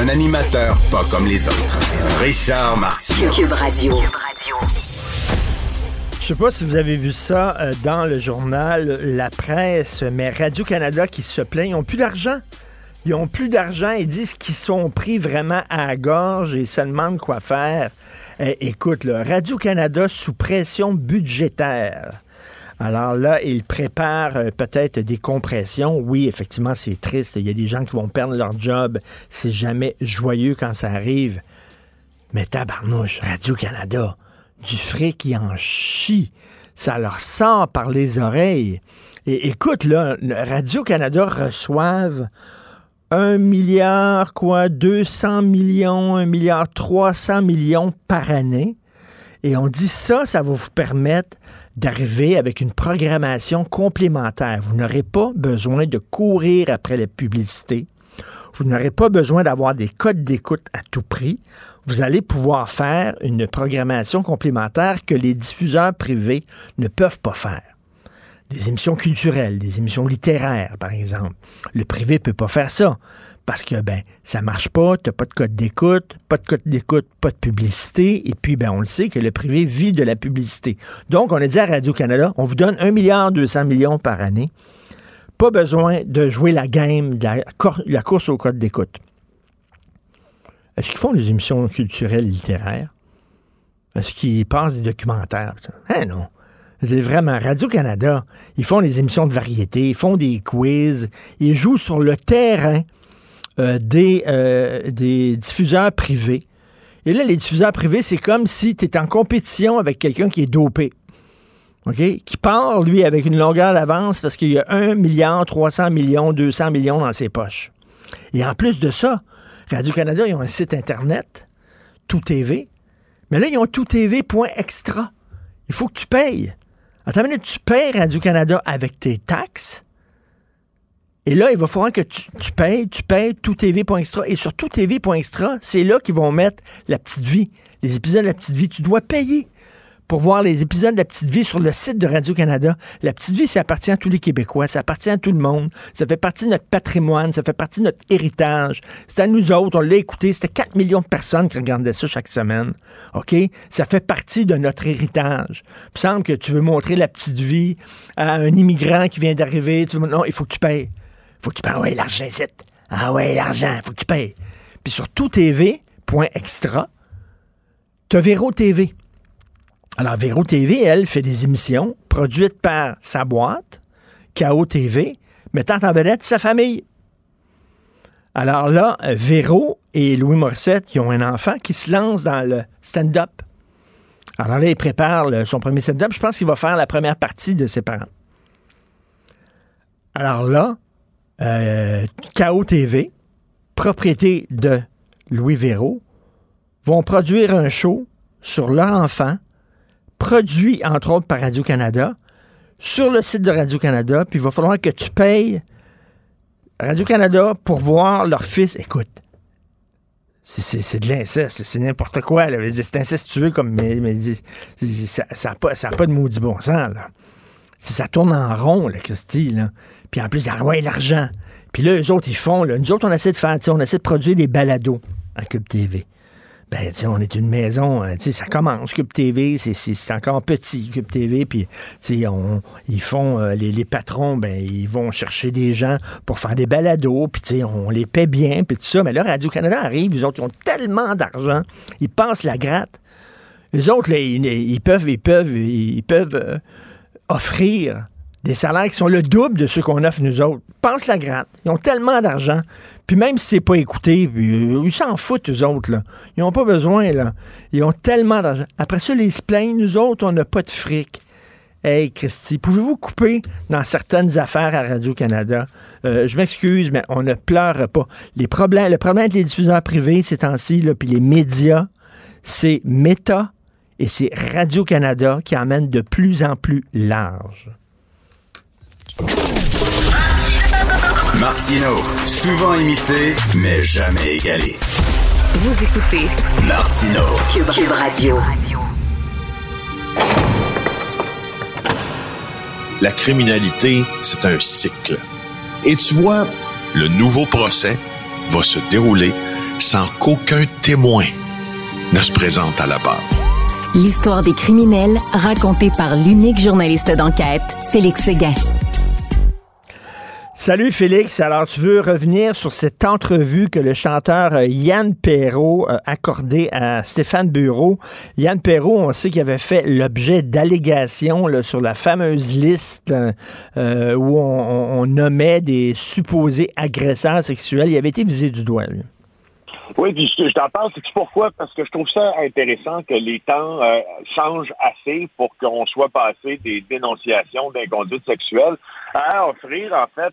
Un animateur pas comme les autres. Richard Martineau. Cube Radio. Je sais pas si vous avez vu ça euh, dans le journal La Presse, mais Radio-Canada qui se plaint, ils n'ont plus d'argent. Ils ont plus d'argent, ils disent qu'ils sont pris vraiment à la gorge et se demandent quoi faire. Eh, écoute, Radio-Canada sous pression budgétaire. Alors là, ils préparent euh, peut-être des compressions. Oui, effectivement, c'est triste. Il y a des gens qui vont perdre leur job. C'est jamais joyeux quand ça arrive. Mais tabarnouche, Radio-Canada, du fric qui en chie. Ça leur sort par les oreilles. Et écoute, là, Radio-Canada reçoivent 1 milliard, quoi, 200 millions, 1 milliard 300 millions par année. Et on dit ça, ça va vous permettre d'arriver avec une programmation complémentaire. Vous n'aurez pas besoin de courir après la publicité. Vous n'aurez pas besoin d'avoir des codes d'écoute à tout prix. Vous allez pouvoir faire une programmation complémentaire que les diffuseurs privés ne peuvent pas faire des émissions culturelles, des émissions littéraires, par exemple. Le privé peut pas faire ça parce que ben ça marche pas, t'as pas de code d'écoute, pas de code d'écoute, pas de publicité, et puis ben on le sait que le privé vit de la publicité. Donc on a dit à Radio Canada, on vous donne 1 milliard 200 millions par année. Pas besoin de jouer la game, de la, course au code d'écoute. Est-ce qu'ils font des émissions culturelles littéraires? Est-ce qu'ils passent des documentaires? Hein, non. C'est vraiment Radio-Canada. Ils font des émissions de variété, ils font des quiz, ils jouent sur le terrain des, euh, des diffuseurs privés. Et là, les diffuseurs privés, c'est comme si tu étais en compétition avec quelqu'un qui est dopé. Qui part, lui, avec une longueur d'avance parce qu'il y a 1 milliard, 300 millions, 200 millions dans ses poches. Et en plus de ça, Radio-Canada, ils ont un site Internet, Tout TV. Mais là, ils ont tout TV.extra. Il faut que tu payes. Attends une minute, tu payes Radio-Canada avec tes taxes? Et là, il va falloir que tu, payes, tu payes tout TV.extra. Et sur tout TV.extra, c'est là qu'ils vont mettre la petite vie. Les épisodes de la petite vie. Tu dois payer pour voir les épisodes de La Petite Vie sur le site de Radio-Canada. La Petite Vie, ça appartient à tous les Québécois, ça appartient à tout le monde, ça fait partie de notre patrimoine, ça fait partie de notre héritage. C'est à nous autres, on l'a écouté, c'était 4 millions de personnes qui regardaient ça chaque semaine. OK? Ça fait partie de notre héritage. Il me semble que tu veux montrer La Petite Vie à un immigrant qui vient d'arriver, non, il faut que tu payes. Faut que tu payes. L'argent, c'est. Ah ouais, l'argent, faut que tu payes. Puis sur tout TV, point extra, tu as Véro TV. Alors, Véro TV, elle, fait des émissions produites par sa boîte, KO TV, mettant en vedette sa famille. Alors là, Véro et Louis Morissette, ils ont un enfant qui se lance dans le stand-up. Alors là, il prépare son premier stand-up. Je pense qu'il va faire la première partie de ses parents. Alors là, euh, KO TV, propriété de Louis Véro, vont produire un show sur leur enfant produit, entre autres, par Radio-Canada, sur le site de Radio-Canada, puis il va falloir que tu payes Radio-Canada pour voir leur fils. Écoute, c'est de l'inceste, c'est n'importe quoi. C'est incestueux comme. Mais, mais ça n'a pas, pas, de maudit bon sens. Là. Ça tourne en rond, la Christy. Là. Puis en plus, il y a l'argent. Puis là, eux autres, ils font. Là, nous autres, on essaie de faire, on essaie de produire des balados à Cube TV ben, on est une maison, hein, ça commence, Cube TV, c'est encore petit, Cube TV, puis, on, ils font, euh, les, patrons, ben, ils vont chercher des gens pour faire des balados, puis, on les paie bien, puis tout ça, mais là, Radio-Canada arrive, ils, autres, ils ont tellement d'argent, ils passent la gratte. Les autres, ils, peuvent, ils peuvent, ils peuvent euh, offrir des salaires qui sont le double de ceux qu'on offre nous autres. Pense la gratte. Ils ont tellement d'argent. Puis même si c'est pas écouté, euh, ils s'en foutent, eux autres. Là. Ils n'ont pas besoin. Là. Ils ont tellement d'argent. Après ça, ils se plaignent. Nous autres, on n'a pas de fric. Hey, Christy, pouvez-vous couper dans certaines affaires à Radio-Canada? Euh, je m'excuse, mais on ne pleure pas. Les problèmes, le problème avec les diffuseurs privés ces temps-ci, puis les médias, c'est Meta et c'est Radio-Canada qui emmène de plus en plus large. Martino, souvent imité, mais jamais égalé. Vous écoutez Martino. Cube, Radio. La criminalité, c'est un cycle. Et tu vois, le nouveau procès va se dérouler sans qu'aucun témoin ne se présente à la barre. L'histoire des criminels racontée par l'unique journaliste d'enquête, Félix Séguin. Salut Félix. Alors, tu veux revenir sur cette entrevue que le chanteur euh, Yann Perrault a accordée à Stéphane Bureau. Yann Perrault, on sait qu'il avait fait l'objet d'allégations sur la fameuse liste euh, où on, nommait des supposés agresseurs sexuels. Il avait été visé du doigt, lui. Oui, puis je, t'en parle, c'est pourquoi? Parce que je trouve ça intéressant que les temps euh, changent assez pour qu'on soit passé des dénonciations d'inconduite sexuelle à offrir, en fait,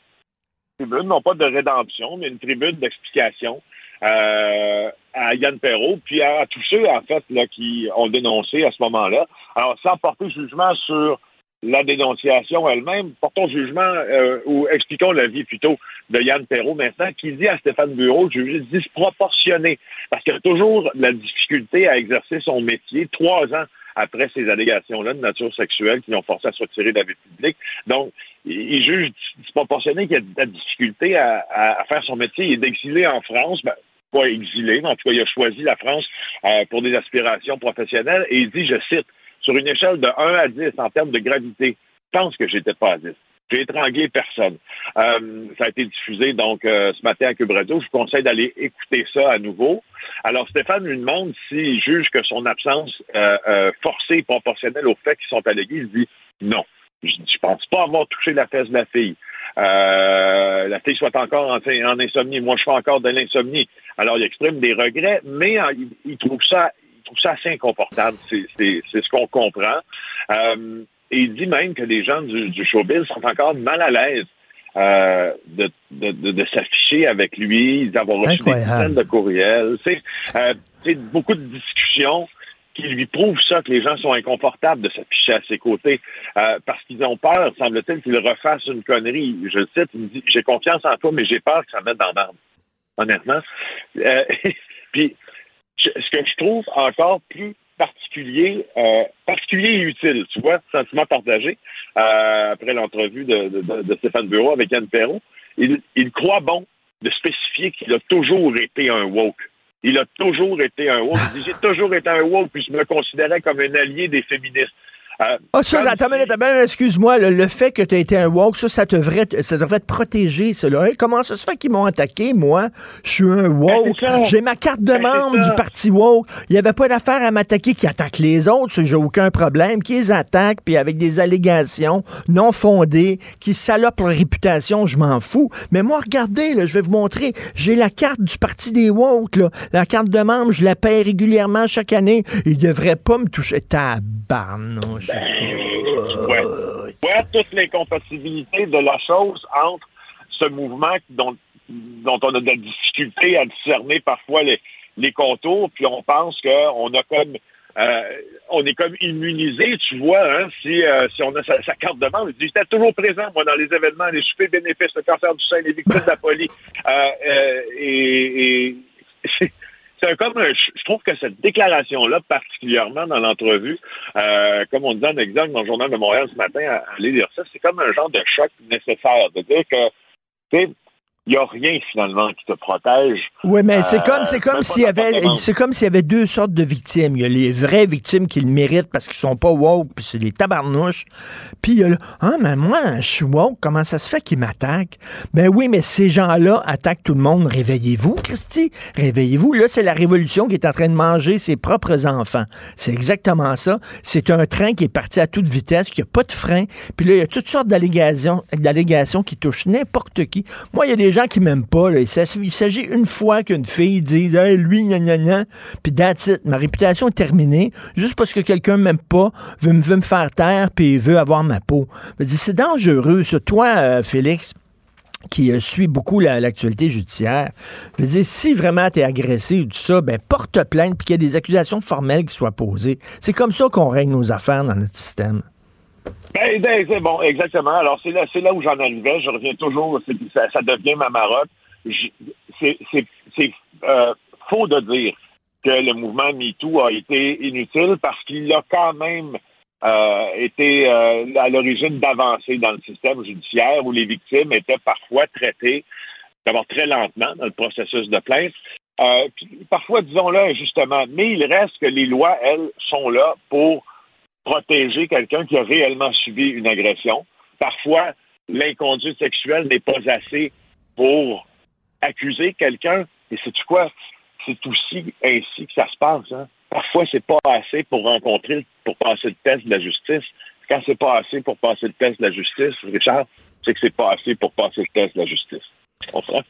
tribune, non pas de rédemption, mais une tribune d'explication euh, à Yann Perrault, puis à, tous ceux, en fait, là, qui ont dénoncé à ce moment-là. Alors, sans porter jugement sur la dénonciation elle-même, portons jugement euh, ou expliquons la vie plutôt de Yann Perrault maintenant, qui dit à Stéphane Bureau jugé disproportionné, parce qu'il a toujours la difficulté à exercer son métier trois ans après ces allégations-là de nature sexuelle qui l'ont forcé à se retirer de la vie publique. Donc, il juge disproportionné qu'il a de la difficulté à, faire son métier. Il est exilé en France. Ben, pas exilé, mais en tout cas, il a choisi la France euh, pour des aspirations professionnelles. Et il dit, je cite, sur une échelle de 1 à 10 en termes de gravité, je pense que j'étais pas à 10. J'ai étranglé personne. Euh, ça a été diffusé donc euh, ce matin à Cube Je vous conseille d'aller écouter ça à nouveau. Alors Stéphane lui demande s'il juge que son absence euh, forcée est proportionnelle aux faits qui sont allégués. Il dit non. Je ne pense pas avoir touché la fesse de la fille. la fille soit encore en, insomnie. Moi, je fais encore de l'insomnie. Alors, il exprime des regrets, mais il, trouve ça, trouve ça assez inconfortable. C'est ce qu'on comprend. Et il dit même que les gens du, du showbiz sont encore mal à l'aise euh, de, de, de, s'afficher avec lui, d'avoir reçu des dizaines de courriels. C'est euh, beaucoup de discussions qui lui prouvent ça, que les gens sont inconfortables de s'afficher à ses côtés, euh, parce qu'ils ont peur, semble-t-il, qu'il refasse une connerie. Je le cite, il me dit, j'ai confiance en toi, mais j'ai peur que ça mette dans l'arbre. Honnêtement. Euh, ce que je trouve encore plus particulier, euh, particulier et utile, tu vois, sentiment partagé, euh, après l'entrevue de, de, Stéphane Bureau avec Yann Perrault. Il, il croit bon de spécifier qu'il a toujours été un woke. Il a toujours été un woke. J'ai toujours été un woke, puis je me considérais comme un allié des féministes. Euh, ah, ça, attends excuse-moi, le, fait que tu as été un woke, ça, ça devrait, ça devrait te protéger, cela. comment ça se fait qu'ils m'ont attaqué, moi? Je suis un woke. Ben, j'ai ma carte de ben, membre du parti woke. Il n'y avait pas d'affaire à m'attaquer qui attaque les autres, j'ai aucun problème. Qui les attaquent, puis avec des allégations non fondées, qui salopent leur réputation, je m'en fous. Mais moi, regardez, là, je vais vous montrer. J'ai la carte du parti des woke, là. La carte de membre, je la paye régulièrement chaque année. Il devrait pas me toucher. Tabarnouche. Ben, ouais, toute l'incompatibilité de la chose entre ce mouvement dont, on a de la difficulté à discerner parfois les, les contours, puis on pense qu'on a comme euh, on est comme immunisé, tu vois, hein, si, euh, si on a sa, carte de membre. J'étais toujours présent, moi, dans les événements, les soupers bénéfices, le cancer du sein, les victimes de la police. Euh, et, et c'est comme je trouve que cette déclaration-là, particulièrement dans l'entrevue, euh, comme on disait en exemple dans le journal de Montréal ce matin, aller lire ça, c'est comme un genre de choc nécessaire. De dire que, il n'y a rien finalement qui te protège. Oui, mais c'est comme c'est comme s'il y avait c'est comme s'il y avait deux sortes de victimes. Il y a les vraies victimes qui le méritent parce qu'ils sont pas woke, puis c'est les tabarnouches. Puis il y a le ah mais moi je suis woke, comment ça se fait qu'ils m'attaquent? Ben oui, mais ces gens-là attaquent tout le monde. Réveillez-vous, Christy, réveillez-vous. Là, c'est la révolution qui est en train de manger ses propres enfants. C'est exactement ça. C'est un train qui est parti à toute vitesse, qui a pas de frein. Puis là, il y a toutes sortes d'allégations d'allégations qui touchent n'importe qui. Moi, il y a des gens qui m'aiment pas, il s'agit une fois qu'une fille dit lui, gna gna gna, puis that's it. Ma réputation est terminée, juste parce que quelqu'un m'aime pas, veut, me faire taire, puis veut avoir ma peau. C'est dangereux, ça. Toi, euh, Félix, qui euh, suit beaucoup l'actualité judiciaire, si vraiment tu es agressé ou tout ça, ben porte plainte puis qu'il y ait des accusations formelles qui soient posées. C'est comme ça qu'on règle nos affaires dans notre système. Ben, ben, bon, exactement. Alors, c'est là, où j'en arrivais. Je reviens toujours, ça, devient ma marotte. C'est euh, faux de dire que le mouvement MeToo a été inutile parce qu'il a quand même euh, été euh, à l'origine d'avancées dans le système judiciaire où les victimes étaient parfois traitées d'abord très lentement dans le processus de plainte. Euh, parfois, disons-le injustement, mais il reste que les lois, elles, sont là pour protéger quelqu'un qui a réellement subi une agression. Parfois, l'inconduite sexuelle n'est pas assez pour accuser quelqu'un. Et c'est quoi? C'est aussi ainsi que ça se passe. Hein? Parfois, c'est pas assez pour rencontrer, pour passer le test de la justice. Quand c'est pas assez pour passer le test de la justice, Richard, c'est que c'est pas assez pour passer le test de la justice. Tu comprends?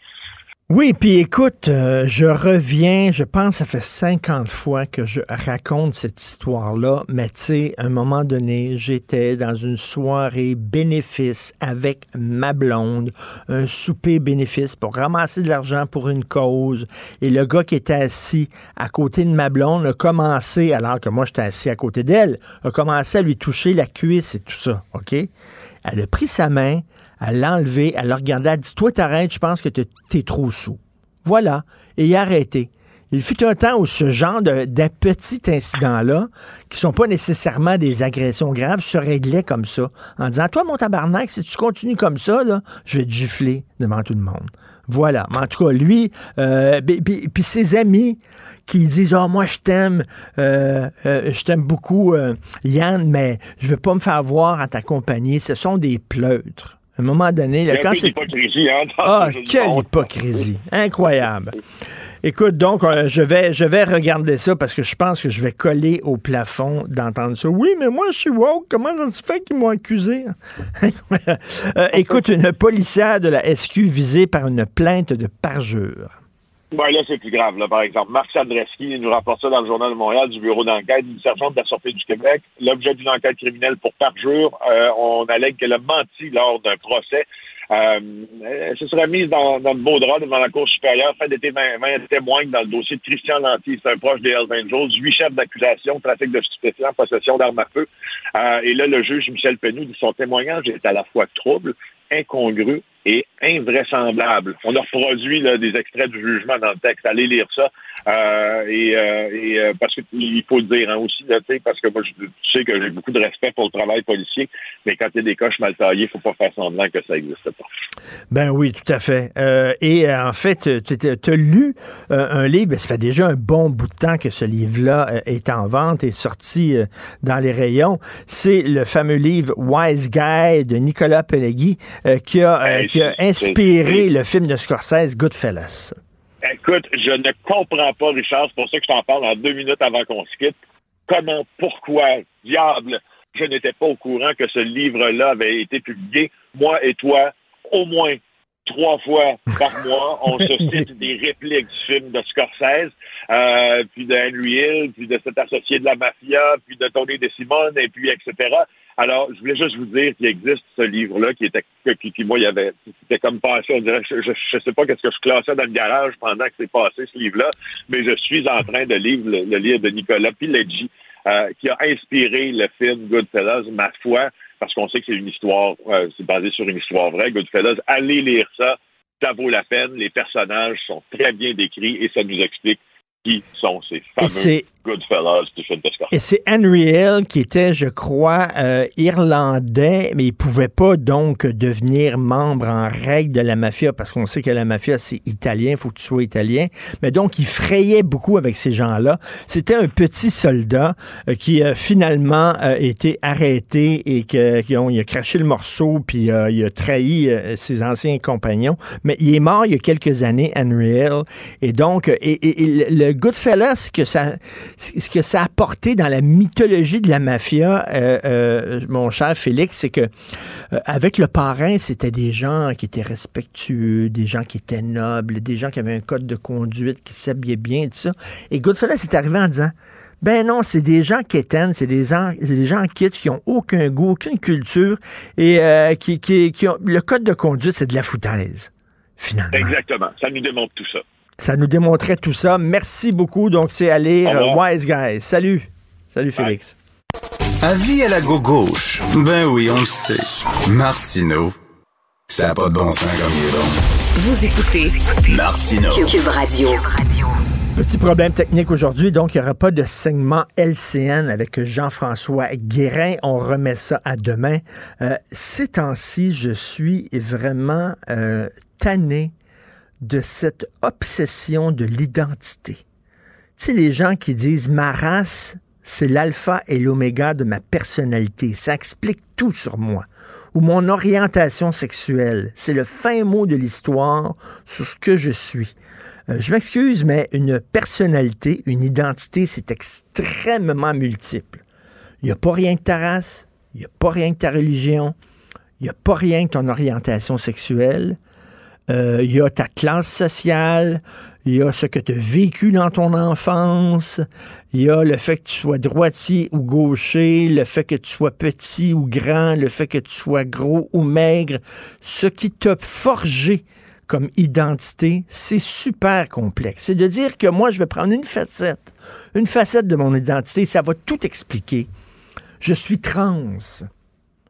Oui, puis écoute, euh, je reviens, je pense ça fait 50 fois que je raconte cette histoire-là, mais tu sais, à un moment donné, j'étais dans une soirée bénéfice avec ma blonde, un souper bénéfice pour ramasser de l'argent pour une cause, et le gars qui était assis à côté de ma blonde a commencé, alors que moi j'étais assis à côté d'elle, a commencé à lui toucher la cuisse et tout ça, OK? Elle a pris sa main, elle l'a enlevé, elle l'a regardé, elle dit Toi, t'arrêtes, je pense que t'es trop sous. Voilà. Et il. Il fut un temps où ce genre de, petits incidents-là, qui sont pas nécessairement des agressions graves, se réglaient comme ça, en disant Toi, mon tabarnak, si tu continues comme ça, là, je vais te gifler devant tout le monde. Voilà. Mais en tout cas, lui, euh, puis ses amis qui disent oh, moi je t'aime, euh, euh, je t'aime beaucoup, Yann, mais je veux pas me faire voir à ta compagnie. Ce sont des pleutres. À un moment donné, là, quand c'est. Hein, ah, quelle hypocrisie! Incroyable. Écoute, donc, euh, je, vais, je vais regarder ça parce que je pense que je vais coller au plafond d'entendre ça. Oui, mais moi, je suis woke. Comment ça se fait qu'ils m'ont accusé? Euh, écoute, une policière de la SQ visée par une plainte de parjure. Ben là, c'est plus grave, là, par exemple. Marc Sandreski nous rapporte ça dans le Journal de Montréal du bureau d'enquête du sergent de la Sûreté du Québec. L'objet d'une enquête criminelle pour parjure, euh, on allègue qu'elle a menti lors d'un procès. Euh, elle se serait mise dans, dans le beau drap devant la Cour supérieure, fait des témoins dans le dossier de Christian Lanty, c'est un proche des Hells Angels, huit chefs d'accusation, trafic de stupéfiants, possession d'armes à feu. Euh, et là, le juge Michel Penou dit son témoignage est à la fois trouble, incongru et invraisemblable. On a reproduit des extraits du jugement dans le texte. Allez lire ça. Euh, et, euh, euh, parce qu'il faut le dire hein, aussi, parce que moi, je, sais que j'ai beaucoup de respect pour le travail policier, mais quand il y a des coches mal taillées, il faut pas faire semblant que ça n'existe pas. Ben oui, tout à fait. et en fait, tu as lu un livre, ben, ça fait déjà un bon bout de temps que ce livre-là est en vente et sorti dans les rayons. C'est le fameux livre Wise Guy de Nicolas Pellegui qui a, qui a inspiré le film de Scorsese, Goodfellas. Écoute, je ne comprends pas, Richard, c'est pour ça que je t'en parle en deux minutes avant qu'on se quitte. Comment, pourquoi, diable, je n'étais pas au courant que ce livre-là avait été publié. Moi et toi, au moins trois fois par mois, on se cite des répliques du film de Scorsese, euh, puis de Henry Hill, puis de cet associé de la mafia, puis de Tony DeSimone, et puis etc. Alors, je voulais juste vous dire qu'il existe ce livre-là qui était, qui, qui moi, il y avait, c'était comme passé, on dirait, je, je, sais pas qu'est-ce que je classais dans le garage pendant que c'est passé ce livre-là, mais je suis en train de lire le, livre de Nicolas Pileggi, euh, qui a inspiré le film Goodfellas, ma foi, parce qu'on sait que c'est une histoire, euh, c'est basé sur une histoire vraie, Goodfellas. Allez lire ça, ça vaut la peine. Les personnages sont très bien décrits et ça nous explique qui sont ces fameux et c'est Henry Hill qui était, je crois, euh, irlandais, mais il pouvait pas donc devenir membre en règle de la mafia parce qu'on sait que la mafia, c'est italien, faut que tu sois italien. Mais donc, il frayait beaucoup avec ces gens-là. C'était un petit soldat euh, qui a finalement euh, été arrêté et que, il a craché le morceau puis il a trahi ses anciens compagnons. Mais il est mort il y a quelques années, Henry Hill. Et donc, et, et le Goodfellas, que ça ce que ça a apporté dans la mythologie de la mafia, euh, euh, mon cher Félix, c'est que euh, avec le parrain, c'était des gens qui étaient respectueux, des gens qui étaient nobles, des gens qui avaient un code de conduite, qui s'habillaient bien, tout ça. Et Goodfellas est arrivé en disant, ben non, c'est des gens qui éteignent, c'est des, gens, des gens qui qui ont aucun goût, aucune culture, et qui, qui, qui ont le code de conduite, c'est de la foutaise, finalement. Exactement. Ça nous démontre tout ça. Ça nous démontrait tout ça. Merci beaucoup. Donc, c'est à lire Wise Guys. Salut. Salut, Félix. Avis à la gauche. Ben oui, on le sait. Martineau, ça n'a pas de bon sens comme il est bon. Vous écoutez Martineau. Cube Radio. Petit problème technique aujourd'hui, donc il n'y aura pas de segment LCN avec Jean-François Guérin. On remet ça à demain. Euh, ces temps-ci, je suis vraiment euh, tanné de cette obsession de l'identité. Tu sais, les gens qui disent ma race, c'est l'alpha et l'oméga de ma personnalité. Ça explique tout sur moi. Ou mon orientation sexuelle, c'est le fin mot de l'histoire sur ce que je suis. Euh, je m'excuse, mais une personnalité, une identité, c'est extrêmement multiple. Il n'y a pas rien que ta race, il n'y a pas rien que ta religion, il n'y a pas rien que ton orientation sexuelle, euh, il y a ta classe sociale, il y a ce que tu as vécu dans ton enfance, il y a le fait que tu sois droitier ou gaucher, le fait que tu sois petit ou grand, le fait que tu sois gros ou maigre. Ce qui t'a forgé comme identité, c'est super complexe. C'est de dire que moi, je vais prendre une facette, une facette de mon identité, ça va tout expliquer. Je suis trans,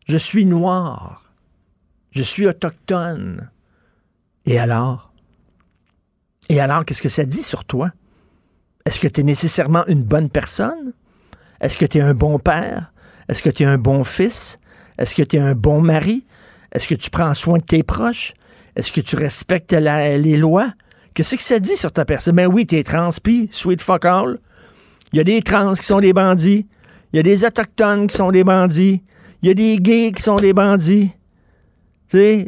je suis noir, je suis autochtone, et alors? Et alors, qu'est-ce que ça dit sur toi? Est-ce que tu es nécessairement une bonne personne? Est-ce que tu es un bon père? Est-ce que tu es un bon fils? Est-ce que tu es un bon mari? Est-ce que tu prends soin de tes proches? Est-ce que tu respectes les lois? Qu'est-ce que ça dit sur ta personne? Ben oui, t'es transpi, sweet fuck all. Il y a des trans qui sont des bandits. Il y a des autochtones qui sont des bandits. Il y a des gays qui sont des bandits. Tu sais,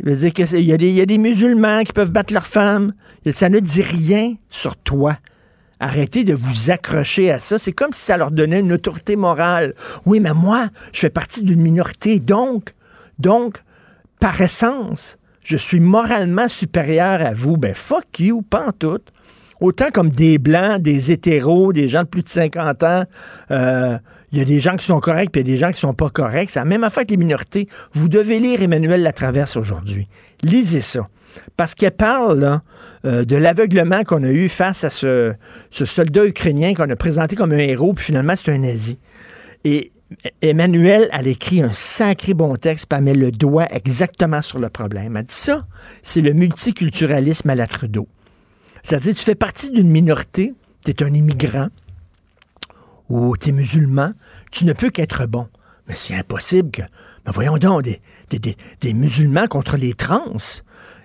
il y, a des, y a des musulmans qui peuvent battre leurs femmes. Ça ne dit rien sur toi. Arrêtez de vous accrocher à ça. C'est comme si ça leur donnait une autorité morale. Oui, mais moi, je fais partie d'une minorité. Donc, donc, par essence, je suis moralement supérieur à vous. Ben, fuck you, tout. Autant comme des blancs, des hétéros, des gens de plus de 50 ans, euh, il y a des gens qui sont corrects, puis il y a des gens qui sont pas corrects. C'est la même affaire que les minorités. Vous devez lire Emmanuel Latraverse aujourd'hui. Lisez ça. Parce qu'elle parle euh, de l'aveuglement qu'on a eu face à ce, soldat ukrainien qu'on a présenté comme un héros, puis finalement, c'est un nazi. Et Emmanuel, elle écrit un sacré bon texte, puis elle met le doigt exactement sur le problème. Elle dit ça, c'est le multiculturalisme à la Trudeau. C'est-à-dire, tu fais partie d'une minorité, tu es un immigrant, ou tu es musulman, tu ne peux qu'être bon. Mais c'est impossible que. Mais voyons donc, des, des, musulmans contre les trans,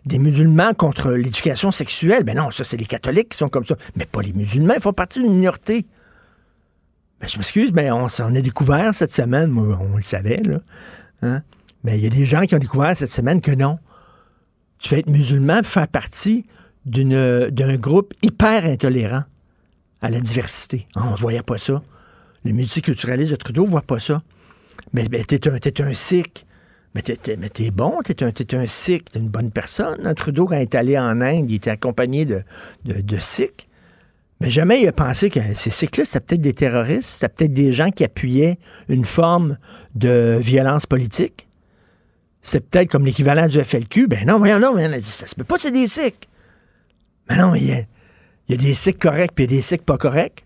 des musulmans contre l'éducation sexuelle. Ben non, ça, c'est les catholiques qui sont comme ça. Mais pas les musulmans, ils font partie d'une minorité. Ben, je m'excuse, mais on s'en a découvert cette semaine, moi, on le savait, là. Hein? Mais il y a des gens qui ont découvert cette semaine que non. Tu fais être musulman faire partie d'un groupe hyper intolérant à la diversité. Ah, on ne voyait pas ça. Le multiculturalisme de Trudeau voit pas ça. Mais, mais t'es un, es un sikh. Mais t'es, es, bon, t'es un, es un sikh, t'es une bonne personne. Hein. Trudeau, quand il est allé en Inde, il était accompagné de, de, sikhs. Mais jamais il a pensé que ces sikhs-là, c'était peut-être des terroristes, c'était peut-être des gens qui appuyaient une forme de violence politique. C'est peut-être comme l'équivalent du FLQ. Ben non, voyons, non, ça se peut pas, c'est des sikhs. Mais non, il y a, il y a des sikhs corrects puis des sikhs pas corrects.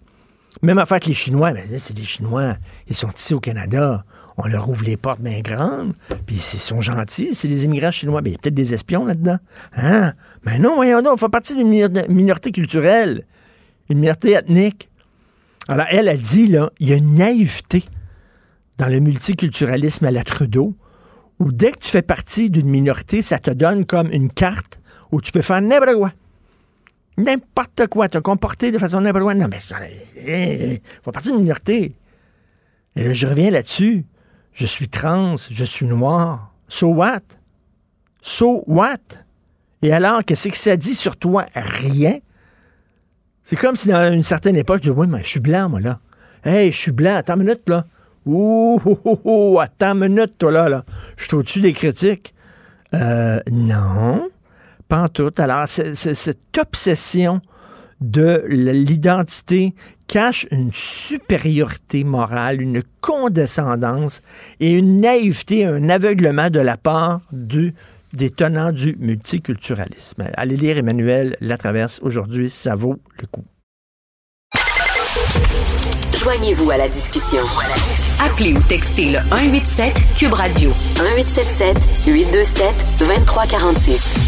Même affaire que les Chinois, ben c'est des Chinois, ils sont ici au Canada, on leur ouvre les portes bien grandes, puis ils sont gentils, c'est des immigrants chinois, ben, il y a peut-être des espions là-dedans. Hein? Mais non, voyons donc, on fait partie d'une minorité culturelle, une minorité ethnique. Alors, elle a dit, là, il y a une naïveté dans le multiculturalisme à la Trudeau, où dès que tu fais partie d'une minorité, ça te donne comme une carte où tu peux faire n'importe quoi. N'importe quoi, te comporter de façon n'importe quoi. Non, mais il faut partir d'une minorité. Et là, je reviens là-dessus. Je suis trans, je suis noir. So what? So what? Et alors, qu'est-ce que ça dit sur toi? Rien. C'est comme si dans une certaine époque, je dis, oui, mais je suis blanc, moi, là. Hey, je suis blanc, attends une minute, là. Ouh, ouh, ouh, attends une minute, toi, là, là. Je suis au-dessus des critiques. Euh, non, tout. Alors, cette obsession de l'identité cache une supériorité morale, une condescendance et une naïveté, un aveuglement de la part du, des tenants du multiculturalisme. Allez lire Emmanuel Latraverse aujourd'hui, ça vaut le coup. Joignez-vous à la discussion. Appelez ou textez le 187 Cube Radio 1877 827 2346.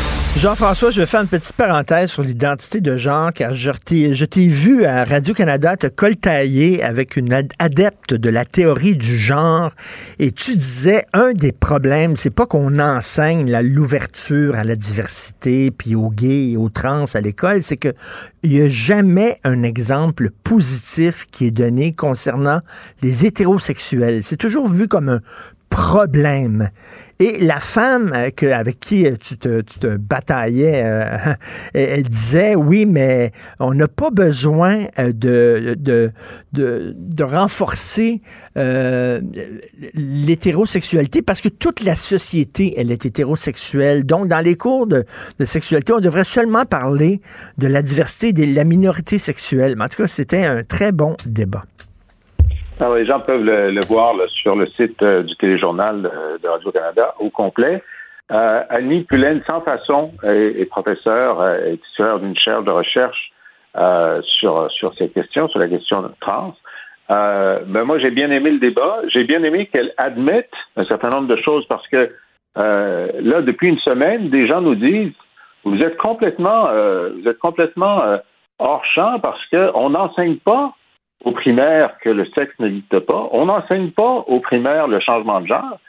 Jean-François, je vais faire une petite parenthèse sur l'identité de genre, car je t'ai vu à Radio-Canada te coltailler avec une adepte de la théorie du genre, et tu disais, un des problèmes, c'est pas qu'on enseigne l'ouverture à la diversité, puis aux gays et aux trans à l'école, c'est que il n'y a jamais un exemple positif qui est donné concernant les hétérosexuels. C'est toujours vu comme un problème. Et la femme euh, que, avec qui euh, tu te, tu te bataillais, euh, elle disait, oui, mais on n'a pas besoin de, de, de, de renforcer euh, l'hétérosexualité parce que toute la société, elle est hétérosexuelle. Donc, dans les cours de, de sexualité, on devrait seulement parler de la diversité de la minorité sexuelle. Mais en tout cas, c'était un très bon débat. Ah les gens peuvent le, voir sur le site euh, du téléjournal euh, de Radio-Canada au complet. Euh, Annie Pullen, sans façon, est, professeur et titulaire d'une chaire de recherche sur, sur ces questions, sur la question trans. ben moi, j'ai bien aimé le débat. J'ai bien aimé qu'elle admette un certain nombre de choses parce que là, depuis une semaine, des gens nous disent vous êtes complètement, vous êtes complètement hors champ parce qu'on n'enseigne pas aux primaires que le sexe n'existe pas. On n'enseigne pas aux primaires le changement de genre.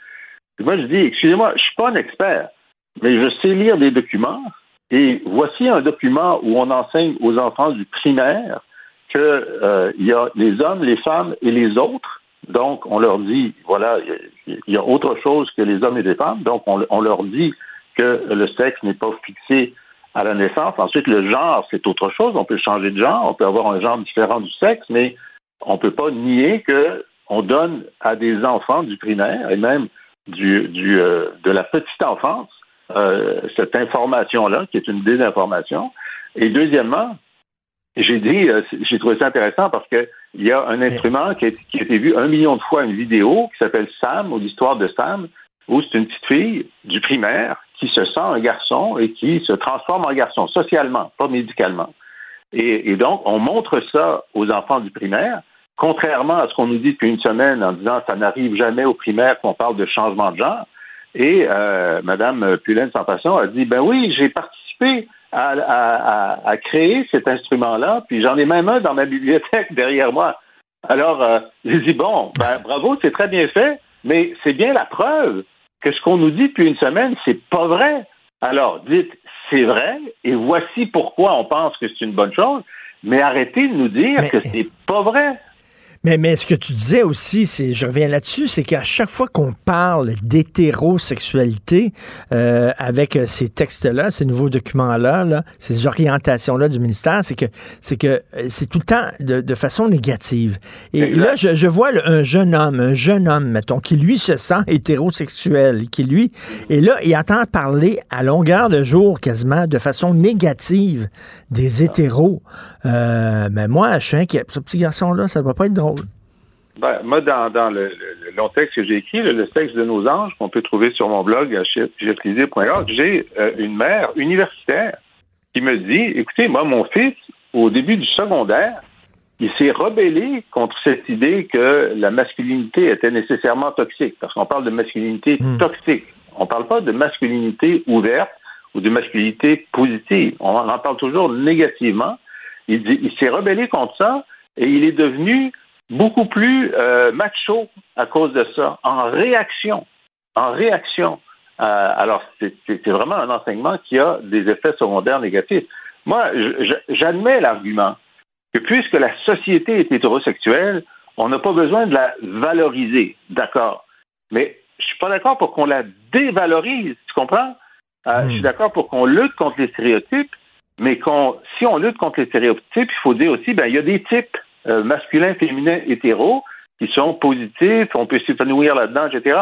moi, je dis, excusez-moi, je suis pas un expert, mais je sais lire des documents. Et voici un document où on enseigne aux enfants du primaire qu'il euh, y a les hommes, les femmes et les autres. Donc, on leur dit, voilà, il y a autre chose que les hommes et les femmes. Donc, on, on leur dit que le sexe n'est pas fixé à la naissance. Ensuite, le genre, c'est autre chose. On peut changer de genre, on peut avoir un genre différent du sexe, mais on ne peut pas nier que on donne à des enfants du primaire et même du, du euh, de la petite enfance euh, cette information-là, qui est une désinformation. Et deuxièmement, j'ai dit, euh, j'ai trouvé ça intéressant parce qu'il y a un instrument qui a, qui a, été vu un million de fois, une vidéo qui s'appelle Sam, ou l'histoire de Sam, où c'est une petite fille du primaire qui se sent un garçon et qui se transforme en garçon, socialement, pas médicalement. Et, donc, on montre ça aux enfants du primaire, contrairement à ce qu'on nous dit depuis une semaine en disant ça n'arrive jamais au primaire qu'on parle de changement de genre. Et euh, Mme Pullen sans a dit ben oui, j'ai participé à, créer cet instrument-là, puis j'en ai même un dans ma bibliothèque derrière moi. Alors, euh, j'ai dit bon, ben, bravo, c'est très bien fait, mais c'est bien la preuve que ce qu'on nous dit depuis une semaine, c'est pas vrai. Alors, dites, c'est vrai, et voici pourquoi on pense que c'est une bonne chose, mais arrêtez de nous dire que c'est pas vrai. Mais, mais ce que tu disais aussi, c'est, je reviens là-dessus, c'est qu'à chaque fois qu'on parle d'hétérosexualité euh, avec ces textes-là, ces nouveaux documents-là, là, ces orientations-là du ministère, c'est que c'est que euh, c'est tout le temps de, de façon négative. Et là, je, je vois un jeune homme, un jeune homme, mettons, qui lui se sent hétérosexuel, qui lui, et là, il entend parler à longueur de jour quasiment de façon négative des hétéros. Euh, mais moi, je suis inquiet. Ce petit garçon-là, ça va pas être drôle. Ben, moi, dans, dans le, long texte que j'ai écrit, le, texte de nos anges, qu'on peut trouver sur mon blog à j'ai euh, une mère universitaire qui me dit écoutez, moi, mon fils, au début du secondaire, il s'est rebellé contre cette idée que la masculinité était nécessairement toxique, parce qu'on parle de masculinité hmm. toxique. On ne parle pas de masculinité ouverte ou de masculinité positive. On en parle toujours négativement. Il, il s'est rebellé contre ça et il est devenu beaucoup plus euh, macho à cause de ça, en réaction. En réaction. Euh, alors, c'est vraiment un enseignement qui a des effets secondaires négatifs. moi, j'admets l'argument que puisque la société est hétérosexuelle, on n'a pas besoin de la valoriser, d'accord. Mais je suis pas d'accord pour qu'on la dévalorise, tu comprends? Euh, je suis hmm. d'accord pour qu'on lutte contre les stéréotypes, mais qu'on, si on lutte contre les stéréotypes, il faut dire aussi, ben, il y a des types euh, masculins, féminins, hétéros qui sont positifs, on peut s'épanouir là-dedans, etc.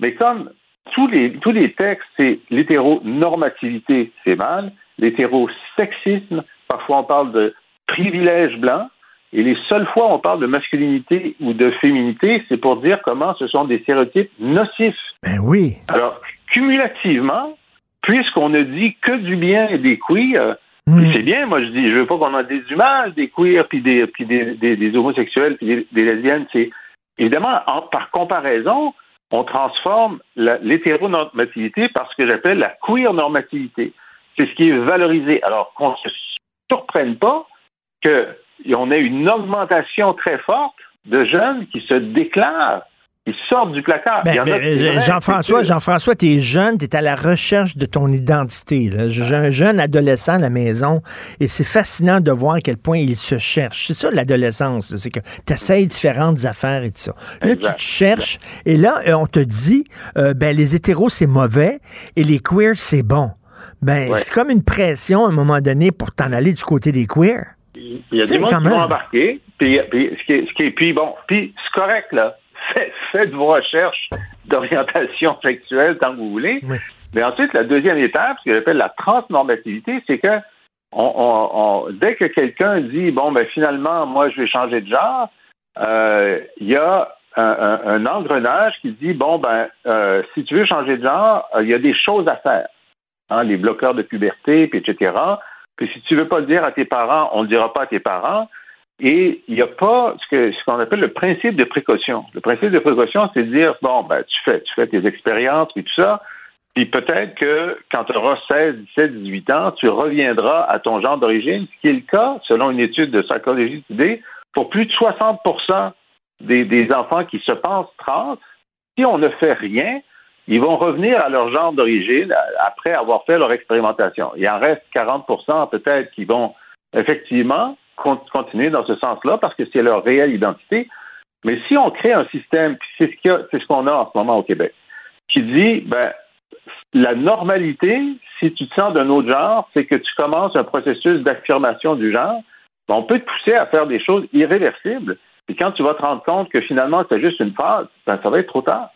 Mais comme tous les, tous les textes, c'est l'hétéronormativité, c'est mal, l'hétérosexisme, parfois on parle de privilège blanc, et les seules fois où on parle de masculinité ou de féminité, c'est pour dire comment ce sont des stéréotypes nocifs. Ben oui. Alors, cumulativement, puisqu'on ne dit que du bien des queers, hmm. c'est bien, moi je dis, je veux pas qu'on ait des mal des queers, puis des, puis des, des, homosexuels, puis des, lesbiennes. C'est évidemment, par comparaison, on transforme l'hétéronormativité par ce que j'appelle la queer normativité. C'est ce qui est valorisé. Alors qu'on ne se surprenne pas qu'on ait une augmentation très forte de jeunes qui se déclarent ils sortent du placard. Ben, ben, euh, Jean-François, Jean-François, tu es jeune, tu es à la recherche de ton identité. J'ai un jeune adolescent à la maison et c'est fascinant de voir à quel point il se cherche. C'est ça l'adolescence, c'est que tu essayes différentes affaires et tout ça. Là, tu te cherches et là, euh, on te dit, euh, ben les hétéros, c'est mauvais et les queers, c'est bon. Ben, c'est comme une pression à un moment donné pour t'en aller du côté des queers. Il y a des gens qui vont embarquer, puis, puis, puis bon, puis c'est correct, là faites vos recherches d'orientation sexuelle tant que vous voulez. Mais ensuite, la deuxième étape, ce que j'appelle la transnormativité, c'est que dès que quelqu'un dit bon ben finalement moi je vais changer de genre, euh, il y a un, engrenage qui dit bon ben euh, si tu veux changer de genre, euh, il y a des choses à faire, hein, les bloqueurs de puberté, puis etc. Puis si tu veux pas le dire à tes parents, on ne le dira pas à tes parents. Et il n'y a pas ce qu'on appelle le principe de précaution. Le principe de précaution, c'est de dire, bon, ben, tu fais, tu fais tes expériences et tout ça, puis peut-être que quand tu auras 16, 17, 18 ans, tu reviendras à ton genre d'origine, ce qui est le cas, selon une étude de psychologie d'idées, pour plus de 60 des, des enfants qui se pensent trans, si on ne fait rien, ils vont revenir à leur genre d'origine après avoir fait leur expérimentation. Il en reste 40% peut-être qui vont effectivement continuer dans ce sens-là parce que c'est leur réelle identité. Mais si on crée un système, c'est ce qu'on a, en ce moment au Québec, qui dit, ben, la normalité, si tu te sens d'un autre genre, c'est que tu commences un processus d'affirmation du genre. Ben, on peut te pousser à faire des choses irréversibles. Et quand tu vas te rendre compte que finalement c'est juste une phase, ben, ça va être trop tard.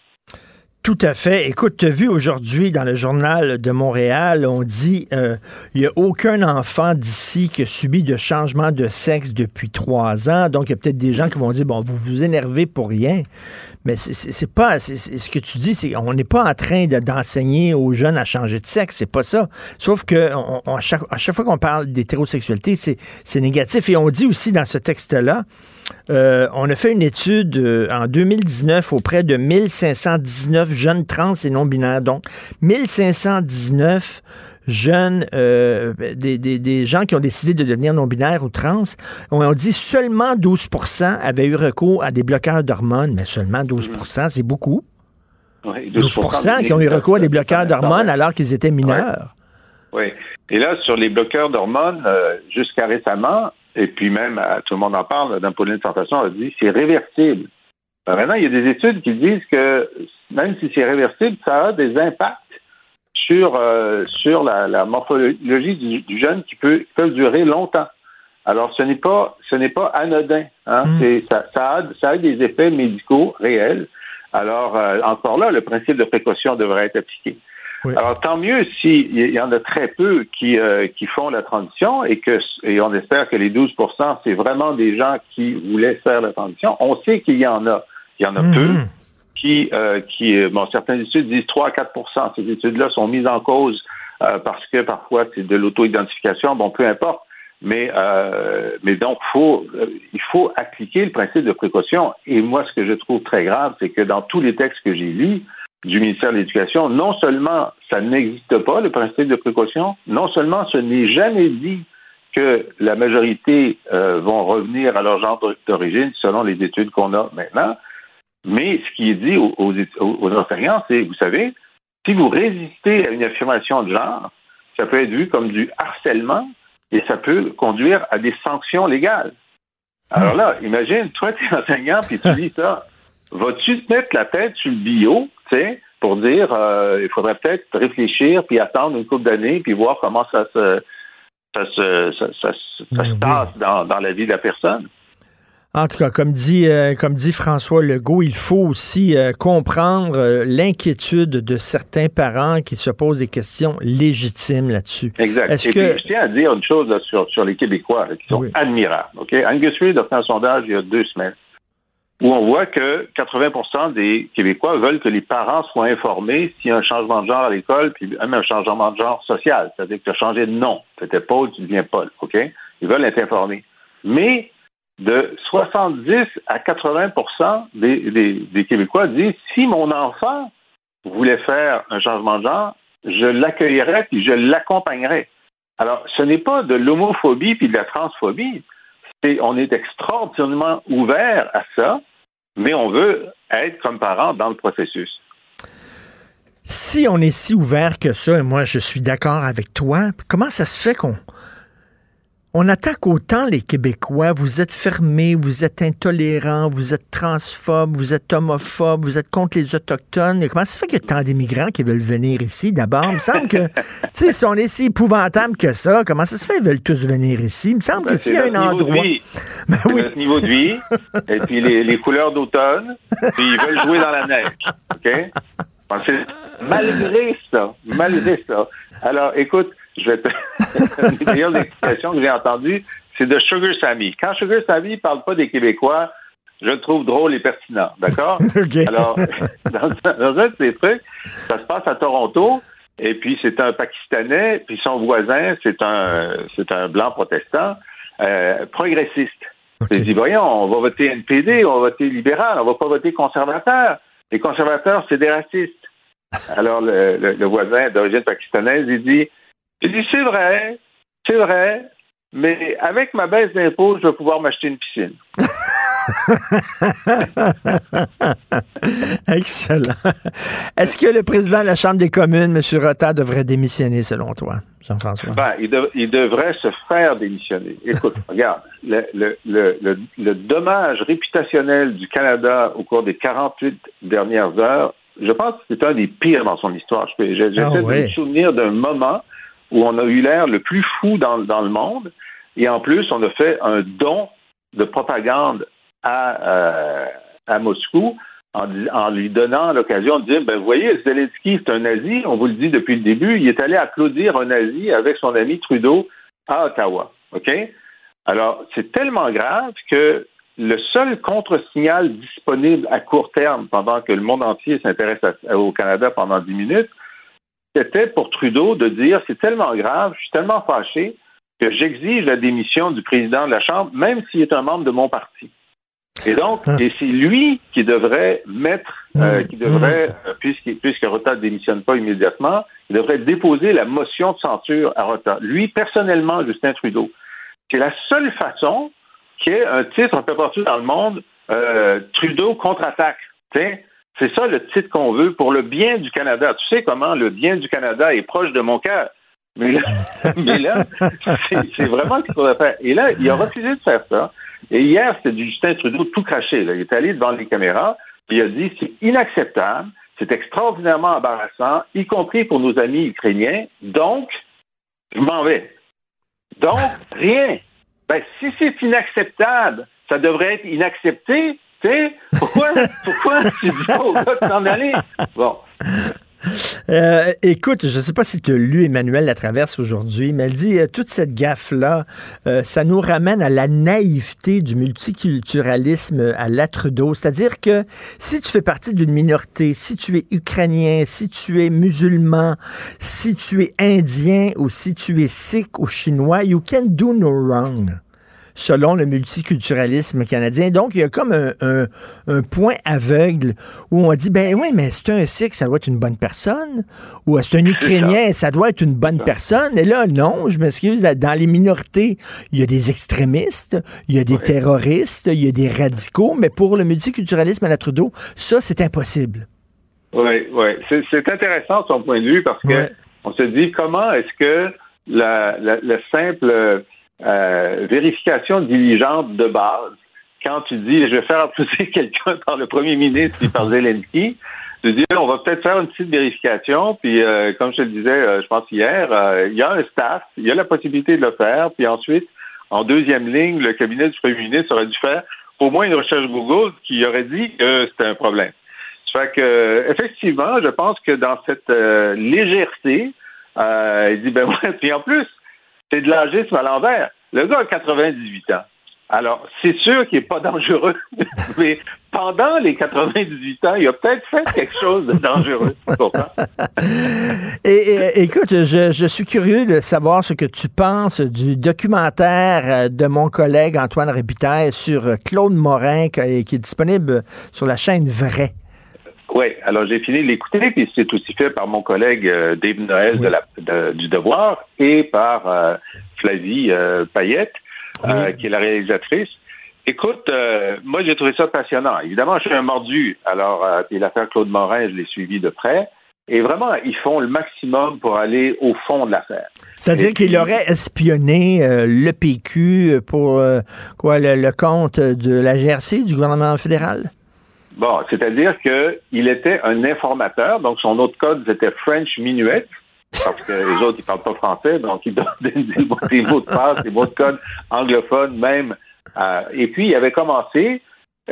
Tout à fait. Écoute, tu as vu aujourd'hui dans le journal de Montréal, on dit euh, il n'y a aucun enfant d'ici qui a subi de changement de sexe depuis trois ans. Donc, il y a peut-être des gens qui vont dire bon, vous vous énervez pour rien. Mais c'est pas ce que tu dis, c'est on n'est pas en train d'enseigner aux jeunes à changer de sexe, c'est pas ça. Sauf que à chaque fois qu'on parle d'hétérosexualité, c'est négatif. Et on dit aussi dans ce texte-là euh, on a fait une étude euh, en 2019 auprès de 1519 jeunes trans et non-binaires. Donc, 1519 jeunes, euh, des, gens qui ont décidé de devenir non-binaires ou trans. On, dit seulement 12% avaient eu recours à des bloqueurs d'hormones, mais seulement 12% c'est beaucoup. 12%, qui ont eu recours à des bloqueurs d'hormones alors qu'ils étaient mineurs. Oui. Et là, sur les bloqueurs d'hormones, jusqu'à récemment, et puis même, euh, tout le monde en parle, Pauline Santation a dit c'est réversible. Ben, maintenant, il y a des études qui disent que même si c'est réversible, ça a des impacts sur, euh, sur la, morphologie du, jeune qui peut, peuvent durer longtemps. Alors, ce n'est pas, ce n'est pas anodin. Hein? Mm. Ça, ça, a, ça a des effets médicaux réels. Alors, euh, encore là, le principe de précaution devrait être appliqué. Alors, tant mieux s'il y en a très peu qui, euh, qui font la transition et que et on espère que les 12 c'est vraiment des gens qui voulaient faire la transition. On sait qu'il y en a. Il y en a peu mhm. qui, euh, qui, euh, bon, certaines études disent 3 à 4 Ces études-là sont mises en cause parce que parfois c'est de l'auto-identification. Bon, peu importe. Mais, mais donc, faut, il faut appliquer le principe de précaution. Et moi, ce que je trouve très grave, c'est que dans tous les textes que j'ai lus, du ministère de l'Éducation, non seulement ça n'existe pas, le principe de précaution, non seulement ce n'est jamais dit que la majorité euh, vont revenir à leur genre d'origine selon les études qu'on a maintenant, mais ce qui est dit aux, aux, enseignants, c'est, vous savez, si vous résistez à une affirmation de genre, ça peut être vu comme du harcèlement et ça peut conduire à des sanctions légales. Alors là, imagine, toi, tu es enseignant, puis tu dis ça. Vas-tu te mettre la tête sur le bio, sais, pour dire euh, il faudrait peut-être réfléchir, puis attendre une couple d'années, puis voir comment ça se ça se, ça, ça, ça se passe dans, dans la vie de la personne? En tout cas, comme dit, euh, comme dit François Legault, il faut aussi euh, comprendre euh, l'inquiétude de certains parents qui se posent des questions légitimes là-dessus. Exact. Est-ce Et que puis, je tiens à dire une chose là, sur, sur les Québécois là, qui sont Oui. admirables. Angus Reid a fait un sondage il y a deux semaines où on voit que 80% des Québécois veulent que les parents soient informés s'il y a un changement de genre à l'école, puis même un changement de genre social. C'est-à-dire que tu as changé de nom. Tu étais Paul, tu deviens Paul. OK? Ils veulent être informés. Mais de 70 à 80 des, des, des Québécois disent si mon enfant voulait faire un changement de genre, je l'accueillerais puis je l'accompagnerais. Alors, ce n'est pas de l'homophobie puis de la transphobie. C'est, on est extraordinairement ouvert à ça, mais on veut être comme parents dans le processus. si on est si ouvert que ça, et moi je suis d'accord avec toi, comment ça se fait qu'on on attaque autant les Québécois, vous êtes fermés, vous êtes intolérants, vous êtes transphobes, vous êtes homophobes, vous êtes contre les Autochtones. Et comment ça se fait qu'il y a tant d'immigrants qui veulent venir ici d'abord? Il me semble que, tu sais, si on est si épouvantable que ça, comment ça se fait qu'ils veulent tous venir ici? Il me semble que Ben, s'il y a un notre niveau de endroit... Ben oui. notre niveau de vie, et puis les, les couleurs d'automne, puis ils veulent jouer dans la neige. OK? Malgré ça, malgré ça. Alors, écoute, je vais te. Des meilleures expressions que j'ai entendues, c'est de Sugar Sammy. Quand Sugar Sammy parle pas des Québécois, je le trouve drôle et pertinent. D'accord? Alors, dans, un- dans un de ces trucs, ça se passe à Toronto, et puis c'est un Pakistanais, puis son voisin, c'est un, c'est un blanc protestant, euh, progressiste. Il dit, voyons, on va voter NPD, on va voter libéral, on va pas voter conservateur. Les conservateurs, c'est des racistes. Alors, le, le- le voisin d'origine pakistanaise, il dit, il dit, c'est vrai, c'est vrai, mais avec ma baisse d'impôts, je vais pouvoir m'acheter une piscine. Excellent. Est-ce que le président de la Chambre des communes, M. Rota, devrait démissionner selon toi, Jean-François? Ben, il, dev- il devrait se faire démissionner. Écoute, regarde, le, le, le, le, le dommage réputationnel du Canada au cours des 48 dernières heures, je pense que c'est un des pires dans son histoire. Je je- Ah de me souvenir d'un moment où on a eu l'air le plus fou dans, le monde, et en plus, on a fait un don de propagande à, euh, Moscou en, lui donnant l'occasion de dire, ben, vous voyez, Zelensky, c'est un nazi, on vous le dit depuis le début, il est allé applaudir un nazi avec son ami Trudeau à Ottawa. OK? Alors, c'est tellement grave que le seul contre-signal disponible à court terme pendant que le monde entier s'intéresse au Canada pendant 10 minutes, c'était pour Trudeau de dire c'est tellement grave, je suis tellement fâché que j'exige la démission du président de la Chambre, même s'il est un membre de mon parti. Et donc, et c'est lui qui devrait mettre, euh, qui devrait, euh, puisqu'il- puisque Rota ne démissionne pas immédiatement, il devrait déposer la motion de censure à Rota. Lui, personnellement, Justin Trudeau. C'est la seule façon qu'il y ait un titre un peu partout dans le monde, euh, Trudeau contre-attaque. C'est ça le titre qu'on veut pour le bien du Canada. Tu sais comment le bien du Canada est proche de mon cœur. Mais là, mais là c'est vraiment ce qu'il faudrait faire. Et là, il a refusé de faire ça. Et hier, c'était du Justin Trudeau tout craché. Là. Il est allé devant les caméras, puis il a dit c'est inacceptable, c'est extraordinairement embarrassant, y compris pour nos amis ukrainiens. Donc, je m'en vais. Donc, rien. Ben, si c'est inacceptable, ça devrait être inaccepté. Tu sais, pourquoi, pourquoi tu dis pas gars de s'en aller? Bon. Euh, écoute, je ne sais pas si tu as lu Emmanuel Latraverse aujourd'hui, mais elle dit euh, toute cette gaffe-là, euh, ça nous ramène à la naïveté du multiculturalisme à la Trudeau. C'est-à-dire que si tu fais partie d'une minorité, si tu es ukrainien, si tu es musulman, si tu es indien ou si tu es sikh ou chinois, you can do no wrong selon le multiculturalisme canadien. Donc, il y a comme un, un, un point aveugle où on dit, ben oui, mais c'est un Sikh, ça doit être une bonne personne. Ou c'est un Ukrainien, ça doit être une bonne personne. Et là, non, je m'excuse, dans les minorités, il y a des extrémistes, il y a des terroristes, il y a des radicaux, mais pour le multiculturalisme à la Trudeau, ça, c'est impossible. Oui, oui. C'est intéressant son point de vue parce que on se dit comment est-ce que la, simple euh, vérification diligente de base. Quand tu dis, je vais faire appeler quelqu'un par le premier ministre et par Zelensky, de dire, on va peut-être faire une petite vérification, puis euh, comme je le disais, euh, je pense hier, il y a un staff, il y a la possibilité de le faire, puis ensuite, en deuxième ligne, le cabinet du premier ministre aurait dû faire au moins une recherche Google qui aurait dit que c'était un problème. Ça fait que, effectivement, je pense que dans cette légèreté, il dit, ben ouais, puis en plus, c'est de l'âgisme à l'envers. Le gars a 98 ans. Alors, c'est sûr qu'il n'est pas dangereux, mais pendant les 98 ans, il a peut-être fait quelque chose de dangereux. et, écoute, je, suis curieux de savoir ce que tu penses du documentaire de mon collègue Antoine Répitaille sur Claude Morin qui est disponible sur la chaîne Vrai. Oui, alors j'ai fini de l'écouter, puis c'est aussi fait par mon collègue euh, Dave Noël de la, du Devoir et par euh, Flavie euh, Payette, qui est la réalisatrice. Écoute, moi j'ai trouvé ça passionnant. Évidemment, je suis un mordu. Alors, puis l'affaire Claude Morin, je l'ai suivi de près. Et vraiment, ils font le maximum pour aller au fond de l'affaire. C'est-à-dire qu'il aurait espionné le PQ pour quoi le, le compte de la GRC, du gouvernement fédéral? Bon, c'est-à-dire qu'il était un informateur, donc son autre code c'était French Minuet, parce que les autres ils parlent pas français, donc ils donnent des, mots de passe, des mots de code anglophones même. Euh, et puis il avait commencé.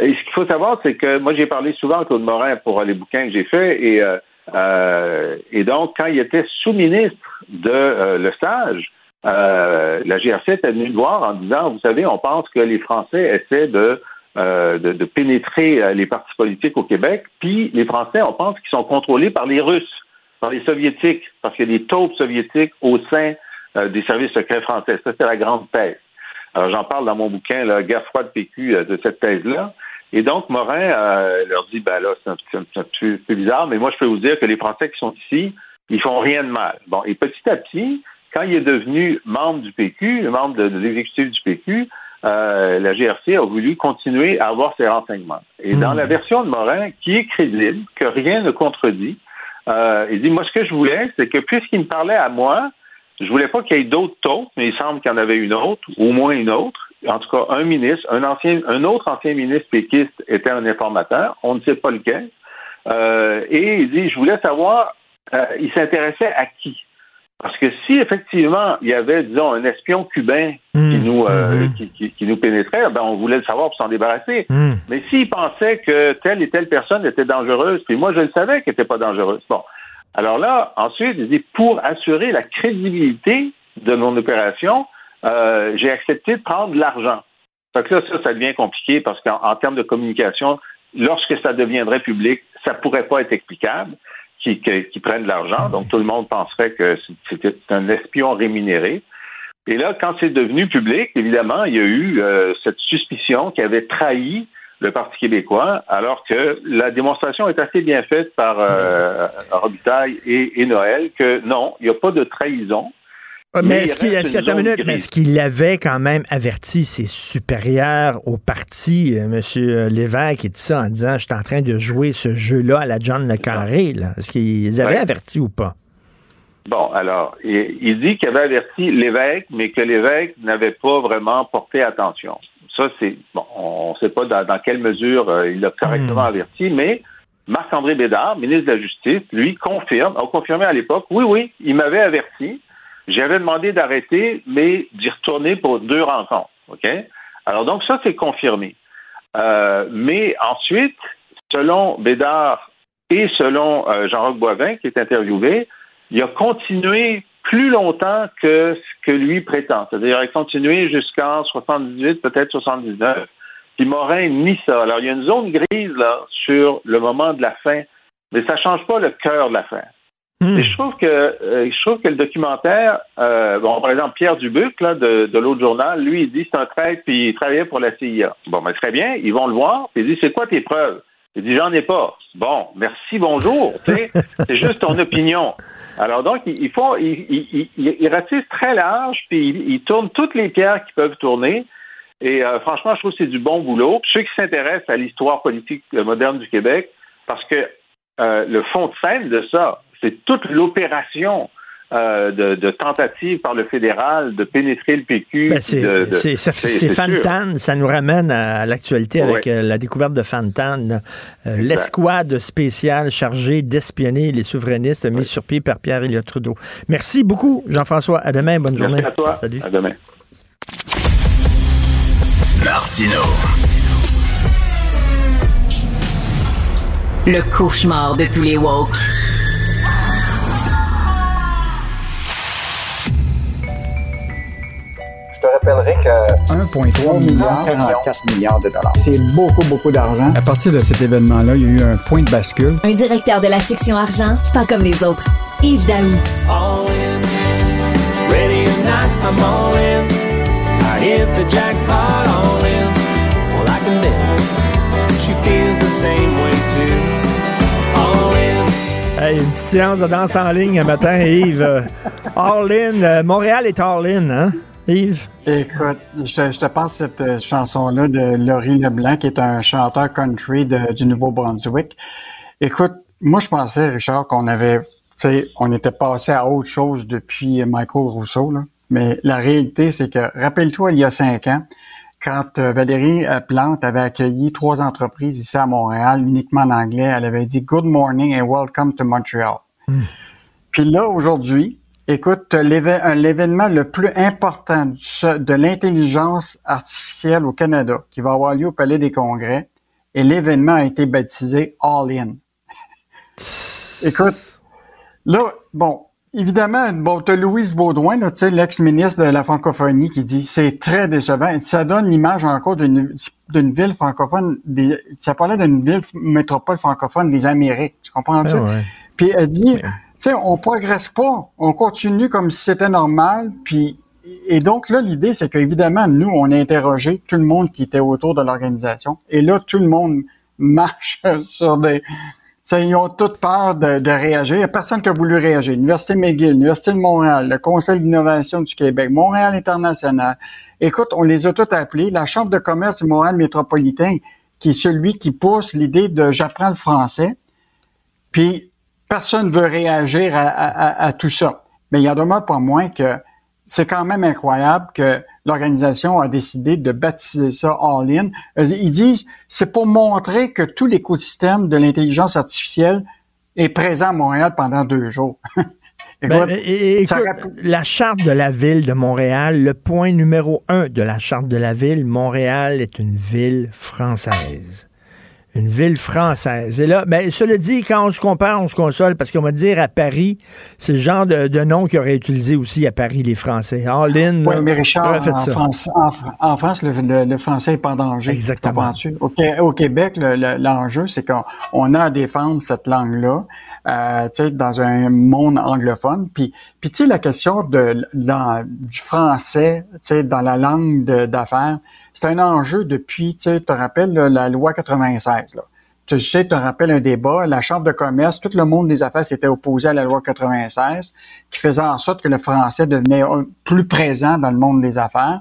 Et ce qu'il faut savoir, c'est que moi j'ai parlé souvent à Claude Morin pour les bouquins que j'ai faits et euh, euh, et donc quand il était sous-ministre de le stage, la GRC était venue le voir en disant, vous savez, on pense que les Français essaient de euh, de, pénétrer euh, les partis politiques au Québec. Puis les Français, on pense qu'ils sont contrôlés par les Russes, par les Soviétiques, parce qu'il y a des taupes soviétiques au sein euh, des services secrets français. Ça, c'est la grande thèse. Alors, j'en parle dans mon bouquin, la Guerre froide PQ, de cette thèse-là. Et donc, Morin leur dit, ben là, c'est un, petit peu bizarre, mais moi, je peux vous dire que les Français qui sont ici, ils font rien de mal. Bon, et petit à petit, quand il est devenu membre du PQ, membre de l'exécutif du PQ, euh, la GRC a voulu continuer à avoir ces renseignements. Et dans hmm. la version de Morin, qui est crédible, que rien ne contredit, euh, il dit, moi, ce que je voulais, c'est que puisqu'il me parlait à moi, je voulais pas qu'il y ait d'autres taupes, mais il semble qu'il y en avait une autre, au moins une autre. En tout cas, un ministre, un ancien, un autre ancien ministre péquiste était un informateur, on ne sait pas lequel. Euh, et il dit, je voulais savoir, il s'intéressait à qui? Parce que si effectivement il y avait, disons, un espion cubain mmh. Nous euh, mmh. qui, nous pénétrait, ben on voulait le savoir pour s'en débarrasser. Mmh. Mais s'il pensait que telle et telle personne était dangereuse, puis moi je le savais qu'elle n'était pas dangereuse. Bon. Alors là, ensuite, il dit pour assurer la crédibilité de mon opération, euh, j'ai accepté de prendre de l'argent. Fait que là, ça, ça devient compliqué parce qu'en termes de communication, lorsque ça deviendrait public, ça pourrait pas être explicable qui, prennent de l'argent. Donc, tout le monde penserait que c'était un espion rémunéré. Et là, quand c'est devenu public, évidemment, il y a eu euh, cette suspicion qu'il avait trahi le Parti québécois, alors que la démonstration est assez bien faite par euh, Robitaille et, et, Noël que non, il n'y a pas de trahison mais est-ce qu'il avait quand même averti ses supérieurs au parti, euh, M. Lévesque et tout ça, en disant je suis en train de jouer ce jeu-là à la John Le Carré? Est-ce qu'ils avaient averti ou pas? Bon, alors, il, dit qu'il avait averti l'évêque, mais que l'évêque n'avait pas vraiment porté attention. Ça, c'est bon, on ne sait pas dans, quelle mesure euh, il l'a correctement hmm. averti, mais Marc-André Bédard, ministre de la Justice, lui confirme, a confirmé à l'époque, oui, oui, il m'avait averti, j'avais demandé d'arrêter, mais d'y retourner pour deux rencontres. OK? Alors, donc, ça, c'est confirmé. Euh, mais ensuite, selon Bédard et selon euh, Jean-Roch Boivin, qui est interviewé, il a continué plus longtemps que ce que lui prétend. C'est-à-dire, il a continué jusqu'en 78, peut-être 79. Puis Morin nie ça. Alors, il y a une zone grise, là, sur le moment de la fin, mais ça ne change pas le cœur de l'affaire. Hmm. Et je trouve que euh, je trouve que le documentaire, euh, bon, par exemple, Pierre Dubuc, là, de, de l'autre journal, lui, il dit c'est un traître, puis il travaillait pour la CIA. Bon, ben très bien, ils vont le voir, puis il dit c'est quoi tes preuves? Il dit j'en ai pas. Bon, merci, bonjour. c'est juste ton opinion. Alors donc, il, faut, il, il, ratisse très large, puis il, tourne toutes les pierres qui peuvent tourner. Et euh, franchement, je trouve que c'est du bon boulot. Puis ceux qui s'intéressent à l'histoire politique moderne du Québec, parce que le fond de scène de ça, c'est toute l'opération euh, de, de tentatives par le fédéral de pénétrer le PQ. Ben, c'est Fantan, ça nous ramène à l'actualité avec euh, la découverte de Fantan, euh, l'escouade spéciale chargée d'espionner les souverainistes mis sur pied par Pierre Elliott Trudeau. Merci beaucoup, Jean-François. À demain, bonne journée. Merci à toi. Salut. À demain. Martino. Le cauchemar de tous les woke. Rappellerai que 1,3 milliard, 44 milliards de dollars. C'est beaucoup, beaucoup d'argent. À partir de cet événement-là, il y a eu un point de bascule. Un directeur de la section argent, pas comme les autres. Yves Daou. All in, ready or not, I'm all in. I hit the jackpot, all in. Well, I can live. She feels the same way too. All in. Hey, une petite séance de danse en ligne un matin, Yves. all in. Euh, Montréal est all in, hein? Yves? Écoute, je, te passe cette euh, chanson-là de Laurie Leblanc, qui est un chanteur country du Nouveau-Brunswick. Écoute, moi, je pensais, Richard, qu'on avait, tu sais, on était passé à autre chose depuis Michael Rousseau, là. Mais la réalité, c'est que, rappelle-toi, il y a cinq ans, quand euh, Valérie euh, Plante avait accueilli trois entreprises ici à Montréal, uniquement en anglais, elle avait dit Good morning and welcome to Montreal. Hmm. Puis là, aujourd'hui, Écoute, l'événement le plus important de l'intelligence artificielle au Canada, qui va avoir lieu au Palais des Congrès, et l'événement a été baptisé All In. Écoute, là, bon, évidemment, bon, tu as Louise Baudouin, l'ex-ministre de la francophonie, qui dit c'est très décevant. Ça donne l'image encore d'une ville francophone, des, ça parlait d'une ville métropole francophone des Amériques. Tu comprends ça? Ah Puis elle dit sais, on progresse pas, on continue comme si c'était normal, puis et donc là, l'idée, c'est qu'évidemment, nous, on a interrogé tout le monde qui était autour de l'organisation, et là, tout le monde marche sur des... Ils ont toutes peur de, de, réagir. Il n'y a personne qui a voulu réagir. L'Université McGill, l'Université de Montréal, le Conseil d'innovation du Québec, Montréal International. Écoute, on les a tous appelés. La Chambre de commerce du Montréal métropolitain, qui est celui qui pousse l'idée de j'apprends le français. Puis personne ne veut réagir à, tout ça. Mais il y en demeure pas moins que c'est quand même incroyable que l'organisation a décidé de baptiser ça All In. Ils disent c'est pour montrer que tout l'écosystème de l'intelligence artificielle est présent à Montréal pendant deux jours. Ben, la charte de la ville de Montréal, le point numéro un de la charte de la ville, Montréal est une ville française une ville française. Et là, ben, cela dit, quand on se compare, on se console, parce qu'on va dire à Paris, c'est le genre de, nom qu'ils auraient utilisé aussi à Paris, les Français. In. Oui, mais Richard, en France, en, France, le, français n'est pas en danger. Exactement. Au, au, Québec, l'enjeu, c'est qu'on a à défendre cette langue-là. Euh, dans un monde anglophone. Puis, puis tu sais, la question de, du français, dans la langue d'affaires, c'est un enjeu depuis, tu sais, te rappelles la loi 96. Là. Tu sais, tu te rappelles un débat, la Chambre de commerce, tout le monde des affaires s'était opposé à la loi 96, qui faisait en sorte que le français devenait plus présent dans le monde des affaires.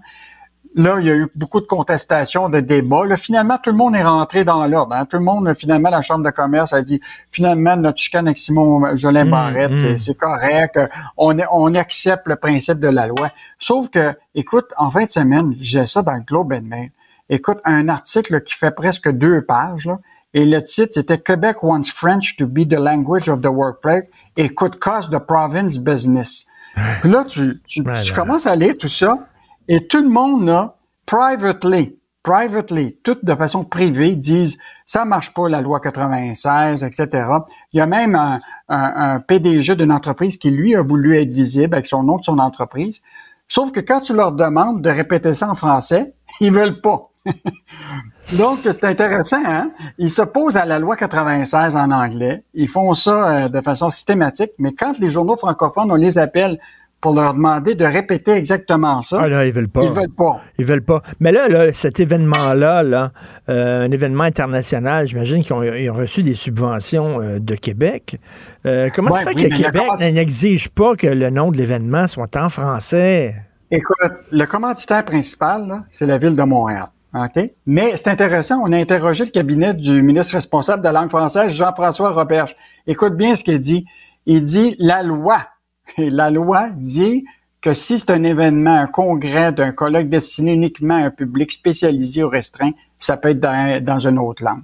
Là, il y a eu beaucoup de contestations, de débats. Là, finalement, tout le monde est rentré dans l'ordre. Hein. Tout le monde, finalement, la Chambre de commerce a dit, finalement, notre chicane avec Simon Jolin mmh, Barrette, mmh. c'est correct. On, on accepte le principe de la loi. Sauf que, écoute, en fin de semaine, j'ai ça dans le Globe and Mail. Écoute, un article qui fait presque deux pages, et le titre, c'était Quebec wants French to be the language of the workplace could cause the province business. là, tu, tu, tu commences à lire tout ça. Et tout le monde, là, privately, privately, tout de façon privée, disent ça marche pas la loi 96, etc. Il y a même un, un, PDG d'une entreprise qui, lui, a voulu être visible avec son nom de son entreprise. Sauf que quand tu leur demandes de répéter ça en français, ils veulent pas. Donc, c'est intéressant, hein? Ils s'opposent à la loi 96 en anglais. Ils font ça euh, de façon systématique, mais quand les journaux francophones, on les appelle pour leur demander de répéter exactement ça. Ah là, ils veulent pas. Ils veulent pas. Ils veulent pas. Mais là, là cet événement-là, là, euh, un événement international, j'imagine qu'ils ont, reçu des subventions euh, de Québec. Euh, comment ça se fait que Québec n'exige pas que le nom de l'événement soit en français? Écoute, le commanditaire principal, c'est la ville de Montréal. OK? Mais c'est intéressant, on a interrogé le cabinet du ministre responsable de la langue française, Jean-François Roberge. Écoute bien ce qu'il dit. Il dit la loi Et la loi dit que si c'est un événement, un congrès d'un colloque destiné uniquement à un public spécialisé ou restreint, ça peut être dans, une autre langue.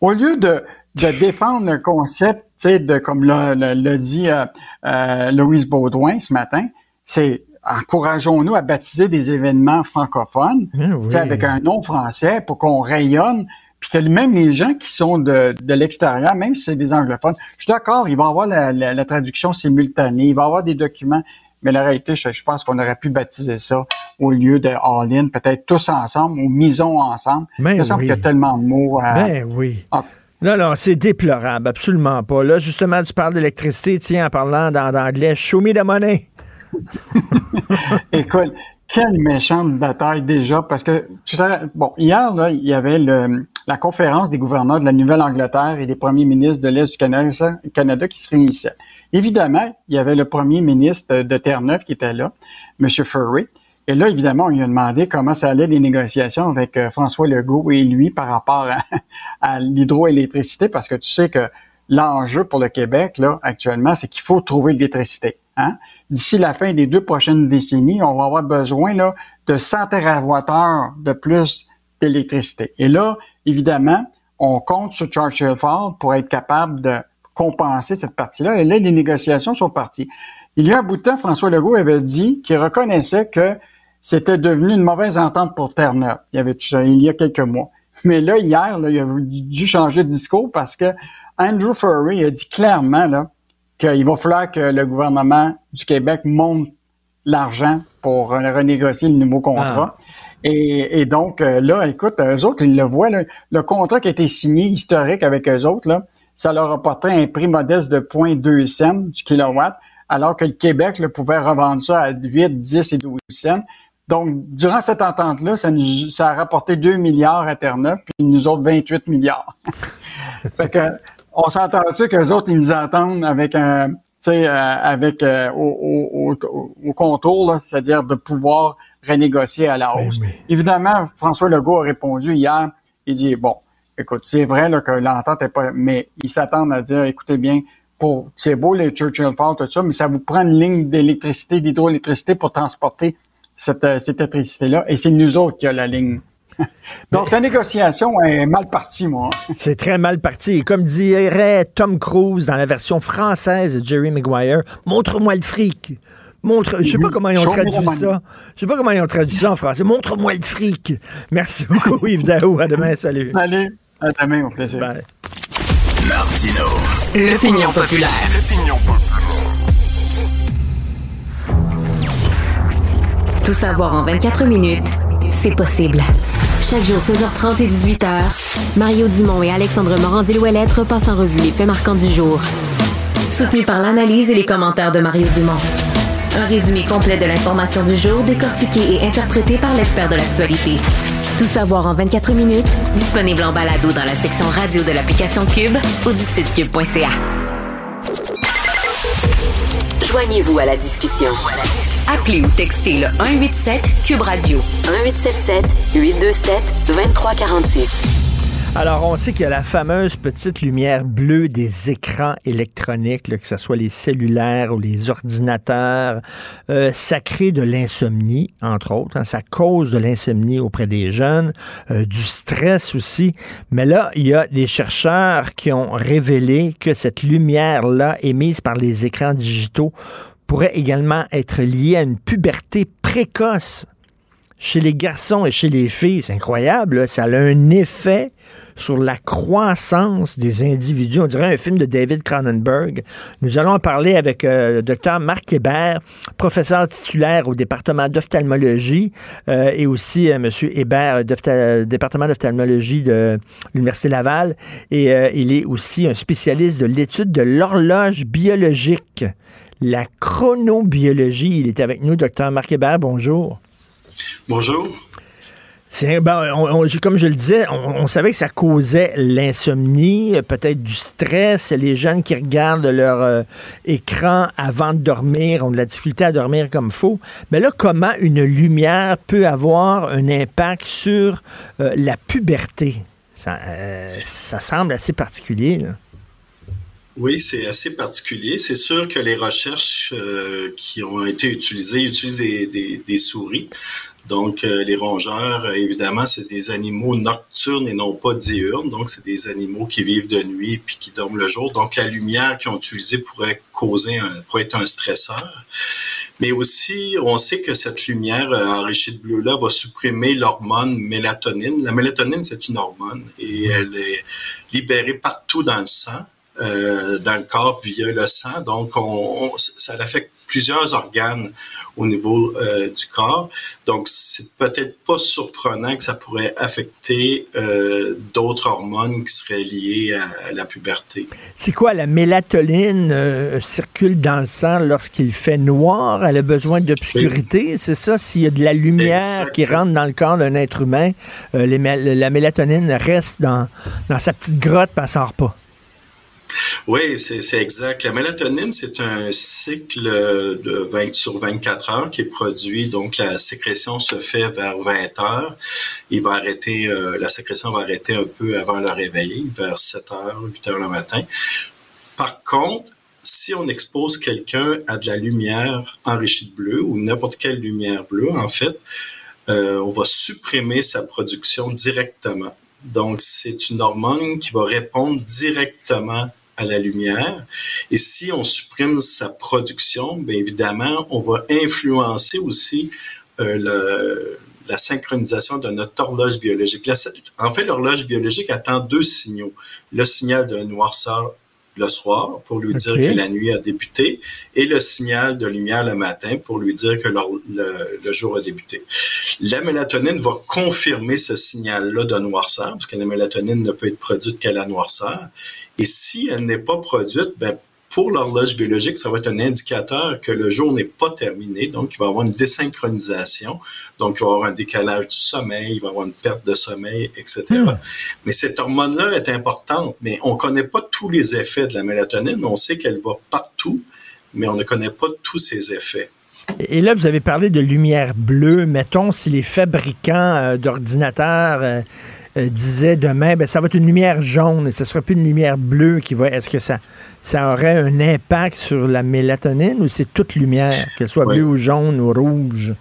Au lieu de, de défendre le concept, de, comme l'a dit euh, euh, Louise Baudouin ce matin, c'est encourageons-nous à baptiser des événements francophones, eh avec un nom français pour qu'on rayonne, puis que même les gens qui sont de, de l'extérieur, même si c'est des anglophones, je suis d'accord, il va y avoir la, la, traduction simultanée, il va y avoir des documents, mais la réalité, je, pense qu'on aurait pu baptiser ça au lieu de all-in, peut-être tous ensemble ou misons ensemble. Mais il me semble qu'il y a tellement de mots. À... Ben oui. Ah. Non, non, c'est déplorable, absolument pas. Là, justement, tu parles d'électricité, tiens, en parlant dans l'anglais, show me the money. Écoute, quelle méchante bataille déjà, parce que, bon, hier, là, il y avait le, la conférence des gouverneurs de la Nouvelle-Angleterre et des premiers ministres de l'Est du Canada, qui se réunissaient. Évidemment, il y avait le premier ministre de Terre-Neuve qui était là, M. Furry. Et là, évidemment, on lui a demandé comment ça allait les négociations avec euh, François Legault et lui par rapport à, à l'hydroélectricité, parce que tu sais que l'enjeu pour le Québec, là, actuellement, c'est qu'il faut trouver l'électricité. Hein? D'ici la fin des deux prochaines décennies, on va avoir besoin là, de 100 TWh de plus d'électricité. Et là, évidemment, on compte sur Churchill Fall pour être capable de compenser cette partie-là. Et là, les négociations sont parties. Il y a un bout de temps, François Legault avait dit qu'il reconnaissait que c'était devenu une mauvaise entente pour Terre-Neuve. Il y avait il y a quelques mois. Mais là, hier, là, il a dû changer de discours parce que Andrew Furry a dit clairement là, qu'il va falloir que le gouvernement du Québec monte l'argent pour renégocier le nouveau contrat. Ah. Et, donc, euh, là, écoute, eux autres, ils le voient, le contrat qui a été signé historique avec eux autres, là, ça leur apportait un prix modeste de 0.2 cents du kilowatt, alors que le Québec le pouvait revendre ça à 8, 10 et 12 cents. Donc, durant cette entente-là, ça, ça a rapporté 2 milliards à Terre-Neuve, puis nous autres 28 milliards. fait que, on s'entend-tu qu'eux autres, ils nous entendent avec un, tu sais, euh, avec euh, au, au, au, contour, c'est-à-dire de pouvoir renégocier à la ben hausse. Évidemment, François Legault a répondu hier, il dit, bon, écoute, c'est vrai là, que l'entente est pas, mais ils s'attendent à dire, écoutez bien, pour, c'est beau les Churchill Falls, tout ça, mais ça vous prend une ligne d'électricité, d'hydroélectricité pour transporter cette, euh, cette électricité-là, et c'est nous autres qui a la ligne. Donc, la négociation est mal partie, moi. C'est très mal parti. Et comme dirait Tom Cruise dans la version française de Jerry Maguire, montre-moi le fric. Montre, je sais pas comment ils ont traduit ça. Je sais pas comment ils ont traduit ça en français. Montre-moi le fric. Merci beaucoup, Yves Daou. À demain. Salut. Salut. À demain, au plaisir. Bye. Martino. L'opinion populaire. L'opinion populaire. Tout savoir en 24 minutes c'est possible. Chaque jour, 16h30 et 18h, Mario Dumont et Alexandre Morin-Villouellette repassent en revue les faits marquants du jour. Soutenu par l'analyse et les commentaires de Mario Dumont. Un résumé complet de l'information du jour décortiqué et interprété par l'expert de l'actualité. Tout savoir en 24 minutes, disponible en balado dans la section radio de l'application Cube ou du site cube.ca. Joignez-vous à la discussion. Appelez ou textez le 187 Cube Radio 1877 827 2346. Alors, on sait qu'il y a la fameuse petite lumière bleue des écrans électroniques, que ce soit les cellulaires ou les ordinateurs. Euh, ça crée de l'insomnie, entre autres. Hein. ça cause de l'insomnie auprès des jeunes, euh, du stress aussi. Mais là, il y a des chercheurs qui ont révélé que cette lumière-là émise par les écrans digitaux pourrait également être lié à une puberté précoce chez les garçons et chez les filles. C'est incroyable. Ça a un effet sur la croissance des individus. On dirait un film de David Cronenberg. Nous allons en parler avec euh, le docteur Marc Hébert, professeur titulaire au département d'ophtalmologie euh, et aussi euh, M. Hébert, département d'ophtalmologie de l'Université Laval. Et il est aussi un spécialiste de l'étude de l'horloge biologique la chronobiologie. Il est avec nous, docteur Marc Hébert. Bonjour. Bonjour. Ben, comme je le disais, on, savait que ça causait l'insomnie, peut-être du stress. Les jeunes qui regardent leur euh, écran avant de dormir ont de la difficulté à dormir comme faut. Mais là, comment une lumière peut avoir un impact sur euh, la puberté? Ça, euh, ça semble assez particulier. Oui, c'est assez particulier. C'est sûr que les recherches euh, qui ont été utilisées utilisent des, souris. Donc, euh, les rongeurs, euh, évidemment, c'est des animaux nocturnes et non pas diurnes. Donc, c'est des animaux qui vivent de nuit puis qui dorment le jour. Donc, la lumière qu'ils ont utilisée pourrait causer un, pourrait être un stresseur. Mais aussi, on sait que cette lumière enrichie de bleu-là va supprimer l'hormone mélatonine. La mélatonine, c'est une hormone et elle est libérée partout dans le sang. Euh, dans le corps via le sang. Donc, on, ça affecte plusieurs organes au niveau euh, du corps. Donc, c'est peut-être pas surprenant que ça pourrait affecter euh, d'autres hormones qui seraient liées à, la puberté. C'est quoi la mélatonine circule dans le sang lorsqu'il fait noir? Elle a besoin d'obscurité, c'est ça? S'il y a de la lumière qui rentre dans le corps d'un être humain, la mélatonine reste dans, dans sa petite grotte, et elle sort pas. Oui, c'est exact. La mélatonine, c'est un cycle de 20 sur 24 heures qui est produit. Donc, la sécrétion se fait vers 20 heures. Il va arrêter, euh, la sécrétion va arrêter un peu avant le réveil, vers 7 heures, 8 heures le matin. Par contre, si on expose quelqu'un à de la lumière enrichie de bleu ou n'importe quelle lumière bleue, en fait, euh, on va supprimer sa production directement. Donc, c'est une hormone qui va répondre directement à la lumière. Et si on supprime sa production, bien évidemment, on va influencer aussi euh, la synchronisation de notre horloge biologique. en fait, l'horloge biologique attend deux signaux. Le signal de noirceur le soir pour lui dire que la nuit a débuté et le signal de lumière le matin pour lui dire que le, jour a débuté. La mélatonine va confirmer ce signal-là de noirceur parce que la mélatonine ne peut être produite qu'à la noirceur. Et si elle n'est pas produite, ben, pour l'horloge biologique, ça va être un indicateur que le jour n'est pas terminé, donc il va y avoir une désynchronisation, donc il va y avoir un décalage du sommeil, il va y avoir une perte de sommeil, etc. Hmm. Mais cette hormone-là est importante, mais on ne connaît pas tous les effets de la mélatonine, on sait qu'elle va partout, mais on ne connaît pas tous ses effets. Et là, vous avez parlé de lumière bleue. Mettons, si les fabricants euh, d'ordinateurs euh, disait demain, ben, ça va être une lumière jaune et ce sera plus une lumière bleue qui va. Est-ce que ça, ça aurait un impact sur la mélatonine ou c'est toute lumière, qu'elle soit bleue ou jaune ou rouge?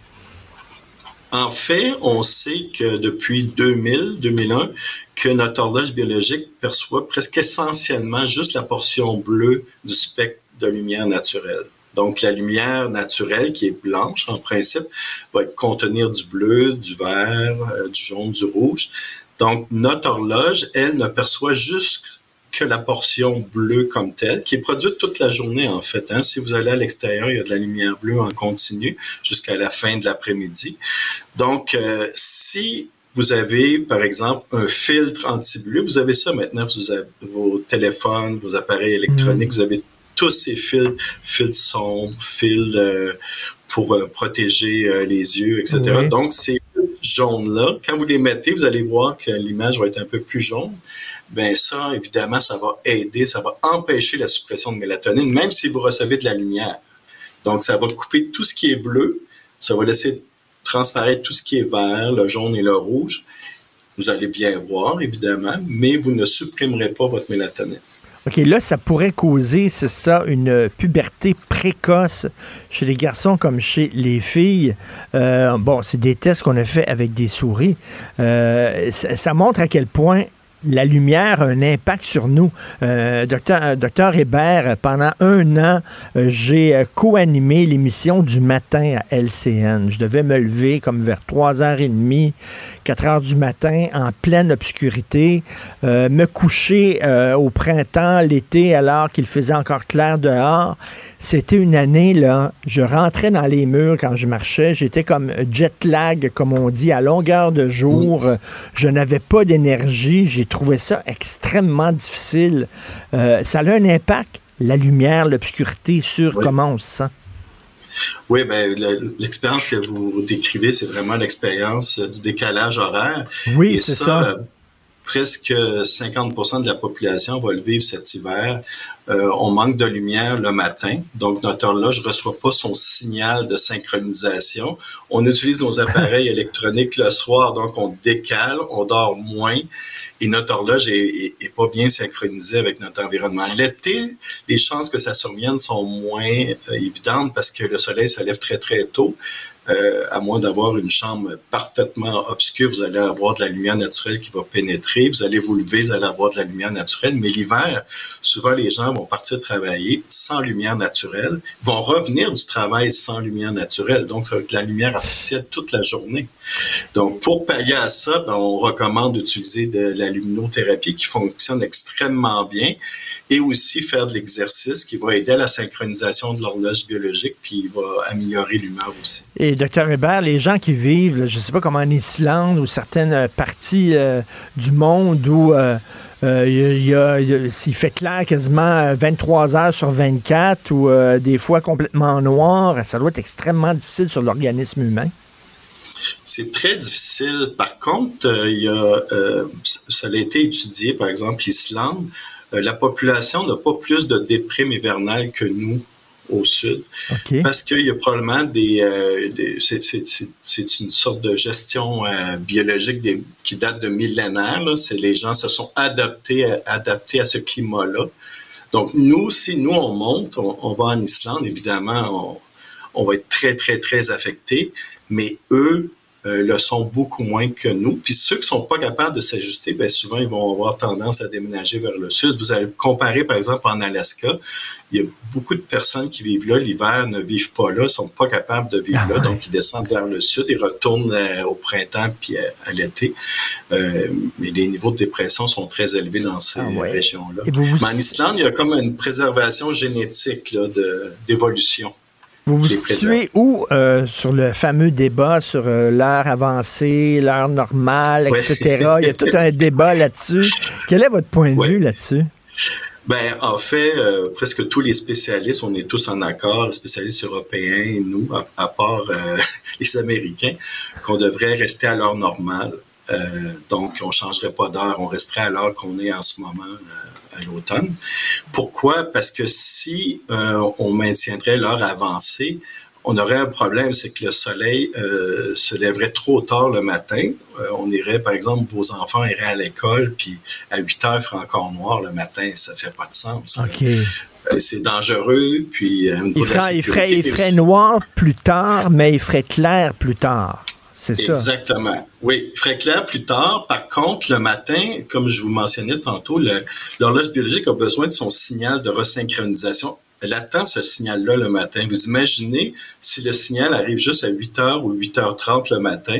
En fait, on sait que depuis 2000, 2001, que notre horloge biologique perçoit presque essentiellement juste la portion bleue du spectre de lumière naturelle. Donc, la lumière naturelle, qui est blanche en principe, va contenir du bleu, du vert, euh, du jaune, du rouge. Donc, notre horloge, elle, ne perçoit juste que la portion bleue comme telle, qui est produite toute la journée en fait. Hein. Si vous allez à l'extérieur, il y a de la lumière bleue en continu jusqu'à la fin de l'après-midi. Donc, euh, si vous avez, par exemple, un filtre anti-bleu, vous avez ça maintenant, vous avez vos téléphones, vos appareils électroniques, mm. vous avez tous ces filtres, filtres sombres, filtres euh, pour euh, protéger les yeux, etc. Donc, c'est jaune-là, quand vous les mettez, vous allez voir que l'image va être un peu plus jaune. Ben ça, évidemment, ça va aider, ça va empêcher la suppression de mélatonine, même si vous recevez de la lumière. Donc, ça va couper tout ce qui est bleu, ça va laisser transparaître tout ce qui est vert, le jaune et le rouge. Vous allez bien voir, évidemment, mais vous ne supprimerez pas votre mélatonine. OK, là, ça pourrait causer, c'est ça, une puberté précoce chez les garçons comme chez les filles. Euh, bon, c'est des tests qu'on a fait avec des souris. Euh, ça, montre à quel point la lumière a un impact sur nous. Euh, docteur, euh, docteur Hébert, pendant un an, euh, j'ai co-animé l'émission du matin à LCN. Je devais me lever comme vers 3h30, 4h du matin, en pleine obscurité, me coucher au printemps, l'été, alors qu'il faisait encore clair dehors. C'était une année, là, je rentrais dans les murs quand je marchais, j'étais comme jet lag, comme on dit, à longueur de jour. Je n'avais pas d'énergie, j'ai trouvais ça extrêmement difficile. Euh, ça a un impact, la lumière, l'obscurité, sur comment on se sent. Oui, ben, l'expérience que vous décrivez, c'est vraiment l'expérience du décalage horaire. Oui, c'est ça. Euh, presque 50% de la population va le vivre cet hiver. Euh, on manque de lumière le matin, donc notre horloge ne reçoit pas son signal de synchronisation. On utilise nos appareils électroniques le soir, donc on décale, on dort moins et notre horloge est, pas bien synchronisée avec notre environnement. L'été, les chances que ça survienne sont moins euh, évidentes parce que le soleil se lève très très tôt. Euh, à moins d'avoir une chambre parfaitement obscure, vous allez avoir de la lumière naturelle qui va pénétrer. Vous allez vous lever, vous allez avoir de la lumière naturelle. Mais l'hiver, souvent les gens vont partir travailler sans lumière naturelle, vont revenir du travail sans lumière naturelle. Donc, ça va être de la lumière artificielle toute la journée. Donc, pour pallier à ça, ben, on recommande d'utiliser de la luminothérapie qui fonctionne extrêmement bien et aussi faire de l'exercice qui va aider à la synchronisation de l'horloge biologique puis va améliorer l'humeur aussi. Docteur Hébert, les gens qui vivent, je ne sais pas comment en Islande ou certaines parties euh, du monde où euh, euh, il, fait clair quasiment 23 heures sur 24 ou des fois complètement noir, ça doit être extrêmement difficile sur l'organisme humain. C'est très difficile. Par contre, il y a, ça a été étudié, par exemple, l'Islande. la population n'a pas plus de déprime hivernale que nous au sud. Parce qu'il y a probablement des... Euh, c'est une sorte de gestion euh, biologique qui date de millénaires. C'est les gens se sont adaptés, adaptés à ce climat-là. Donc, nous, si nous, on monte, on, va en Islande, évidemment, on, on, va être très, très, très affectés. Mais eux, euh, le sont beaucoup moins que nous. Puis ceux qui sont pas capables de s'ajuster, bien souvent, ils vont avoir tendance à déménager vers le sud. Vous allez comparer, par exemple, en Alaska, il y a beaucoup de personnes qui vivent là, l'hiver ne vivent pas là, sont pas capables de vivre là, ah donc ils descendent vers le sud, ils retournent euh, au printemps puis euh, à, l'été. mais les niveaux de dépression sont très élevés dans ces ah régions-là. Mais en Islande, il y a comme une préservation génétique d'évolution. Vous vous situez où euh, sur le fameux débat sur euh, l'heure avancée, l'heure normale, etc. Il y a tout un débat là-dessus. Quel est votre point de vue là-dessus? Ben, en fait, euh, presque tous les spécialistes, on est tous en accord, les spécialistes européens et nous, à, part les Américains, qu'on devrait rester à l'heure normale. donc, on changerait pas d'heure, on resterait à l'heure qu'on est en ce moment à l'automne. Pourquoi? Parce que si euh, on maintiendrait l'heure avancée, on aurait un problème, c'est que le soleil euh, se lèverait trop tard le matin. Euh, on irait, par exemple, vos enfants iraient à l'école, puis à 8 heures, il ferait encore noir le matin. Ça fait pas de sens. OK. c'est dangereux, puis... il, ferait, il, ferait, il ferait noir plus tard, mais il ferait clair plus tard. C'est ça. Exactement. Oui, ferait clair plus tard. Par contre, le matin, comme je vous mentionnais tantôt, l'horloge biologique a besoin de son signal de resynchronisation. Elle attend ce signal-là le matin. Vous imaginez si le signal arrive juste à 8 h ou 8h30 le matin,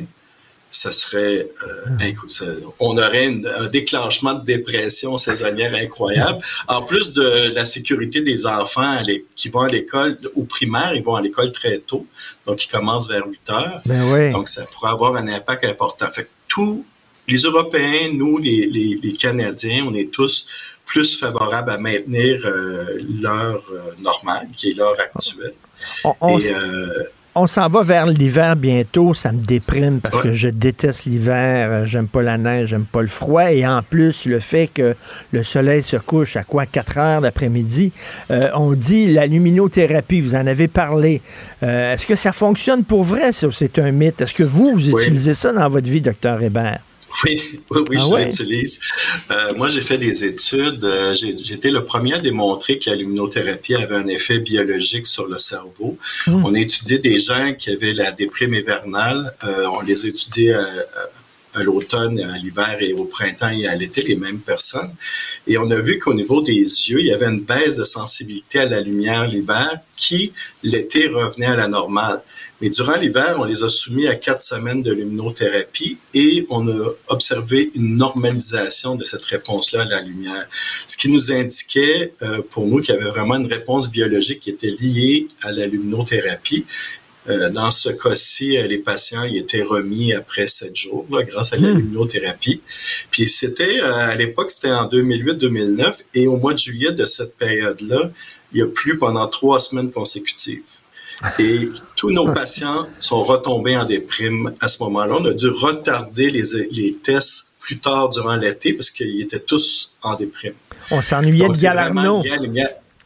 ça serait euh, on aurait un déclenchement de dépression saisonnière incroyable. En plus de la sécurité des enfants qui vont à l'école au primaire, ils vont à l'école très tôt, donc ils commencent vers 8 heures. Ben donc ça pourrait avoir un impact important. Fait que tous les Européens, nous, les, les, Canadiens, on est tous plus favorables à maintenir euh, l'heure euh, normale, qui est l'heure actuelle. Et, on s'en va vers l'hiver bientôt. Ça me déprime parce que je déteste l'hiver. Euh, j'aime pas la neige, j'aime pas le froid. Et en plus, le fait que le soleil se couche à quoi 4 heures l'après-midi. Euh, on dit la luminothérapie, vous en avez parlé. Euh, est-ce que ça fonctionne pour vrai? C'est un mythe? Est-ce que vous, vous utilisez ça dans votre vie, docteur Hébert? Oui, oui, oui ah je l'utilise. Euh, moi, j'ai fait des études. Euh, j'ai été le premier à démontrer que la luminothérapie avait un effet biologique sur le cerveau. Hmm. On a étudié des gens qui avaient la déprime hivernale. Euh, on les a étudiés à l'automne, à l'hiver et au printemps et à l'été, les mêmes personnes. Et on a vu qu'au niveau des yeux, il y avait une baisse de sensibilité à la lumière l'hiver qui, l'été, revenait à la normale. Mais durant l'hiver, on les a soumis à quatre semaines de luminothérapie et on a observé une normalisation de cette réponse-là à la lumière. Ce qui nous indiquait euh, pour nous qu'il y avait vraiment une réponse biologique qui était liée à la luminothérapie. Euh, dans ce cas-ci, euh, les patients y étaient remis après sept jours grâce à la hmm. luminothérapie. Puis c'était, à l'époque, c'était en 2008-2009 et au mois de juillet de cette période-là, il y a plu pendant trois semaines consécutives. Et tous nos patients sont retombés en déprime à ce moment-là. On a dû retarder les, les tests plus tard durant l'été parce qu'ils étaient tous en déprime. On s'ennuyait de Galarno.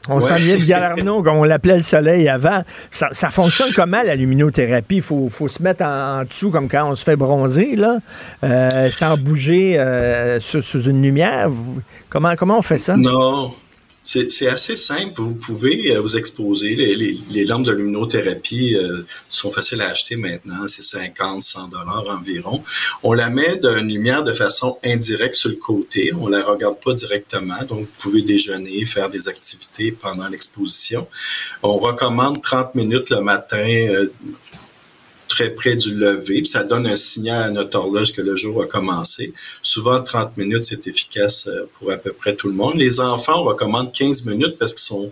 On s'ennuyait de Galarno, comme on l'appelait le soleil avant. Ça, fonctionne comment, la luminothérapie? Il faut, se mettre en, dessous, comme quand on se fait bronzer, là, euh, sans bouger euh, sous, une lumière? comment, comment on fait ça? Non. C'est assez simple. Vous pouvez euh, vous exposer. Les, les, lampes de luminothérapie euh, sont faciles à acheter maintenant. C'est 50, 100 dollars environ. On la met d'une lumière de façon indirecte sur le côté. On la regarde pas directement. Donc, vous pouvez déjeuner, faire des activités pendant l'exposition. On recommande 30 minutes le matin euh, très près du lever, ça donne un signal à notre horloge que le jour a commencé. Souvent, 30 minutes, c'est efficace euh, pour à peu près tout le monde. Les enfants, on recommande 15 minutes parce qu'ils sont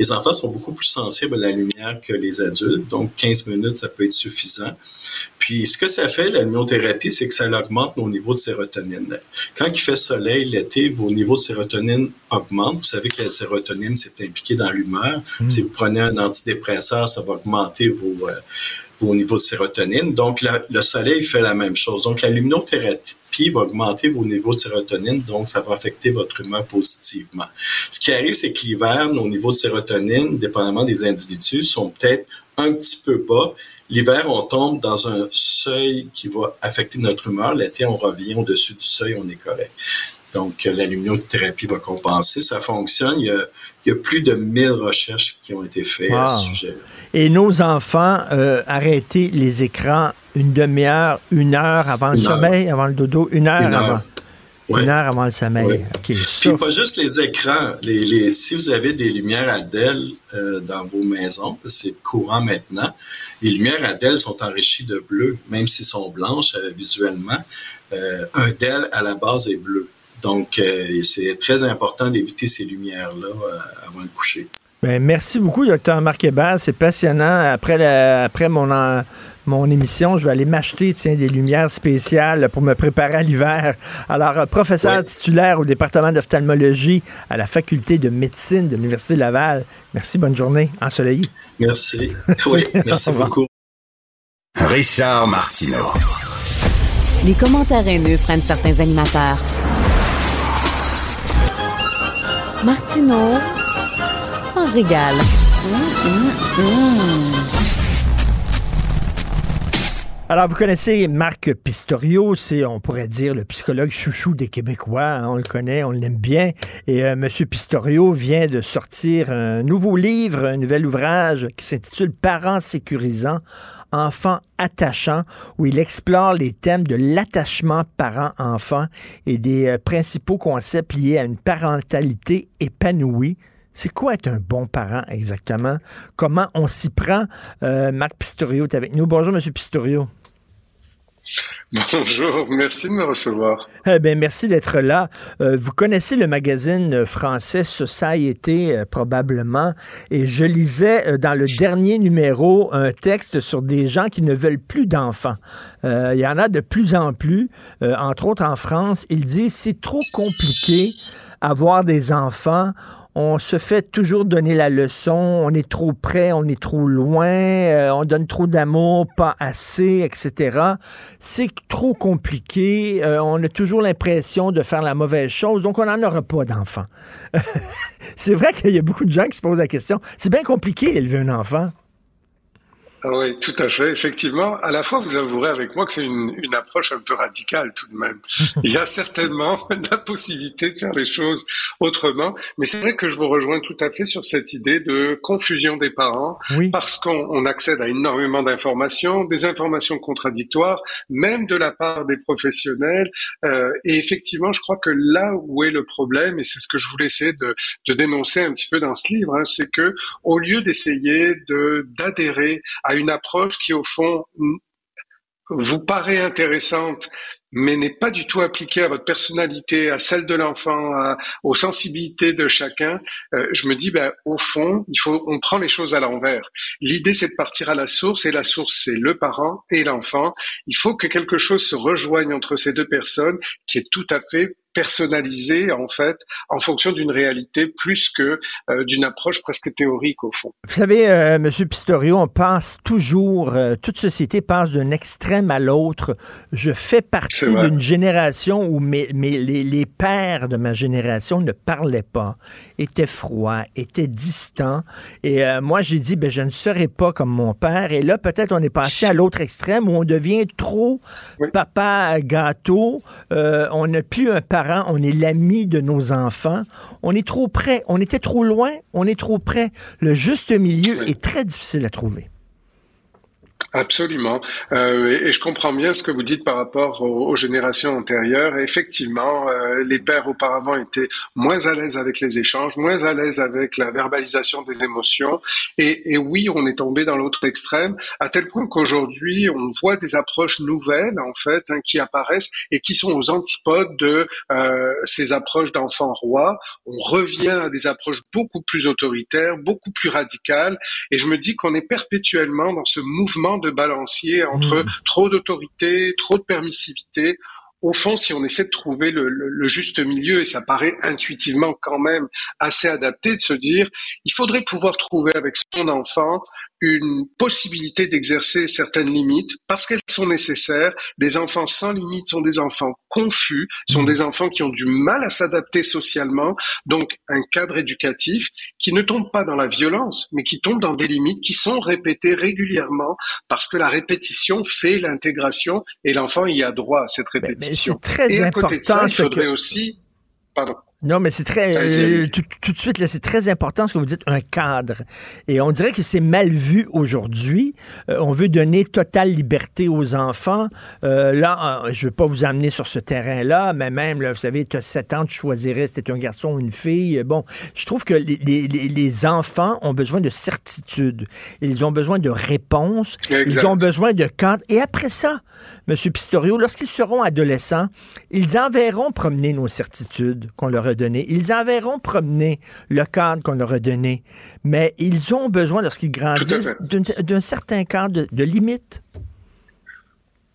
les enfants sont beaucoup plus sensibles à la lumière que les adultes, donc 15 minutes, ça peut être suffisant. Puis ce que ça fait, la luminothérapie, c'est que ça augmente nos niveaux de sérotonine. Quand il fait soleil l'été, vos niveaux de sérotonine augmentent. Vous savez que la sérotonine, c'est impliqué dans l'humeur. Hmm. Si vous prenez un antidépresseur, ça va augmenter vos, euh, vos niveaux de sérotonine. Donc, le soleil fait la même chose. Donc, la luminothérapie va augmenter vos niveaux de sérotonine, donc ça va affecter votre humeur positivement. Ce qui arrive, c'est que l'hiver, nos niveaux de sérotonine, dépendamment des individus, sont peut-être un petit peu bas. L'hiver, on tombe dans un seuil qui va affecter notre humeur. L'été, on revient au-dessus du seuil, on est correct. Donc, la luminothérapie va compenser. Ça fonctionne. Il y a, plus de 1000 recherches qui ont été faites à ce sujet. Et nos enfants, euh, arrêter les écrans une demi-heure, une heure avant le sommeil, avant le dodo, une heure, avant. Une heure avant le sommeil. Puis pas juste les écrans. Les, si vous avez des lumières Adèle euh, dans vos maisons, parce que c'est courant maintenant, les lumières Adèle sont enrichies de bleu, même s'ils sont blanches euh, visuellement. un DEL à la base est bleu. Donc, euh, c'est très important d'éviter ces lumières-là euh, avant le coucher. Ben, merci beaucoup, docteur Marc Hébert. C'est passionnant. Après, après mon, mon émission, je vais aller m'acheter des lumières spéciales pour me préparer à l'hiver. Alors, euh, professeur titulaire au département d'ophtalmologie à la faculté de médecine de l'Université Laval. Merci, bonne journée. Ensoleillé. Merci. oui, merci beaucoup. Richard Martineau. Les commentaires haineux prennent certains animateurs. Martineau s'en régale. Alors, vous connaissez Marc Pistorio, c'est, on pourrait dire, le psychologue chouchou des Québécois. Hein, on le connaît, on l'aime bien. Et euh, M. Pistorio vient de sortir un nouveau livre, un nouvel ouvrage qui s'intitule Parents sécurisants Enfants attachants, où il explore les thèmes de l'attachement parent-enfant et des euh, principaux concepts liés à une parentalité épanouie. C'est quoi être un bon parent exactement? Comment on s'y prend? Euh, Marc Pistorio est avec nous. Bonjour, M. Pistorio. Bonjour, merci de me recevoir. Eh bien, merci d'être là. Euh, vous connaissez le magazine français Société euh, probablement, et je lisais euh, dans le dernier numéro un texte sur des gens qui ne veulent plus d'enfants. Il y en a de plus en plus, entre autres en France. Ils disent c'est trop compliqué avoir des enfants on se fait toujours donner la leçon, on est trop près, on est trop loin, euh, on donne trop d'amour, pas assez, etc. C'est trop compliqué, euh, on a toujours l'impression de faire la mauvaise chose, donc on n'en aura pas d'enfants. c'est vrai qu'il y a beaucoup de gens qui se posent la question. C'est bien compliqué élever un enfant. Ah oui, tout à fait. Effectivement, à la fois, vous avouerez avec moi que c'est une, une, approche un peu radicale tout de même. Il y a certainement la possibilité de faire les choses autrement, mais c'est vrai que je vous rejoins tout à fait sur cette idée de confusion des parents, parce qu'on accède à énormément d'informations, des informations contradictoires, même de la part des professionnels. Euh, et effectivement, je crois que là où est le problème, et c'est ce que je voulais essayer de, de dénoncer un petit peu dans ce livre, hein, c'est que au lieu d'essayer de d'adhérer à une approche qui, au fond, vous paraît intéressante, mais n'est pas du tout appliquée à votre personnalité, à celle de l'enfant, aux sensibilités de chacun, euh, je me dis, ben, au fond, il faut, on prend les choses à l'envers. L'idée, c'est de partir à la source, et la source, c'est le parent et l'enfant. Il faut que quelque chose se rejoigne entre ces deux personnes, qui est tout à fait personnalisé en fait en fonction d'une réalité plus que euh, d'une approche presque théorique au fond. Vous savez, euh, Monsieur Pistorio, on passe toujours, euh, toute société passe d'un extrême à l'autre. Je fais partie d'une génération où mes, mes les, les, pères de ma génération ne parlaient pas, étaient froids, étaient distants. Et moi, j'ai dit, ben je ne serai pas comme mon père. Et là, peut-être on est passé à l'autre extrême où on devient trop papa gâteau. on n'a plus un père on est l'ami de nos enfants. On est trop près, on était trop loin, on est trop près. Le juste milieu est très difficile à trouver. Absolument. Euh, et, je comprends bien ce que vous dites par rapport aux, générations antérieures. effectivement, euh, les pères auparavant étaient moins à l'aise avec les échanges, moins à l'aise avec la verbalisation des émotions. Et, et oui, on est tombé dans l'autre extrême, à tel point qu'aujourd'hui, on voit des approches nouvelles, en fait, hein, qui apparaissent et qui sont aux antipodes de euh, ces approches d'enfants rois. On revient à des approches beaucoup plus autoritaires, beaucoup plus radicales. Et je me dis qu'on est perpétuellement dans ce mouvement de balancier entre mmh. trop d'autorité, trop de permissivité. Au fond, si on essaie de trouver le, le, juste milieu, et ça paraît intuitivement quand même assez adapté de se dire, il faudrait pouvoir trouver avec son enfant une possibilité d'exercer certaines limites parce qu'elles sont nécessaires. Des enfants sans limites sont des enfants confus, sont des enfants qui ont du mal à s'adapter socialement. Donc un cadre éducatif qui ne tombe pas dans la violence, mais qui tombe dans des limites qui sont répétées régulièrement parce que la répétition fait l'intégration et l'enfant y a droit à cette répétition. très et à côté de ça, il faudrait aussi... Pardon. Non, mais c'est très euh, tout, de suite là, c'est très important ce que vous dites un cadre. Et on dirait que c'est mal vu aujourd'hui. Euh, on veut donner totale liberté aux enfants. Euh, là, je veux pas vous amener sur ce terrain-là, mais même là, vous savez, tu as 7 ans, tu choisirais si tu un garçon ou une fille. Bon, je trouve que les, les, les, enfants ont besoin de certitude. Ils ont besoin de réponses. Ils ont besoin de cadre. Et après ça, Monsieur Pistorio, lorsqu'ils seront adolescents, ils enverront promener nos certitudes qu'on leur donné. Ils enverront promener le cadre qu'on leur a donné, mais ils ont besoin, lorsqu'ils grandissent, d'un certain cadre de, de limite.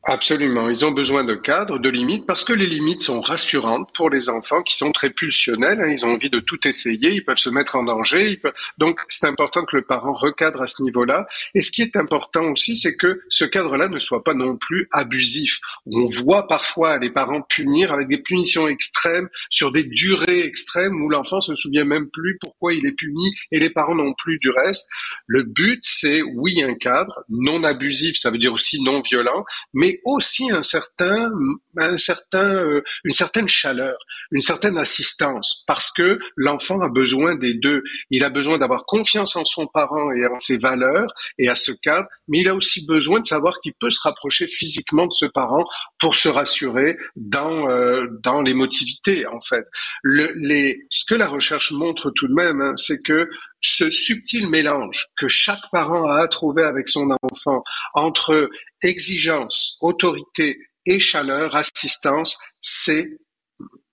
Absolument. Ils ont besoin de cadres, de limites, parce que les limites sont rassurantes pour les enfants qui sont très pulsionnels. Hein. Ils ont envie de tout essayer, ils peuvent se mettre en danger. Donc, c'est important que le parent recadre à ce niveau-là. Et ce qui est important aussi, c'est que ce cadre-là ne soit pas non plus abusif. On voit parfois les parents punir avec des punitions extrêmes sur des durées extrêmes où l'enfant se souvient même plus pourquoi il est puni et les parents non plus du reste. Le but, c'est oui, un cadre non abusif, ça veut dire aussi non violent, mais aussi un certain, un certain, euh, une certaine chaleur, une certaine assistance, parce que l'enfant a besoin des deux. Il a besoin d'avoir confiance en son parent et en ses valeurs et à ce cadre, mais il a aussi besoin de savoir qu'il peut se rapprocher physiquement de ce parent pour se rassurer dans euh, dans l'émotivité en fait. Le, les, ce que la recherche montre tout de même, hein, c'est que ce subtil mélange que chaque parent a à trouver avec son enfant entre exigence, autorité et chaleur, assistance, c'est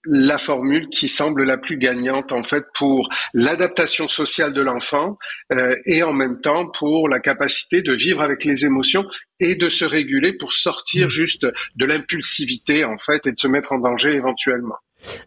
la formule qui semble la plus gagnante en fait pour l'adaptation sociale de l'enfant euh, et en même temps pour la capacité de vivre avec les émotions et de se réguler pour sortir mmh. juste de l'impulsivité en fait et de se mettre en danger éventuellement.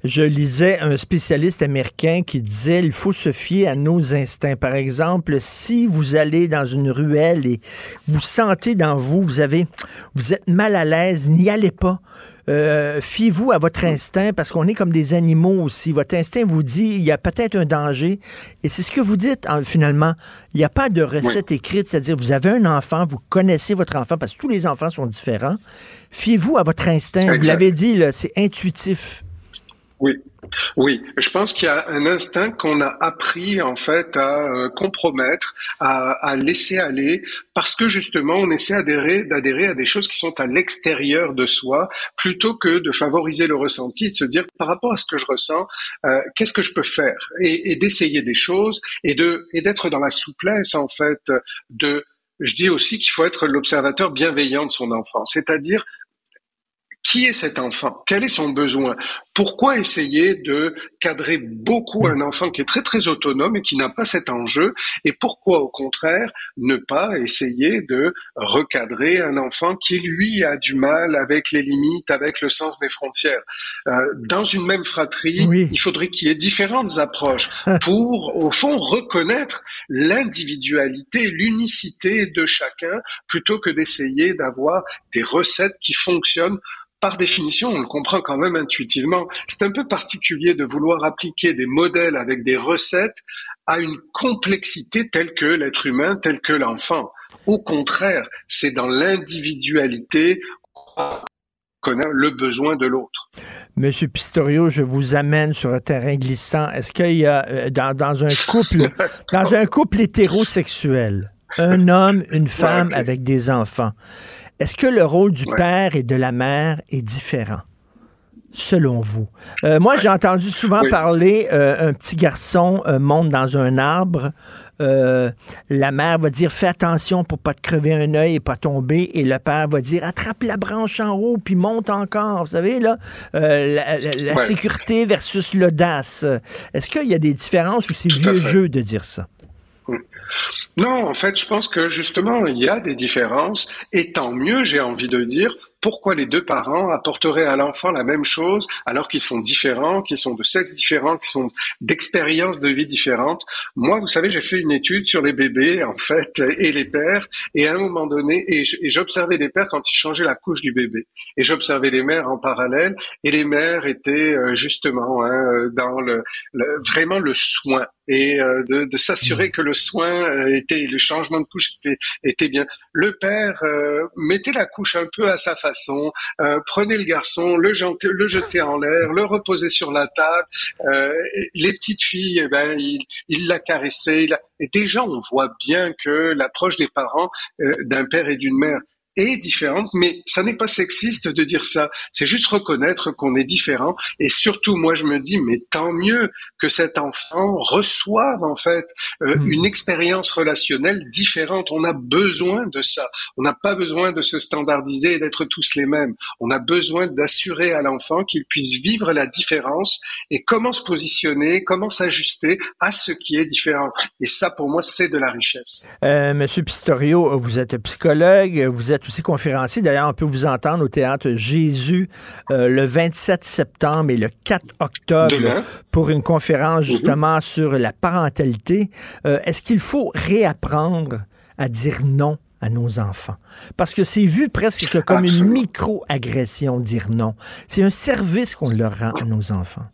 Je lisais un spécialiste américain qui disait il faut se fier à nos instincts. Par exemple, si vous allez dans une ruelle et vous sentez dans vous, vous avez, vous êtes mal à l'aise, n'y allez pas. Euh, fiez-vous à votre instinct parce qu'on est comme des animaux aussi. Votre instinct vous dit il y a peut-être un danger et c'est ce que vous dites finalement. Il n'y a pas de recette écrite, c'est-à-dire vous avez un enfant, vous connaissez votre enfant parce que tous les enfants sont différents. Fiez-vous à votre instinct. Vous l'avez dit, c'est intuitif. Oui, oui. Je pense qu'il y a un instinct qu'on a appris en fait à euh, compromettre, à, laisser aller, parce que justement on essaie d'adhérer, d'adhérer à des choses qui sont à l'extérieur de soi, plutôt que de favoriser le ressenti, de se dire par rapport à ce que je ressens, euh, qu'est-ce que je peux faire, et, et d'essayer des choses, et de et d'être dans la souplesse en fait de je dis aussi qu'il faut être l'observateur bienveillant de son enfant, c'est-à-dire qui est cet enfant? Quel est son besoin? Pourquoi essayer de cadrer beaucoup un enfant qui est très très autonome et qui n'a pas cet enjeu? Et pourquoi au contraire ne pas essayer de recadrer un enfant qui lui a du mal avec les limites, avec le sens des frontières? Euh, Dans une même fratrie, il faudrait qu'il y ait différentes approches pour au fond reconnaître l'individualité, l'unicité de chacun plutôt que d'essayer d'avoir des recettes qui fonctionnent par définition, on le comprend quand même intuitivement, c'est un peu particulier de vouloir appliquer des modèles avec des recettes à une complexité telle que l'être humain, tel que l'enfant. Au contraire, c'est dans l'individualité qu'on connaît le besoin de l'autre. Monsieur Pistorio, je vous amène sur un terrain glissant. Est-ce qu'il y a euh, dans, un couple, dans un couple hétérosexuel, un homme, une femme avec des enfants, est-ce que le rôle du père et de la mère est différent? selon vous? Euh, moi, j'ai entendu souvent parler, euh, un petit garçon euh, monte dans un arbre, la mère va dire fais attention pour pas te crever un œil et pas tomber, et le père va dire attrape la branche en haut puis monte encore. Vous savez, là, la, sécurité versus l'audace. Est-ce qu'il y a des différences ou c'est vieux jeu de dire ça? Non, en fait, je pense que justement, il y a des différences, et tant mieux, j'ai envie de dire, pourquoi les deux parents apporteraient à l'enfant la même chose alors qu'ils sont différents, qu'ils sont de sexe différents, qu'ils sont d'expériences de vie différentes. Moi, vous savez, j'ai fait une étude sur les bébés, en fait, et les pères, et à un moment donné, et j'observais les pères quand ils changeaient la couche du bébé, et j'observais les mères en parallèle, et les mères étaient euh, justement hein, dans le, vraiment le soin et euh, de, de s'assurer que le soin euh, était, le changement de couche était, était bien. Le père mettait la couche un peu à sa face euh, prenez le garçon, le, jeter, le jeter en l'air, le reposer sur la table. Euh, les petites filles, eh ben, il, il l'a caressé. Et déjà, on voit bien que l'approche des parents euh, d'un père et d'une mère est différente, mais ça n'est pas sexiste de dire ça. C'est juste reconnaître qu'on est différent. Et surtout, moi, je me dis, mais tant mieux que cet enfant reçoive en fait euh, hmm. une expérience relationnelle différente. On a besoin de ça. On n'a pas besoin de se standardiser et d'être tous les mêmes. On a besoin d'assurer à l'enfant qu'il puisse vivre la différence et comment se positionner, comment s'ajuster à ce qui est différent. Et ça, pour moi, c'est de la richesse. Euh, Monsieur Pistorio, vous êtes psychologue, vous êtes aussi conférencier. D'ailleurs, on peut vous entendre au théâtre Jésus euh, le 27 septembre et le 4 octobre pour une conférence mhm. justement sur la parentalité. Euh, est-ce qu'il faut réapprendre à dire non à nos enfants? Parce que c'est vu presque comme une micro-agression, dire non. C'est un service qu'on leur rend à nos enfants.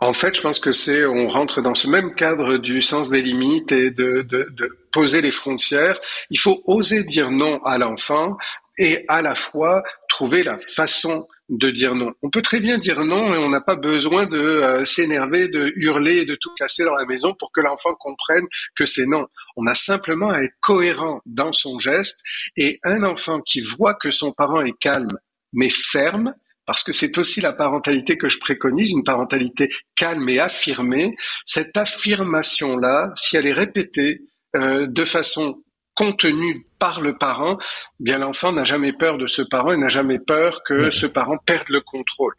En fait, je pense que c'est, on rentre dans ce même cadre du sens des limites et de, de, de poser les frontières. Il faut oser dire non à l'enfant et à la fois trouver la façon de dire non. On peut très bien dire non et on n'a pas besoin de euh, s'énerver, de hurler de tout casser dans la maison pour que l'enfant comprenne que c'est non. On a simplement à être cohérent dans son geste et un enfant qui voit que son parent est calme mais ferme, parce que c'est aussi la parentalité que je préconise, une parentalité calme et affirmée. Cette affirmation-là, si elle est répétée euh, de façon contenue par le parent, eh bien l'enfant n'a jamais peur de ce parent et n'a jamais peur que ce parent perde le contrôle.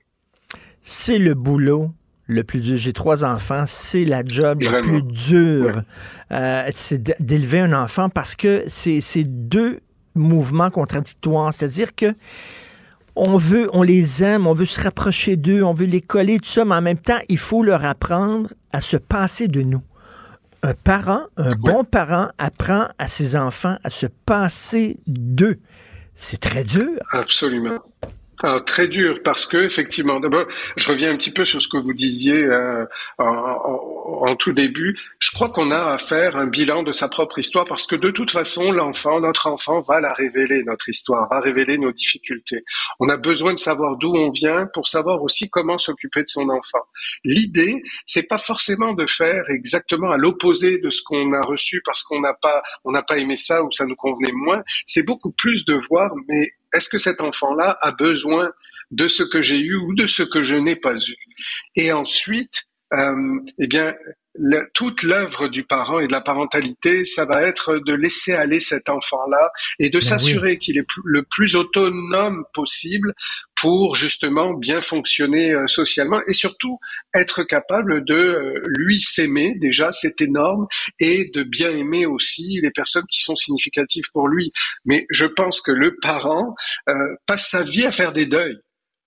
C'est le boulot le plus dur. J'ai trois enfants, c'est la job la plus dure. Euh, c'est d'élever un enfant parce que c'est deux mouvements contradictoires. C'est-à-dire que on veut, on les aime, on veut se rapprocher d'eux, on veut les coller, tout ça, mais en même temps, il faut leur apprendre à se passer de nous. Un parent, un bon parent apprend à ses enfants à se passer d'eux. C'est très dur. Absolument. Ah, très dur parce que effectivement, d'abord, je reviens un petit peu sur ce que vous disiez euh, en, tout début. Je crois qu'on a à faire un bilan de sa propre histoire parce que de toute façon, l'enfant, notre enfant, va la révéler notre histoire, va révéler nos difficultés. On a besoin de savoir d'où on vient pour savoir aussi comment s'occuper de son enfant. L'idée, c'est pas forcément de faire exactement à l'opposé de ce qu'on a reçu parce qu'on n'a pas, on n'a pas aimé ça ou ça nous convenait moins. C'est beaucoup plus de voir, mais est-ce que cet enfant-là a besoin de ce que j'ai eu ou de ce que je n'ai pas eu? Et ensuite, euh, eh bien, toute l'œuvre du parent et de la parentalité, ça va être de laisser aller cet enfant-là et de Ben s'assurer qu'il est le plus autonome possible pour justement bien fonctionner euh, socialement et surtout être capable de euh, lui s'aimer déjà, c'est énorme, et de bien aimer aussi les personnes qui sont significatives pour lui. Mais je pense que le parent euh, passe sa vie à faire des deuils.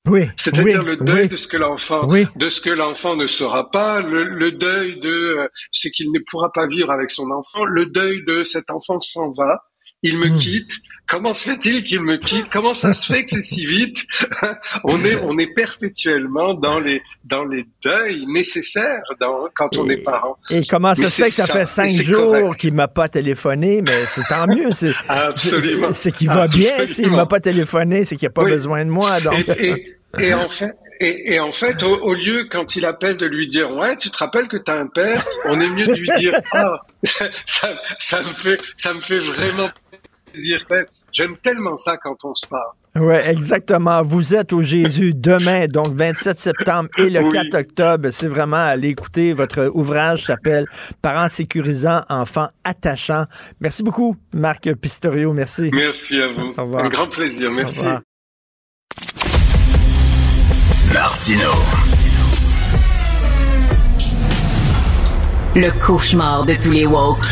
Oui. C'est-à-dire oui, le deuil oui. de ce que l'enfant, Oui. de ce que l'enfant ne sera pas, le, le deuil de euh, ce qu'il ne pourra pas vivre avec son enfant, le deuil de cet enfant s'en va, il Hmm. me quitte. Comment se fait-il qu'il me quitte? Comment ça se fait que c'est si vite? On est, on est perpétuellement dans les, dans les deuils nécessaires dans, quand on est parent. Et comment ça Mais se fait que ça, fait cinq jours qu'il m'a pas téléphoné, mais c'est tant mieux. C'est, Absolument. c'est- C'est qu'il va bien. S'il m'a pas téléphoné, c'est qu'il n'a pas Oui. besoin de moi. Donc. Et, et, et en fait, et, et en fait, au, au lieu quand il appelle de lui dire ouais, tu te rappelles que tu as un père, on est mieux de lui dire ah, ça, ça me fait, ça me fait vraiment plaisir. J'aime tellement ça quand on se parle. Oui, exactement. Vous êtes au Jésus demain, donc 27 septembre et le Oui. 4 octobre. C'est vraiment à aller écouter. Votre ouvrage s'appelle Parents sécurisants, enfants attachants. Merci beaucoup, Marc Pistorio. Merci. Merci à vous. Au revoir. Un grand plaisir. Merci. Au revoir. Martino. Le cauchemar de tous les woke.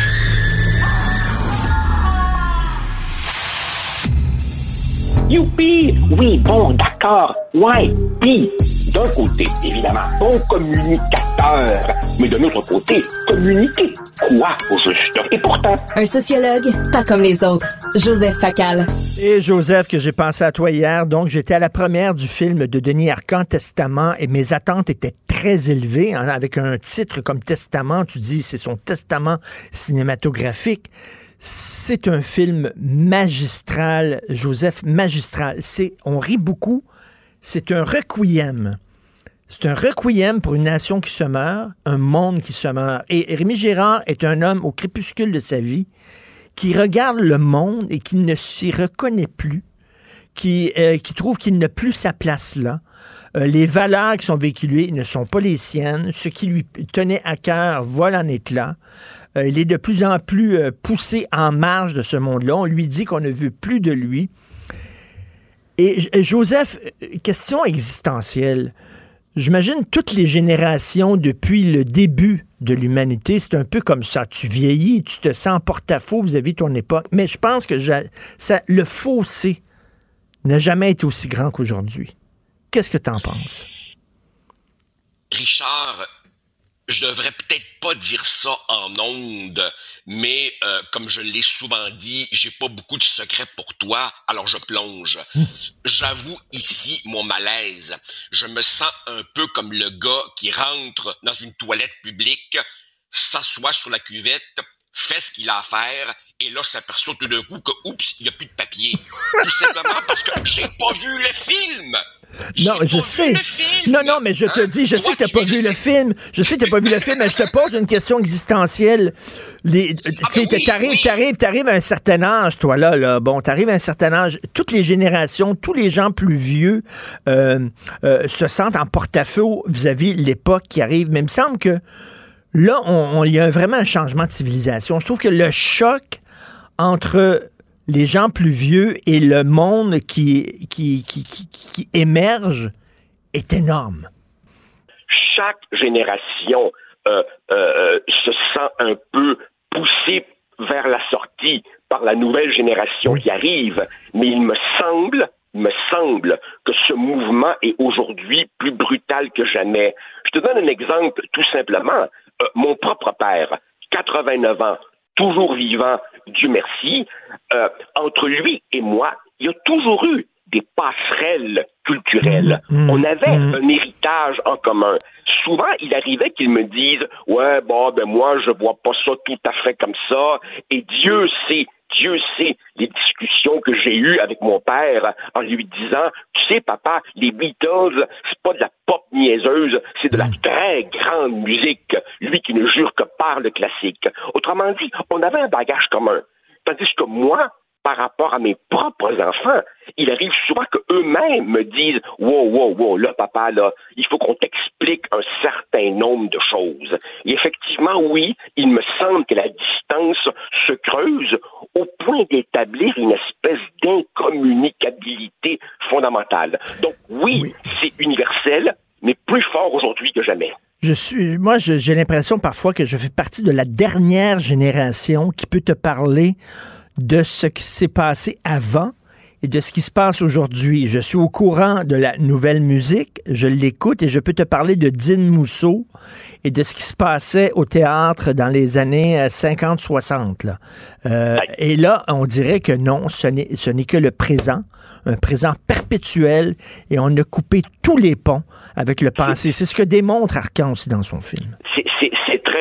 Youpi! Oui, bon, d'accord. Ouais. Puis, d'un côté, évidemment, bon communicateur. Mais de l'autre côté, communiquer. Quoi, au juste? Et pourtant, Un sociologue, pas comme les autres. Joseph Facal. Et Joseph, que j'ai pensé à toi hier, donc j'étais à la première du film de Denis Arcand, Testament, et mes attentes étaient très élevées. hein, avec un titre comme Testament, tu dis c'est son testament cinématographique. C'est un film magistral, Joseph, magistral. On rit beaucoup. C'est un requiem. C'est un requiem pour une nation qui se meurt, un monde qui se meurt. Et Rémi Gérard est un homme au crépuscule de sa vie qui regarde le monde et qui ne s'y reconnaît plus, qui, euh, trouve qu'il n'a plus sa place là. Euh, les valeurs qui sont véhiculées ne sont pas les siennes. Ce qui lui tenait à cœur vole en éclats. Euh, il est de plus en plus euh, poussé en marge de ce monde-là. On lui dit qu'on ne veut plus de lui. Et J- Joseph, euh, question existentielle. J'imagine toutes les générations depuis le début de l'humanité, c'est un peu comme ça. Tu vieillis, tu te sens en porte-à-faux vis-à-vis de ton époque. Mais je pense que ça, le fossé n'a jamais été aussi grand qu'aujourd'hui. Qu'est-ce que tu en penses? Richard, je devrais peut-être pas dire ça en ondes, mais euh, comme je l'ai souvent dit, j'ai pas beaucoup de secrets pour toi, alors je plonge. J'avoue ici mon malaise. Je me sens un peu comme le gars qui rentre dans une toilette publique, s'assoit sur la cuvette, fait ce qu'il a à faire, et là s'aperçoit tout d'un coup que, oups, il n'y a plus de papier. Tout simplement parce que j'ai pas vu le film. Non, je sais. Non, non, mais je te Hein? dis, je sais que tu n'as pas vu le film. Je sais que tu pas vu le film, mais je te pose une question existentielle. Les, Ah, t'arrives, t'arrives, t'arrives à un certain âge, toi, là, là. Bon, t'arrives à un certain âge. Toutes les générations, tous les gens plus vieux euh, euh, se sentent en porte-à-faux vis-à-vis de l'époque qui arrive. Mais il me semble que là, on- on- il y a vraiment un changement de civilisation. Je trouve que le choc entre les gens plus vieux et le monde qui, qui, qui, qui, qui émerge est énorme. chaque génération euh, euh, se sent un peu poussée vers la sortie par la nouvelle génération qui arrive. Mais il me semble, il me semble que ce mouvement est aujourd'hui plus brutal que jamais. Je te donne un exemple tout simplement. Euh, mon propre père, 89 ans, toujours vivant, Dieu merci, euh, entre lui et moi, il y a toujours eu des passerelles culturelles. On avait un héritage en commun. Souvent, il arrivait qu'il me dise Ouais, bon, ben moi, je vois pas ça tout à fait comme ça. Et Dieu sait, Dieu sait les discussions que j'ai eues avec mon père en lui disant Tu sais, papa, les Beatles, c'est pas de la pop niaiseuse, c'est de la très grande musique. Lui qui ne jure que par le classique. Autrement dit, on avait un bagage commun. Tandis que moi, par rapport à mes propres enfants, il arrive souvent qu'eux-mêmes me disent Wow, wow, wow, là, papa, là, il faut qu'on t'explique explique un certain nombre de choses. Et effectivement, oui, il me semble que la distance se creuse au point d'établir une espèce d'incommunicabilité fondamentale. Donc oui. c'est universel, mais plus fort aujourd'hui que jamais. Je suis, moi, j'ai l'impression parfois que je fais partie de la dernière génération qui peut te parler de ce qui s'est passé avant et de ce qui se passe aujourd'hui. Je suis au courant de la nouvelle musique, je l'écoute et je peux te parler de Dean Mousseau et de ce qui se passait au théâtre dans les années 50-60. Euh, euh, et là, on dirait que non, ce n'est que le présent, un présent perpétuel et on a coupé tous les ponts avec le passé. C'est ce que démontre Arcan aussi dans son film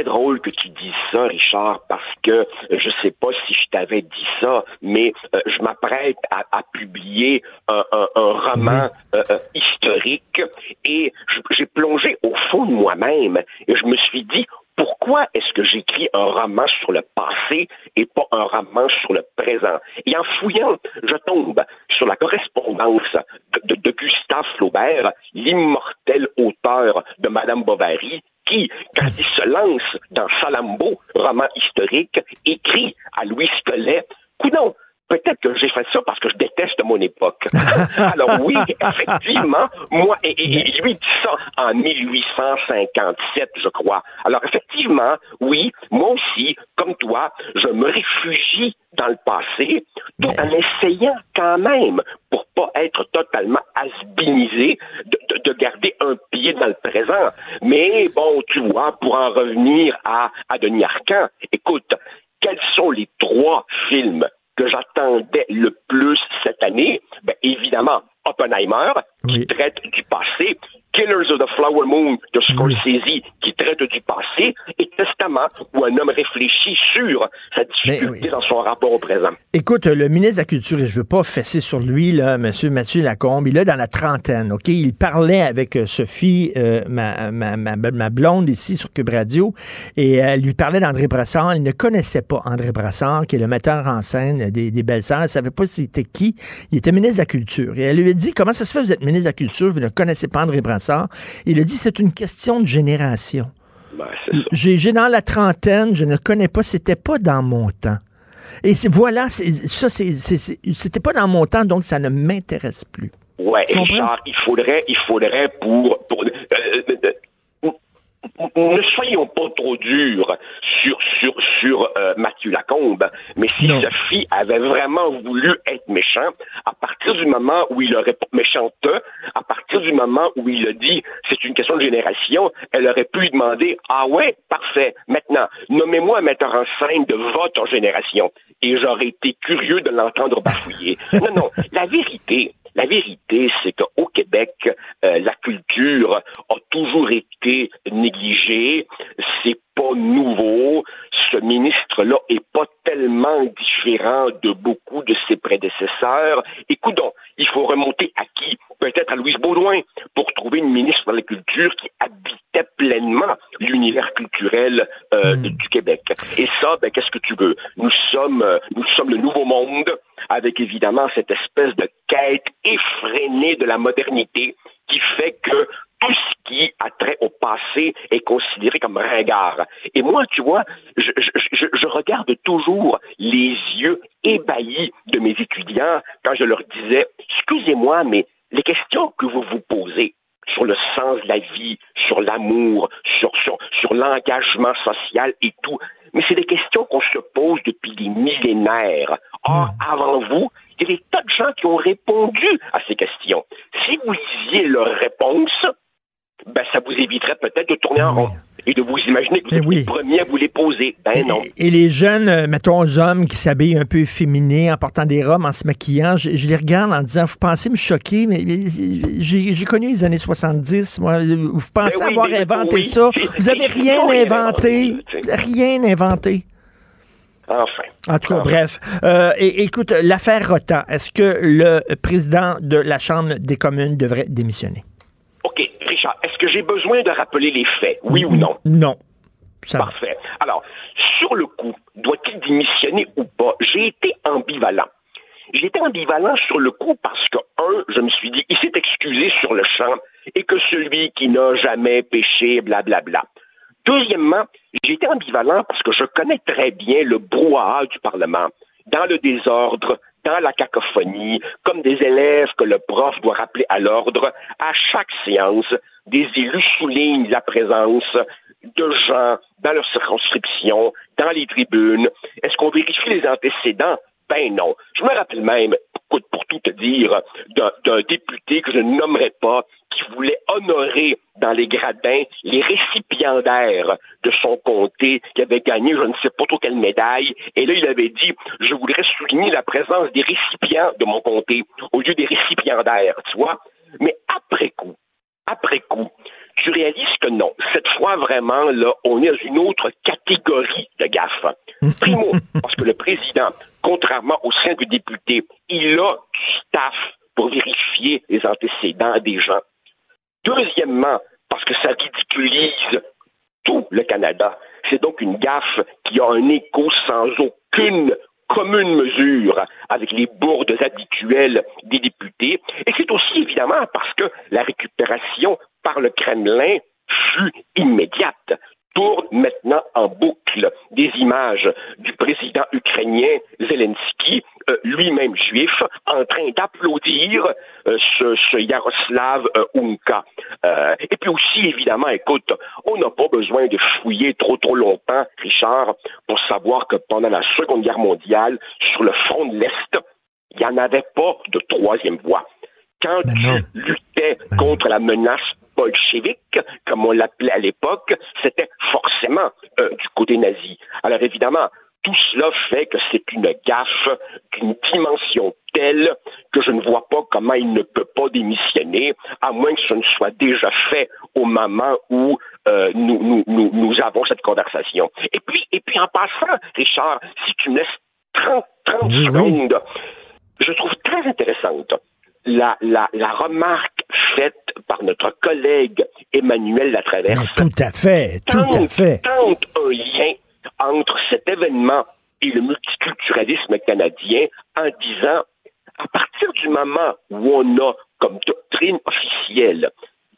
très drôle que tu dises ça, Richard, parce que je sais pas si je t'avais dit ça, mais euh, je m'apprête à, publier un, roman euh, euh, historique et j'ai plongé au fond de moi-même et je me suis dit pourquoi est-ce que j'écris un roman sur le passé et pas un roman sur le présent? Et en fouillant, je tombe sur la correspondance de, Gustave Flaubert, l'immortel auteur de Madame Bovary, qui, quand il se lance dans Salambo, roman historique, écrit à Louis Scollet, coudon, peut-être que j'ai fait ça parce que je déteste mon époque. Alors oui, effectivement, moi, et, lui dit ça en 1857, je crois. Alors effectivement, oui, moi aussi, comme toi, je me réfugie dans le passé, tout en essayant quand même, pour pas être totalement asbinisé, de, de, garder un pied dans le présent. Mais bon, tu vois, pour en revenir à, à Denis Arcand, écoute, quels sont les trois films que j'attendais le plus cette année, ben, évidemment, Oppenheimer, qui traite du passé, Killers of the Flower Moon de Scorsese, qui traite du passé, et Testament, où un homme réfléchit sur sa difficulté dans son rapport au présent. Écoute, le ministre de la Culture, et je veux pas fesser sur lui, là, M. Mathieu Lacombe, il est dans la trentaine, OK? Il parlait avec euh, Sophie, euh, ma, ma, ma, blonde ici sur Cube Radio, et elle lui parlait d'André Brassard. Il ne connaissait pas André Brassard, qui est le metteur en scène des, des Belles-Sœurs. Elle savait pas c'était qui. Il était ministre de la Culture. Et elle lui a dit, comment ça se fait, vous êtes ministre de la Culture, vous ne connaissez pas André Brassard? Il a dit c'est une question de génération. Ben, j'ai dans la trentaine, je ne connais pas, c'était pas dans mon temps. Et voilà, ça, c'était pas dans mon temps, donc ça ne m'intéresse plus. Ouais, Richard, il faudrait, il faudrait pour, pour euh, euh, euh, ne soyons pas trop durs sur sur sur euh, Mathieu Lacombe, mais si Sophie avait vraiment voulu être méchant, à partir du moment où il aurait méchante, à partir du moment où il a dit c'est une question de génération, elle aurait pu lui demander ah ouais parfait maintenant nommez-moi un metteur en scène de votre génération et j'aurais été curieux de l'entendre bafouiller. non non, la vérité la vérité, c'est qu'au Québec, euh, la culture a toujours été négligée. C'est pas nouveau. Ce ministre-là est pas tellement différent de beaucoup de ses prédécesseurs. Écoutons, il faut remonter à qui? Peut-être à Louise Baudouin pour trouver une ministre de la Culture qui habitait pleinement l'univers culturel euh, hmm. du Québec. Et ça, ben, qu'est-ce que tu veux? Nous sommes, euh, nous sommes le nouveau monde avec évidemment cette espèce de quête effrénée de la modernité qui fait que tout ce qui a trait au passé est considéré comme ringard. Et moi, tu vois, je, je, je, regarde toujours les yeux ébahis de mes étudiants quand je leur disais, excusez-moi, mais les questions que vous vous posez sur le sens de la vie, sur l'amour, sur, sur, sur l'engagement social et tout, mais c'est des questions qu'on se pose depuis des millénaires. Or, avant vous, il y a des tas de gens qui ont répondu à ces questions. Si vous lisiez leurs réponses, ben, ça vous éviterait peut-être de tourner en rond et de vous imaginer que vous êtes les premiers à vous les poser. Ben non. Et, les jeunes, euh, mettons, hommes qui s'habillent un peu efféminés en portant des robes, en se maquillant, je, les regarde en disant, vous pensez me choquer, mais, j'ai connu les années 70, moi. Vous pensez ben avoir inventé ça? Vous avez rien inventé. Rien inventé. Enfin. En tout cas, bref. Euh, et, écoute, l'affaire Rotan, est-ce que le président de la Chambre des communes devrait démissionner? Richard, est-ce que j'ai besoin de rappeler les faits, oui ou non? Non. Parfait. Alors, sur le coup, doit-il démissionner ou pas? J'ai été ambivalent. J'étais ambivalent sur le coup parce que, un, je me suis dit, il s'est excusé sur le champ et que celui qui n'a jamais péché, blablabla. Deuxièmement, j'ai été ambivalent parce que je connais très bien le brouhaha du Parlement. Dans le désordre, dans la cacophonie, comme des élèves que le prof doit rappeler à l'ordre, à chaque séance, des élus soulignent la présence de gens dans leur circonscription, dans les tribunes. Est-ce qu'on vérifie les antécédents? Ben non. Je me rappelle même, pour tout te dire, d'un député que je ne nommerai pas, qui voulait honorer dans les gradins les récipiendaires de son comté qui avait gagné je ne sais pas trop quelle médaille. Et là, il avait dit, je voudrais souligner la présence des récipients de mon comté au lieu des récipiendaires, tu vois. Mais après coup, après coup, tu réalises que non. Cette fois, vraiment, là, on est dans une autre catégorie de gaffe. Primo, parce que le président, contrairement au sein du député, il a du staff pour vérifier les antécédents des gens. Deuxièmement, parce que ça ridiculise tout le Canada. C'est donc une gaffe qui a un écho sans aucune commune mesure avec les bourdes habituelles des députés. Et c'est aussi évidemment parce que la récupération par le Kremlin fut immédiate tourne maintenant en boucle des images du président ukrainien Zelensky, euh, lui-même juif, en train d'applaudir euh, ce, Yaroslav euh, Unka. et puis aussi, évidemment, écoute, on n'a pas besoin de fouiller trop trop longtemps, Richard, pour savoir que pendant la Seconde Guerre mondiale, sur le front de l'Est, il n'y en avait pas de troisième voie. Quand ben tu luttais ben contre la menace bolchevique, comme on l'appelait à l'époque, c'était forcément euh, du côté nazi. Alors évidemment, tout cela fait que c'est une gaffe d'une dimension telle que je ne vois pas comment il ne peut pas démissionner, à moins que ce ne soit déjà fait au moment où euh, nous, nous, nous, avons cette conversation. Et puis, et puis en passant, Richard, si tu me laisses 30, 30 secondes, je trouve très intéressante la, la, la remarque faite par notre collègue Emmanuel Latraverse. tout à fait, tout à fait. Tente un lien entre cet événement et le multiculturalisme canadien en disant, à partir du moment où on a comme doctrine officielle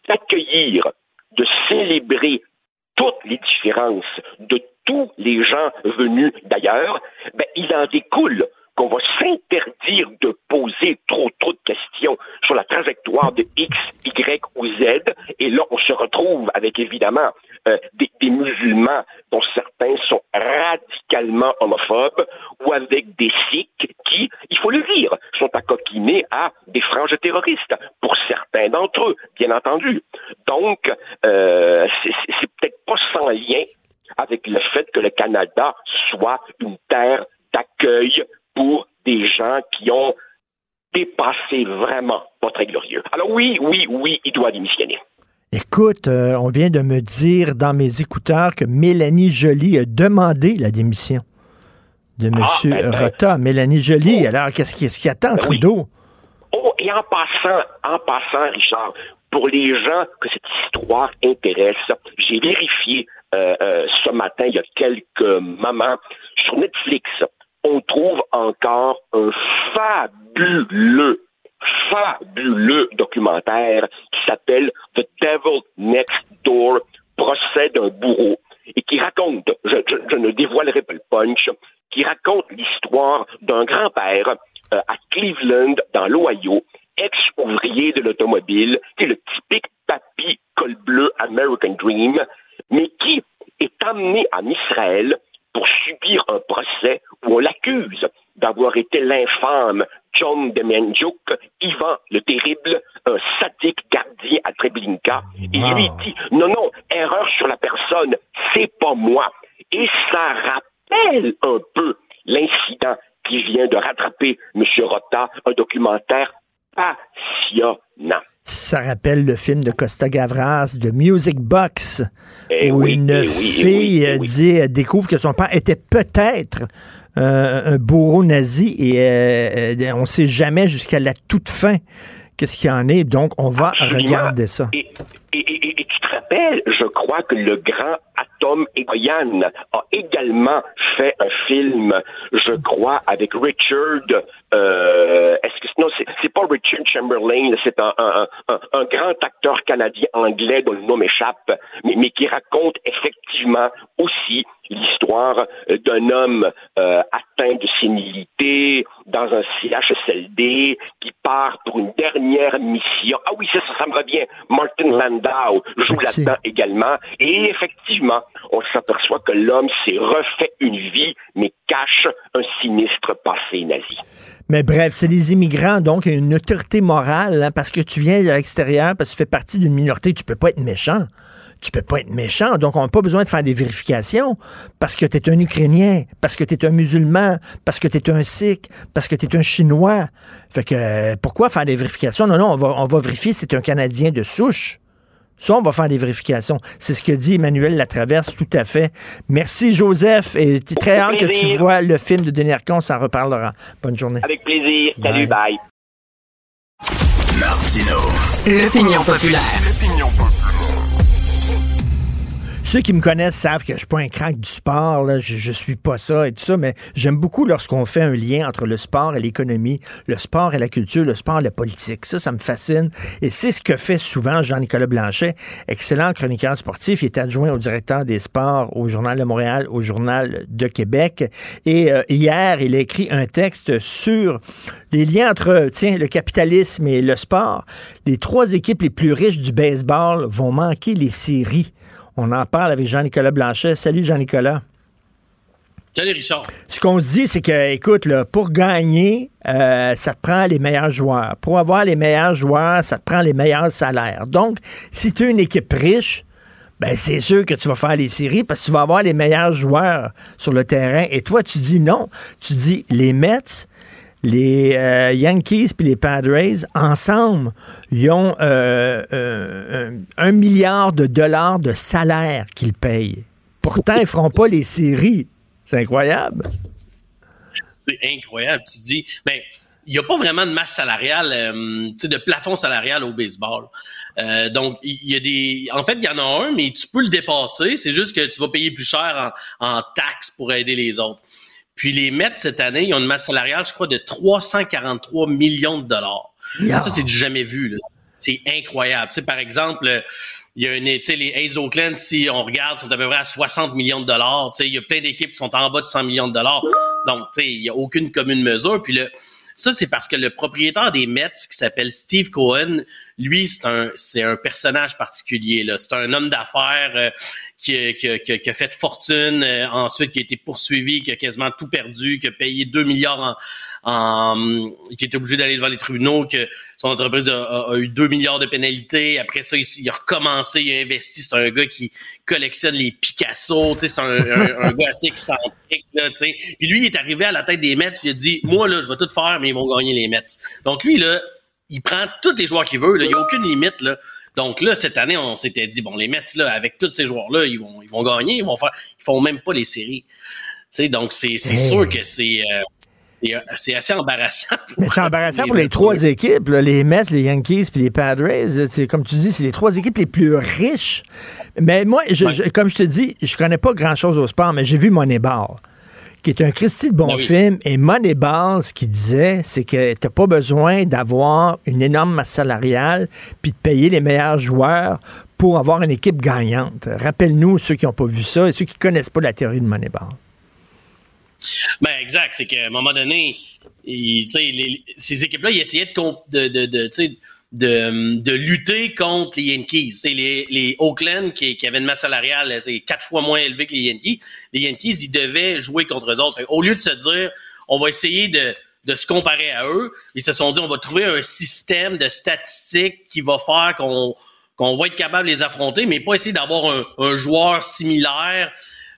d'accueillir, de célébrer toutes les différences de tous les gens venus d'ailleurs, ben, il en découle qu'on va s'interdire de poser trop trop de questions sur la trajectoire de X, Y ou Z. Et là, on se retrouve avec évidemment euh, des, musulmans dont certains sont radicalement homophobes ou avec des sikhs qui, il faut le dire, sont accoquinés à des franges terroristes pour certains d'entre eux, bien entendu. Donc, euh, c'est peut-être pas sans lien avec le fait que le Canada soit une terre d'accueil pour des gens qui ont dépassé vraiment pas très glorieux. Alors oui, oui, oui, il doit démissionner. Écoute, euh, on vient de me dire dans mes écouteurs que Mélanie Joly a demandé la démission de M. Ah, ben, ben. Rota. Mélanie Joly, oh. alors qu'est-ce qui, qui, attend ben Trudeau? Oh, et en passant, en passant, Richard, pour les gens que cette histoire intéresse, j'ai vérifié euh, euh, ce matin, il y a quelques moments, sur Netflix, on trouve encore un fabuleux, fabuleux documentaire qui s'appelle The Devil Next Door, procès d'un bourreau, et qui raconte, je, ne dévoilerai pas le punch, qui raconte l'histoire d'un grand-père euh, à Cleveland, dans l'Ohio, ex-ouvrier de l'automobile, qui est le typique papy col bleu American Dream, mais qui est amené en Israël pour subir un procès où on l'accuse d'avoir été l'infâme John Demjanjuk, Ivan le Terrible, un sadique gardien à Treblinka. Et lui dit, non, non, erreur sur la personne, c'est pas moi. Et ça rappelle un peu l'incident qui vient de rattraper M. Rota, un documentaire passionnant. Ça rappelle le film de Costa Gavras, de Music Box, eh où une eh fille eh dit, découvre que son père était peut-être euh, un bourreau nazi et euh, euh, on ne sait jamais jusqu'à la toute fin qu'est-ce qu'il y en est. Donc, on va regarder ça. Et, tu te rappelles, je crois que le grand Tom Egoyan a également fait un film, je crois, avec Richard. Euh, est-ce que non, c'est pas Richard Chamberlain, c'est un, grand acteur canadien anglais dont le nom m'échappe, mais qui raconte effectivement aussi l'histoire d'un homme euh, atteint de sénilité dans un CHSLD qui part pour une dernière mission. Ah oui, ça, ça, me revient. Martin Landau joue là-dedans également. Et effectivement, on s'aperçoit que l'homme s'est refait une vie, mais cache un sinistre passé nazi. Mais bref, c'est des immigrants, donc une autorité morale, hein, parce que tu viens de l'extérieur, parce que tu fais partie d'une minorité, tu peux pas être méchant tu peux pas être méchant. Donc, on n'a pas besoin de faire des vérifications parce que tu es un Ukrainien, parce que tu es un musulman, parce que tu es un Sikh, parce que tu es un Chinois. Fait que euh, pourquoi faire des vérifications? Non, non, on va, on va vérifier si tu un Canadien de souche. Ça, on va faire des vérifications. C'est ce que dit Emmanuel Latraverse, tout à fait. Merci, Joseph. Et très hâte que tu vois le film de Denis Arcon. Ça reparlera. Bonne journée. Avec plaisir. Salut, bye. Martino. L'opinion populaire. Ceux qui me connaissent savent que je suis pas un crack du sport, je suis pas ça et tout ça, mais j'aime beaucoup lorsqu'on fait un lien entre le sport et l'économie, le sport et la culture, le sport et la politique. Ça, ça me fascine. Et c'est ce que fait souvent Jean-Nicolas Blanchet, excellent chroniqueur sportif. Il est adjoint au directeur des sports au Journal de Montréal, au Journal de Québec. Et euh, hier, il a écrit un texte sur les liens entre, tiens, le capitalisme et le sport. Les trois équipes les plus riches du baseball vont manquer les séries. On en parle avec Jean-Nicolas Blanchet. Salut Jean-Nicolas. Salut Richard. Ce qu'on se dit, c'est que, écoute, là, pour gagner, euh, ça te prend les meilleurs joueurs. Pour avoir les meilleurs joueurs, ça te prend les meilleurs salaires. Donc, si tu es une équipe riche, ben c'est sûr que tu vas faire les séries parce que tu vas avoir les meilleurs joueurs sur le terrain. Et toi, tu dis non. Tu dis les Mets, les euh, Yankees et les Padres, ensemble, ils ont euh, euh, un milliard de dollars de salaire qu'ils payent. Pourtant, ils ne feront pas les séries. C'est incroyable. C'est incroyable. Tu dis, ben, il n'y a pas vraiment de masse salariale, de plafond salarial au baseball. donc, il y a des. En fait, il y en a un, mais tu peux le dépasser. C'est juste que tu vas payer plus cher en taxes pour aider les autres. Puis les Mets, cette année, ils ont une masse salariale, je crois, de 343 millions de dollars. Ça, c'est du jamais vu. C'est incroyable. Tu sais, par exemple, il y a une, tu sais, les A's Oakland, si on regarde, sont à peu près à 60 millions de dollars. Tu sais, il y a plein d'équipes qui sont en bas de 100 millions de dollars. Donc, tu sais, il n'y a aucune commune mesure. Puis le, ça, c'est parce que le propriétaire des Mets, qui s'appelle Steve Cohen, lui, c'est un, c'est un personnage particulier. Là. C'est un homme d'affaires euh, qui, qui, a fait fortune, euh, ensuite qui a été poursuivi, qui a quasiment tout perdu, qui a payé 2 milliards en, en qui est obligé d'aller devant les tribunaux, que son entreprise a, eu 2 milliards de pénalités. Après ça, il, a recommencé, il a investi. C'est un gars qui collectionne les Picasso. C'est un, un, gars assez excentrique. Là, puis lui, il est arrivé à la tête des Mets, il a dit, moi, là, je vais tout faire, mais ils vont gagner les Mets. Donc lui, là, il prend tous les joueurs qu'il veut. Il n'y a aucune limite. Là. Donc là, cette année, on s'était dit, bon, les Mets, là, avec tous ces joueurs-là, ils vont, ils vont gagner. Ils vont faire, ils font même pas les séries. donc, c'est sûr que c'est... Euh, c'est assez embarrassant. Mais c'est embarrassant pour les trois équipes, là, les Mets, les Yankees puis les Padres. C'est comme tu dis, c'est les trois équipes les plus riches. Mais moi, je, je, comme je te dis, je connais pas grand-chose au sport, mais j'ai vu Moneyball qui est un Christy de bon Ben oui. film. Et Moneyball, ce qu'il disait, c'est que t'as pas besoin d'avoir une énorme masse salariale puis de payer les meilleurs joueurs pour avoir une équipe gagnante. Rappelle-nous ceux qui n'ont pas vu ça et ceux qui connaissent pas la théorie de Moneyball. Ben exact, c'est qu'à un moment donné, il, les, ces équipes-là, ils essayaient de, de, de, de, de lutter contre les Yankees. les, les Oakland, qui, qui avaient une masse salariale quatre fois moins élevée que les Yankees, les Yankees, ils devaient jouer contre eux autres. Au lieu de se dire, on va essayer de, de se comparer à eux, ils se sont dit, on va trouver un système de statistiques qui va faire qu'on qu'on va être capable de les affronter, mais pas essayer d'avoir un joueur similaire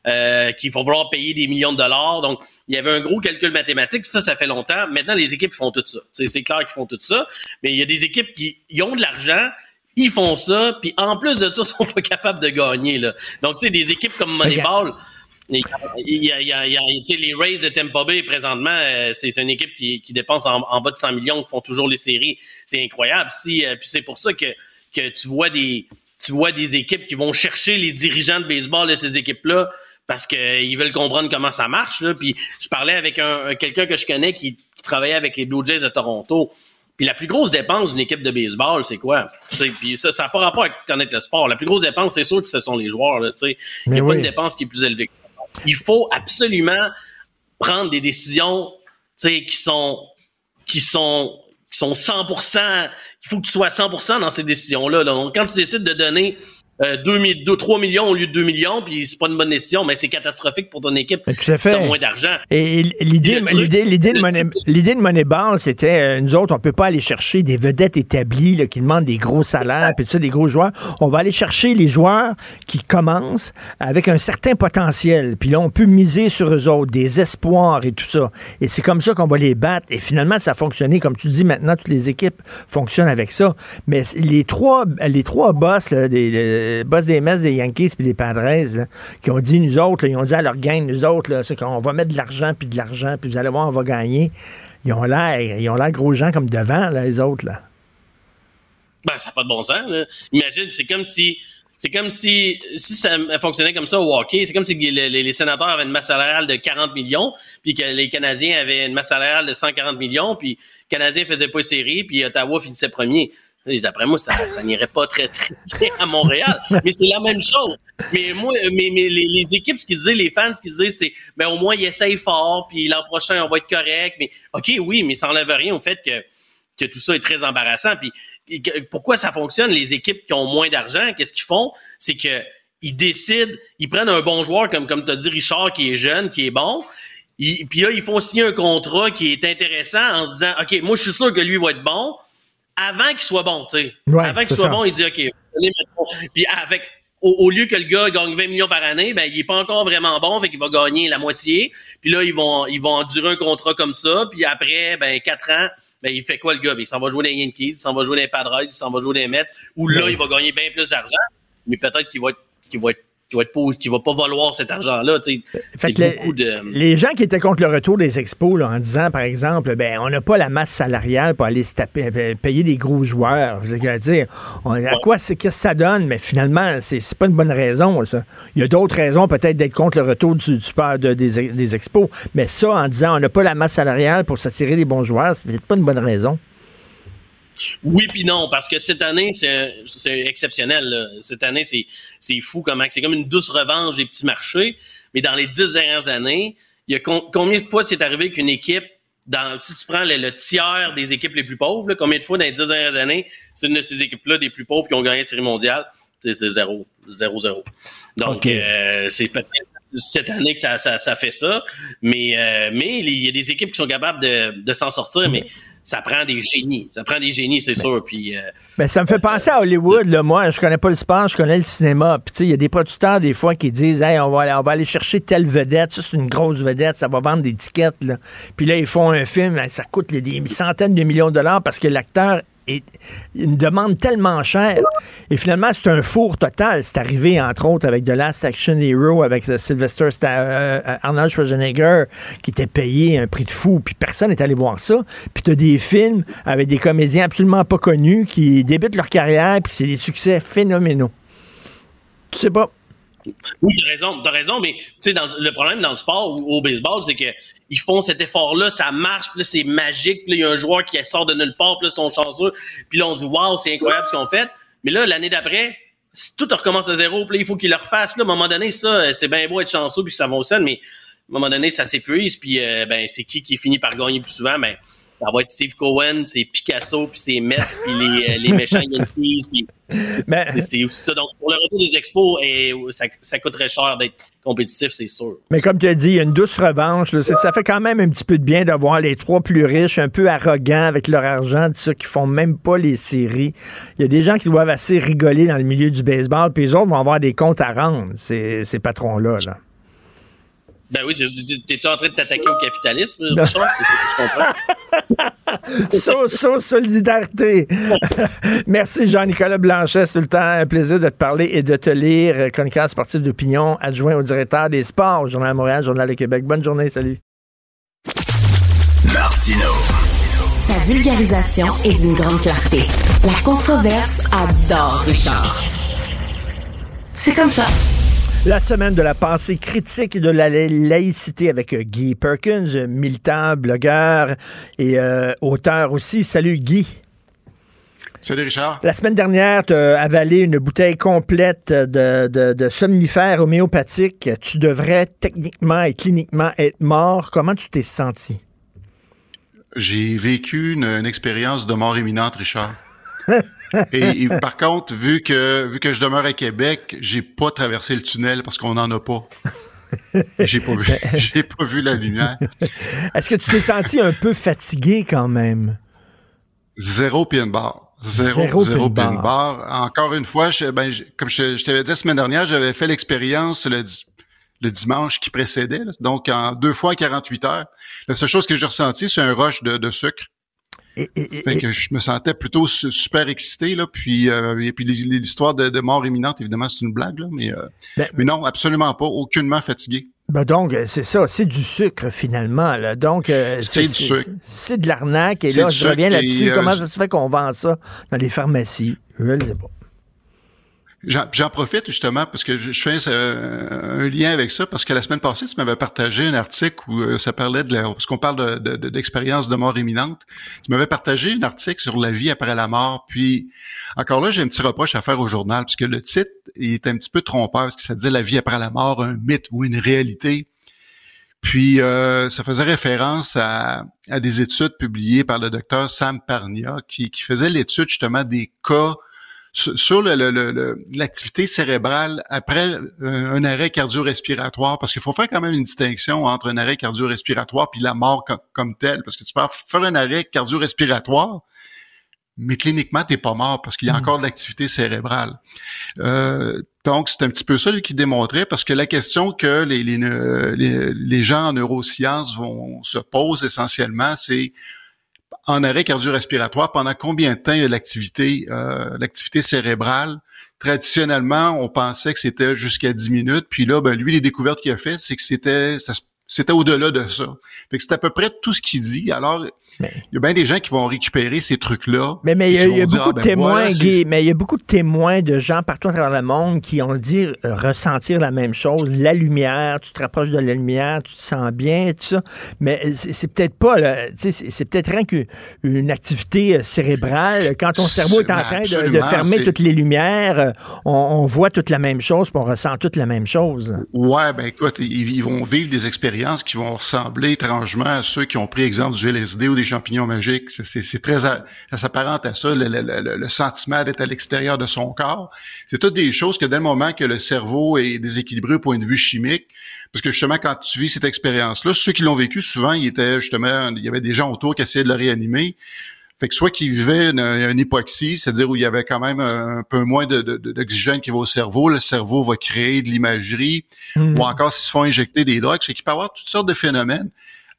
euh, qu'il faut vouloir payer des millions de dollars. Donc, il y avait un gros calcul mathématique. Ça, ça fait longtemps. Maintenant, les équipes font tout ça. C'est clair qu'ils font tout ça. Mais il y a des équipes qui ils ont de l'argent, ils font ça, puis en plus de ça, ils sont pas capables de gagner. Là. Donc, tu sais, des équipes comme Moneyball, il y a, il y a, il y a les Rays de Tampa Bay, présentement, euh, c'est une équipe qui, qui dépense en, en, bas de 100 millions, qui font toujours les séries. C'est incroyable. Si, euh, puis c'est pour ça que, que tu vois des tu vois des équipes qui vont chercher les dirigeants de baseball de ces équipes-là parce qu'ils veulent comprendre comment ça marche. Là. Puis je parlais avec un, quelqu'un que je connais qui, travaillait avec les Blue Jays de Toronto. Puis la plus grosse dépense d'une équipe de baseball, c'est quoi? puis ça n'a pas rapport à connaître le sport. La plus grosse dépense, c'est sûr que ce sont les joueurs. Il n'y a pas une dépense qui est plus élevée. Il faut absolument prendre des décisions qui sont qui sont qui sont 100%, il faut que tu sois 100% dans ces décisions-là. Donc, quand tu décides de donner euh, 2, 3 millions au lieu de 2 millions, puis c'est pas une bonne décision, mais c'est catastrophique pour ton équipe Tout à fait. moins d'argent. Et l'idée, l'idée, l'idée de Money, l'idée de Moneyball, c'était, euh, nous autres, on peut pas aller chercher des vedettes établies là, qui demandent des gros salaires, puis tout ça, des gros joueurs. On va aller chercher les joueurs qui commencent avec un certain potentiel, puis là, on peut miser sur eux autres, des espoirs et tout ça. Et c'est comme ça qu'on va les battre. Et finalement, ça a fonctionné. Comme tu dis, maintenant, toutes les équipes fonctionnent avec ça. Mais les trois, les trois boss là, des boss des messes des Yankees puis des Padres, qui ont dit, nous autres, ils ont dit à leur gang, nous autres, là, qu'on va mettre de l'argent puis de l'argent, puis vous allez voir, on va gagner. Ils ont l'air, ils ont l'air gros gens comme devant, là, les autres, là. Ben, ça n'a pas de bon sens, là. Imagine, c'est comme si, c'est comme si, si ça fonctionnait comme ça au hockey, c'est comme si les, sénateurs avaient une masse salariale de 40 millions, puis que les Canadiens avaient une masse salariale de 140 millions, puis les Canadiens faisaient pas série, puis Ottawa finissait premier. D'après moi, ça, ça n'irait pas très, très bien à Montréal. mais c'est la même chose. Mais moi, mais, mais les, équipes, ce qu'ils disaient, les fans, ce qu'ils disaient, c'est ben au moins ils essayent fort, puis l'an prochain, on va être correct. Mais OK, oui, mais ça n'enlève rien au fait que, que tout ça est très embarrassant. Puis pourquoi ça fonctionne? Les équipes qui ont moins d'argent, qu'est-ce qu'ils font? C'est que ils décident, ils prennent un bon joueur comme, comme tu as dit, Richard, qui est jeune, qui est bon. puis là, ils font signer un contrat qui est intéressant en se disant OK, moi je suis sûr que lui va être bon avant qu'il soit bon, tu sais. avant qu'il soit bon, il dit OK, puis avec au, lieu que le gars gagne 20 millions par année, ben il est pas encore vraiment bon, fait qu'il va gagner la moitié. Puis là, ils vont ils vont endurer un contrat comme ça, puis après ben 4 ans, ben il fait quoi le gars? Ben, il s'en va jouer dans les Yankees, il s'en va jouer dans les Padres, il s'en va jouer dans les Mets, où là il va gagner bien plus d'argent, mais peut-être qu'il va être qu'il va être qui va qui va pas valoir cet argent-là. Les gens qui étaient contre le retour des expos en disant, par exemple, ben on n'a pas la masse salariale pour aller se taper, euh, payer des gros joueurs. Dire, à quoi c'est qu'est-ce que ça donne, mais finalement, c'est, pas une bonne raison. Ça. Il y a d'autres raisons peut-être d'être contre le retour du, du de, des, des expos. Mais ça, en disant on n'a pas la masse salariale pour s'attirer des bons joueurs, c'est peut-être pas une bonne raison. Oui puis non, parce que cette année, c'est exceptionnel. Cette année, c'est fou comment c'est comme une douce revanche des petits marchés. Mais dans les dix dernières années, il y a combien de fois c'est arrivé qu'une équipe, dans, si tu prends le, tiers des équipes les plus pauvres, combien de fois dans les dix dernières années, c'est une de ces équipes-là des plus pauvres qui ont gagné la série mondiale? C'est zéro, zéro, zéro. Donc, euh, c'est peut-être cette année que ça, ça, fait ça. Mais, euh, mais il y a des équipes qui sont capables de, de s'en sortir, mais ça prend des génies. Ça prend des génies, c'est sûr. Puis, euh, ben, ça me fait penser à Hollywood. Là. Moi, je connais pas le sport, je connais le cinéma. Puis, il y a des producteurs, des fois, qui disent hey, on, va aller, on va aller chercher telle vedette. Ça, c'est une grosse vedette. Ça va vendre des tickets. Là. Puis là, ils font un film. Ça coûte des centaines de millions de dollars parce que l'acteur est une demande tellement chère. Et finalement, c'est un four total. C'est arrivé, entre autres, avec The Last Action Hero, avec Sylvester euh, euh, Arnold Schwarzenegger, qui était payé un prix de fou, puis personne n'est allé voir ça. Puis tu as des films avec des comédiens absolument pas connus qui débutent leur carrière, puis c'est des succès phénoménaux. Tu sais pas. Oui, t'as raison, t'as raison, mais tu sais, le problème dans le sport ou au baseball, c'est que ils font cet effort-là, ça marche, puis c'est magique, puis il y a un joueur qui sort de nulle part, puis là, ils chanceux, puis là, on se dit, waouh, c'est incroyable ce qu'on fait. Mais là, l'année d'après, tout recommence à zéro, puis là, il faut qu'il le refasse. Là, à un moment donné, ça, c'est bien beau être chanceux, puis ça fonctionne, mais à un moment donné, ça s'épuise, puis euh, ben, c'est qui qui finit par gagner plus souvent? Ben, ça va être Steve Cohen, c'est Picasso, puis c'est Metz, puis les, euh, les méchants Yankees. C'est aussi ça. Donc, pour le retour des expos, et, ça, ça coûterait cher d'être compétitif, c'est sûr. Mais comme tu as dit, il y a une douce revanche. Là. Ça fait quand même un petit peu de bien d'avoir les trois plus riches, un peu arrogants avec leur argent, ceux qui font même pas les séries. Il y a des gens qui doivent assez rigoler dans le milieu du baseball, puis les autres vont avoir des comptes à rendre, ces, ces patrons-là. Là. Ben oui, t'es-tu en train de t'attaquer au capitalisme, Richard? C'est ce que je comprends. so, solidarité. Merci, Jean-Nicolas Blanchet. C'est tout le temps un plaisir de te parler et de te lire. Chroniqueur sportif d'opinion, adjoint au directeur des sports au Journal de Montréal, Journal de Québec. Bonne journée, salut. Martino. Sa vulgarisation est d'une grande clarté. La controverse adore Richard. C'est comme ça. La semaine de la pensée critique et de la laïcité avec euh, Guy Perkins, militant, blogueur et euh, auteur aussi. Salut Guy. Salut Richard. La semaine dernière, tu as avalé une bouteille complète de, de, de somnifères homéopathiques. Tu devrais techniquement et cliniquement être mort. Comment tu t'es senti? J'ai vécu une, une expérience de mort imminente, Richard. et, par contre, vu que vu que je demeure à Québec, j'ai pas traversé le tunnel parce qu'on n'en a pas. J'ai pas vu, j'ai pas vu la lumière. Est-ce que tu t'es senti un peu fatigué quand même? Zéro pin bar. Zéro, zéro, pin, bar. Encore une fois, je, ben, comme je, t'avais dit la semaine dernière, j'avais fait l'expérience le, le dimanche qui précédait, donc en deux fois 48 heures. La seule chose que j'ai ressenti, c'est un rush de, de sucre. Et, que je me sentais plutôt super excité là, puis euh, et puis l'histoire de, mort imminente évidemment c'est une blague là, mais euh, ben, mais non absolument pas, aucunement fatigué. Ben donc c'est ça, c'est du sucre finalement là. Donc euh, c'est du sucre, c'est de l'arnaque et là je reviens là-dessus. Comment ça se fait qu'on vend ça dans les pharmacies? Je ne sais pas. J'en profite justement parce que je, fais euh, un lien avec ça parce que la semaine passée, tu m'avais partagé un article où euh, ça parlait de la, parce qu'on parle d'expérience de, de, mort imminente. Tu m'avais partagé un article sur la vie après la mort. Puis encore là, j'ai un petit reproche à faire au journal parce que le titre est un petit peu trompeur parce que ça disait la vie après la mort, un mythe ou une réalité. Puis euh, ça faisait référence à, à, des études publiées par le docteur Sam Parnia qui, qui faisait l'étude justement des cas sur l'activité le, cérébrale après euh, un arrêt cardio-respiratoire, parce qu'il faut faire quand même une distinction entre un arrêt cardio-respiratoire puis la mort comme, telle, parce que tu peux faire un arrêt cardio-respiratoire, mais cliniquement, t'es pas mort parce qu'il y a hmm. encore de l'activité cérébrale. Euh, donc, c'est un petit peu ça qui démontrait, parce que la question que les, les, les gens en neurosciences vont se poser essentiellement, c'est en arrêt cardio-respiratoire, pendant combien de temps l'activité, euh, l'activité cérébrale? Traditionnellement, on pensait que c'était jusqu'à 10 minutes, puis là, ben, lui, les découvertes qu'il a faites, c'est que c'était, c'était au-delà de ça. Fait c'est à peu près tout ce qu'il dit. Alors, il y a bien des gens qui vont récupérer ces trucs-là. Mais, mais il y a, beaucoup de témoins, mais il y a beaucoup de témoins de gens partout à travers le monde qui ont dit euh, ressentir la même chose. La lumière, tu te rapproches de la lumière, tu te sens bien, tout ça. Mais c'est peut-être pas, c'est peut-être rien qu'une activité euh, cérébrale. Quand ton cerveau est en train de, fermer toutes les lumières, euh, on, voit toute la même chose, puis on ressent toute la même chose. Ouais, ben écoute, ils, vont vivre des expériences qui vont ressembler étrangement à ceux qui ont pris exemple du LSD ou des champignons magiques. C'est très, ça s'apparente à ça, le, sentiment d'être à l'extérieur de son corps. C'est toutes des choses que dès le moment que le cerveau est déséquilibré au point de vue chimique, parce que justement, quand tu vis cette expérience-là, ceux qui l'ont vécu, souvent, il était justement, il y avait des gens autour qui essayaient de le réanimer. Fait que soit qu'ils vivaient une, hypoxie, c'est-à-dire où il y avait quand même un, peu moins d'oxygène qui va au cerveau, le cerveau va créer de l'imagerie, mmh. ou encore s'ils se font injecter des drogues, c'est qu'il peut y avoir toutes sortes de phénomènes.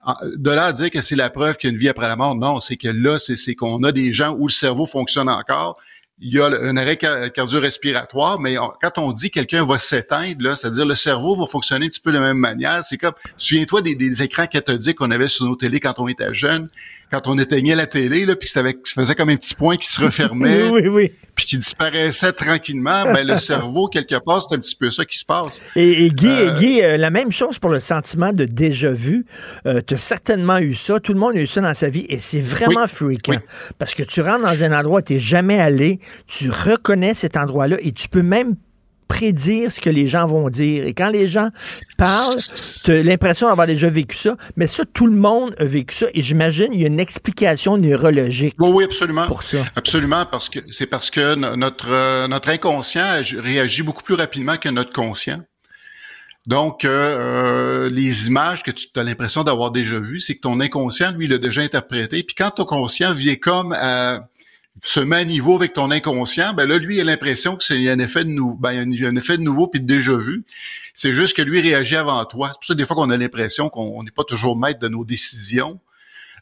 Ah, de là à dire que c'est la preuve qu'il y a une vie après la mort, non, c'est que là, c'est qu'on a des gens où le cerveau fonctionne encore. Il y a un arrêt cardio-respiratoire, mais quand on dit quelqu'un va s'éteindre, là, c'est-à-dire le cerveau va fonctionner un petit peu de la même manière. C'est comme, souviens-toi des, écrans cathodiques qu'on avait sur nos télés quand on était jeune quand on éteignait la télé, là, puis ça faisait comme un petit point qui se refermait, oui, oui, puis qui disparaissait tranquillement, ben le cerveau, quelque part, c'est un petit peu ça qui se passe. Et, Guy, euh, Guy euh, la même chose pour le sentiment de déjà-vu. Euh, tu as certainement eu ça, tout le monde a eu ça dans sa vie, et c'est vraiment fréquent. Parce que tu rentres dans un endroit où tu n'es jamais allé, tu reconnais cet endroit-là, et tu peux même prédire ce que les gens vont dire. Et quand les gens parlent, tu as l'impression d'avoir déjà vécu ça. Mais ça, tout le monde a vécu ça. Et j'imagine il y a une explication neurologique. Oui, oui, absolument. Pour ça. Absolument, parce que c'est parce que notre, euh, notre inconscient réagit beaucoup plus rapidement que notre conscient. Donc, euh, euh, les images que tu as l'impression d'avoir déjà vues, c'est que ton inconscient, lui, l'a déjà interprété. Puis quand ton conscient vient comme à se met à niveau avec ton inconscient, ben là, lui, a l'impression que c'est un effet de nouveau, ben, y a un effet de nouveau puis de déjà vu. C'est juste que lui réagit avant toi. C'est pour ça des fois qu'on a l'impression qu'on n'est pas toujours maître de nos décisions.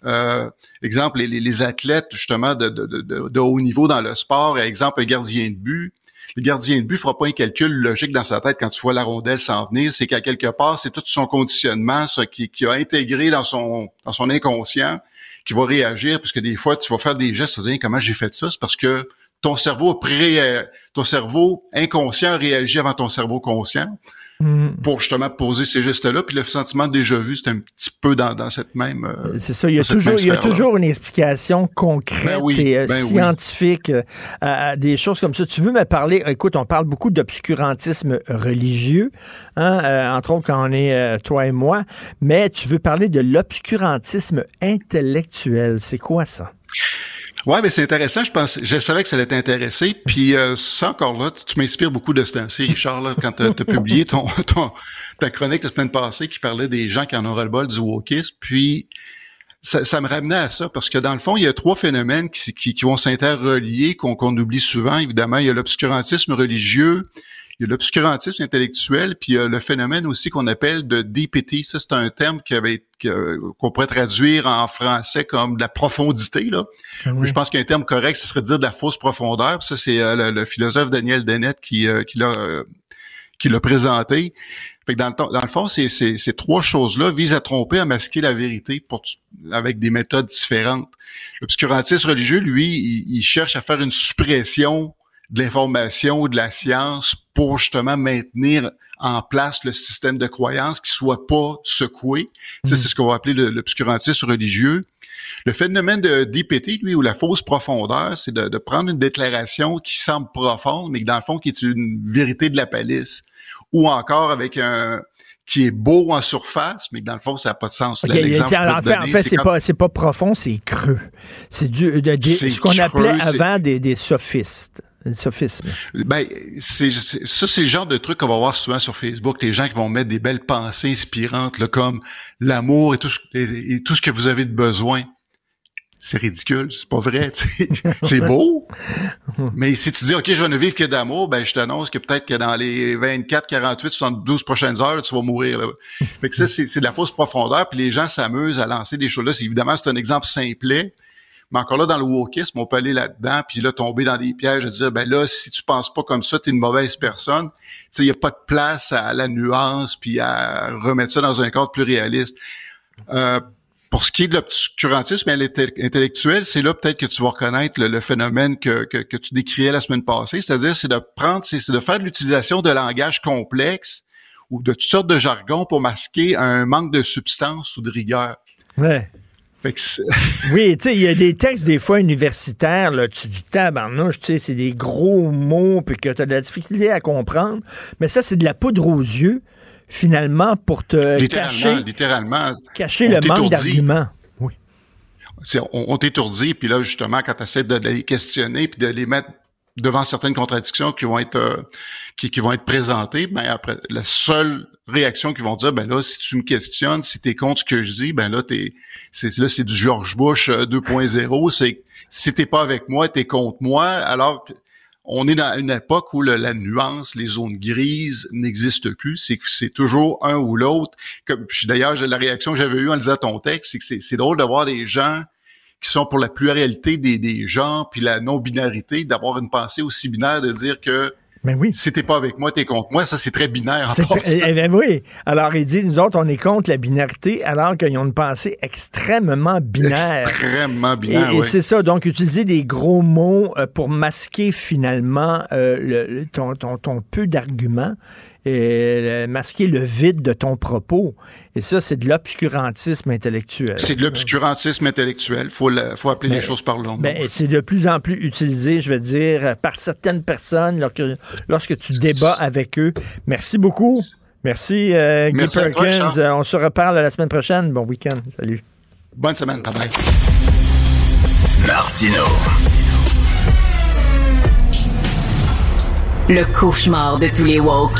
Euh, exemple, les, athlètes justement de, de, de, haut niveau dans le sport, exemple un gardien de but. Le gardien de but fera pas un calcul logique dans sa tête quand tu vois la rondelle s'en venir. C'est qu'à quelque part, c'est tout son conditionnement, ça qui, a intégré dans son inconscient qui va réagir, parce que des fois, tu vas faire des gestes, tu comment j'ai fait ça, c'est parce que ton cerveau pré, ton cerveau inconscient réagit avant ton cerveau conscient. Mm. pour justement poser ces gestes-là. Puis le sentiment déjà vu, c'est un petit peu dans, dans cette même. euh, C'est ça, il y a toujours, il y a toujours une explication concrète Ben oui, et euh, ben scientifique euh, à des choses comme ça. Tu veux me parler, écoute, on parle beaucoup d'obscurantisme religieux, hein, euh, entre autres quand on est euh, toi et moi, mais tu veux parler de l'obscurantisme intellectuel. C'est quoi ça? Ouais, mais c'est intéressant. Je pense, je savais que ça allait t'intéresser. Puis euh, ça encore là, tu, m'inspires beaucoup de ce temps-ci, Richard, là, quand tu as publié ton, ton ta chronique la semaine passée qui parlait des gens qui en auraient le bol du wokisme. Puis ça, me ramenait à ça parce que dans le fond, il y a trois phénomènes qui, qui, qui vont s'interrelier qu'on qu'on oublie souvent. Évidemment, il y a l'obscurantisme religieux, il y a l'obscurantisme intellectuel, puis il y a le phénomène aussi qu'on appelle de DPT. Ça, c'est un terme qui avait que- qu'on pourrait traduire en français comme de la profondité. Là. Je pense qu'un terme correct, ce serait de dire de la fausse profondeur. Ça, c'est euh, le, le philosophe Daniel Dennett qui, euh, qui l'a euh, qui l'a présenté. Fait que dans, le, temps- dans le fond, ces, ces, ces trois choses-là visent à tromper, à masquer la vérité pour, avec des méthodes différentes. L'obscurantisme religieux, lui, il, il cherche à faire une suppression de l'information ou de la science pour justement maintenir en place le système de croyance qui soit pas secoué. Ça, c'est ce qu'on va appeler le- l'obscurantisme religieux. Le phénomène de DPT, lui, ou la fausse profondeur, c'est de, de prendre une déclaration qui semble profonde, mais que dans le fond, qui est une vérité de la palisse. Ou encore avec un qui est beau en surface, mais que dans le fond, ça n'a pas de sens. Ok, Là, l'exemple tiens, que je en fait, c'est quand- pas, pas profond, c'est creux. C'est du, de- ce qu'on appelait avant des, des sophistes. Des sophismes. Ben, c'est, ça, c'est le genre de truc qu'on va voir souvent sur Facebook. Les gens qui vont mettre des belles pensées inspirantes, là, comme l'amour et tout, ce, et, tout ce que vous avez de besoin. C'est ridicule, c'est pas vrai. c'est beau, mais si tu dis, OK, je vais ne vivre que d'amour, ben, je t'annonce que peut-être que dans les 24, 48, 72 prochaines heures, tu vas mourir. Là. Fait que ça, c'est, de la fausse profondeur, puis les gens s'amusent à lancer des choses-là. Évidemment, c'est un exemple simplet, mais encore là, dans le wokisme, on peut aller là-dedans, puis là, tomber dans des pièges de dire, ben là, si tu penses pas comme ça, t'es une mauvaise personne. Tu sais, il n'y a pas de place à la nuance, puis à remettre ça dans un cadre plus réaliste. Euh, pour ce qui est de l'obscurantisme inte- intellectuel, c'est là peut-être que tu vas reconnaître le, phénomène que, que, tu décriais la semaine passée, c'est-à-dire c'est de prendre, c'est de faire de l'utilisation de langage complexe ou de toutes sortes de jargon pour masquer un manque de substance ou de rigueur. Ouais. Oui, tu sais, il y a des textes des fois universitaires, là, tu du tabarnouche, tu sais, c'est des gros mots, puis que tu as de la difficulté à comprendre. Mais ça, c'est de la poudre aux yeux, finalement, pour te littéralement, cacher, littéralement, cacher le manque d'arguments. C'est- on, on t'étourdit, puis là, justement, quand tu essaies de, de les questionner, puis de les mettre devant certaines contradictions qui vont être euh, qui, qui vont être présentées, ben après, la seule réaction qu'ils vont dire, ben là, si tu me questionnes, si tu es contre ce que je dis, ben là, t'es c'est là, c'est du George Bush euh, 2.0, c'est si t'es pas avec moi, t'es contre moi, alors on est dans une époque où la nuance, les zones grises n'existent plus. C'est que c'est toujours un ou l'autre. Comme d'ailleurs, la réaction que j'avais eue en lisant ton texte, c'est que c'est- drôle de voir des gens qui sont pour la pluralité des, des gens, puis la non-binarité, d'avoir une pensée aussi binaire de dire que Mais oui. si t'es pas avec moi, t'es contre moi. Ça, c'est très binaire. en eh ben oui. Alors, ils disent, nous autres, on est contre la binarité, alors qu'ils ont une pensée extrêmement binaire. Extrêmement binaire, Et, et oui. c'est ça, donc utiliser des gros mots euh, pour masquer finalement euh, le- le- ton, ton, ton peu d'arguments et euh, masquer le vide de ton propos. Et ça, c'est de l'obscurantisme intellectuel. C'est de l'obscurantisme intellectuel. Faut, le- faut appeler Ben, les choses par leur nom. Ben, c'est de plus en plus utilisé, je veux dire, par certaines personnes lorsque, lorsque tu débats avec eux. Merci beaucoup. Merci, euh, Guy Merci à toi, Perkins. On se reparle la semaine prochaine. Bon week-end. Salut. Bonne semaine. Bye bye. Martino. Le cauchemar de tous les woke.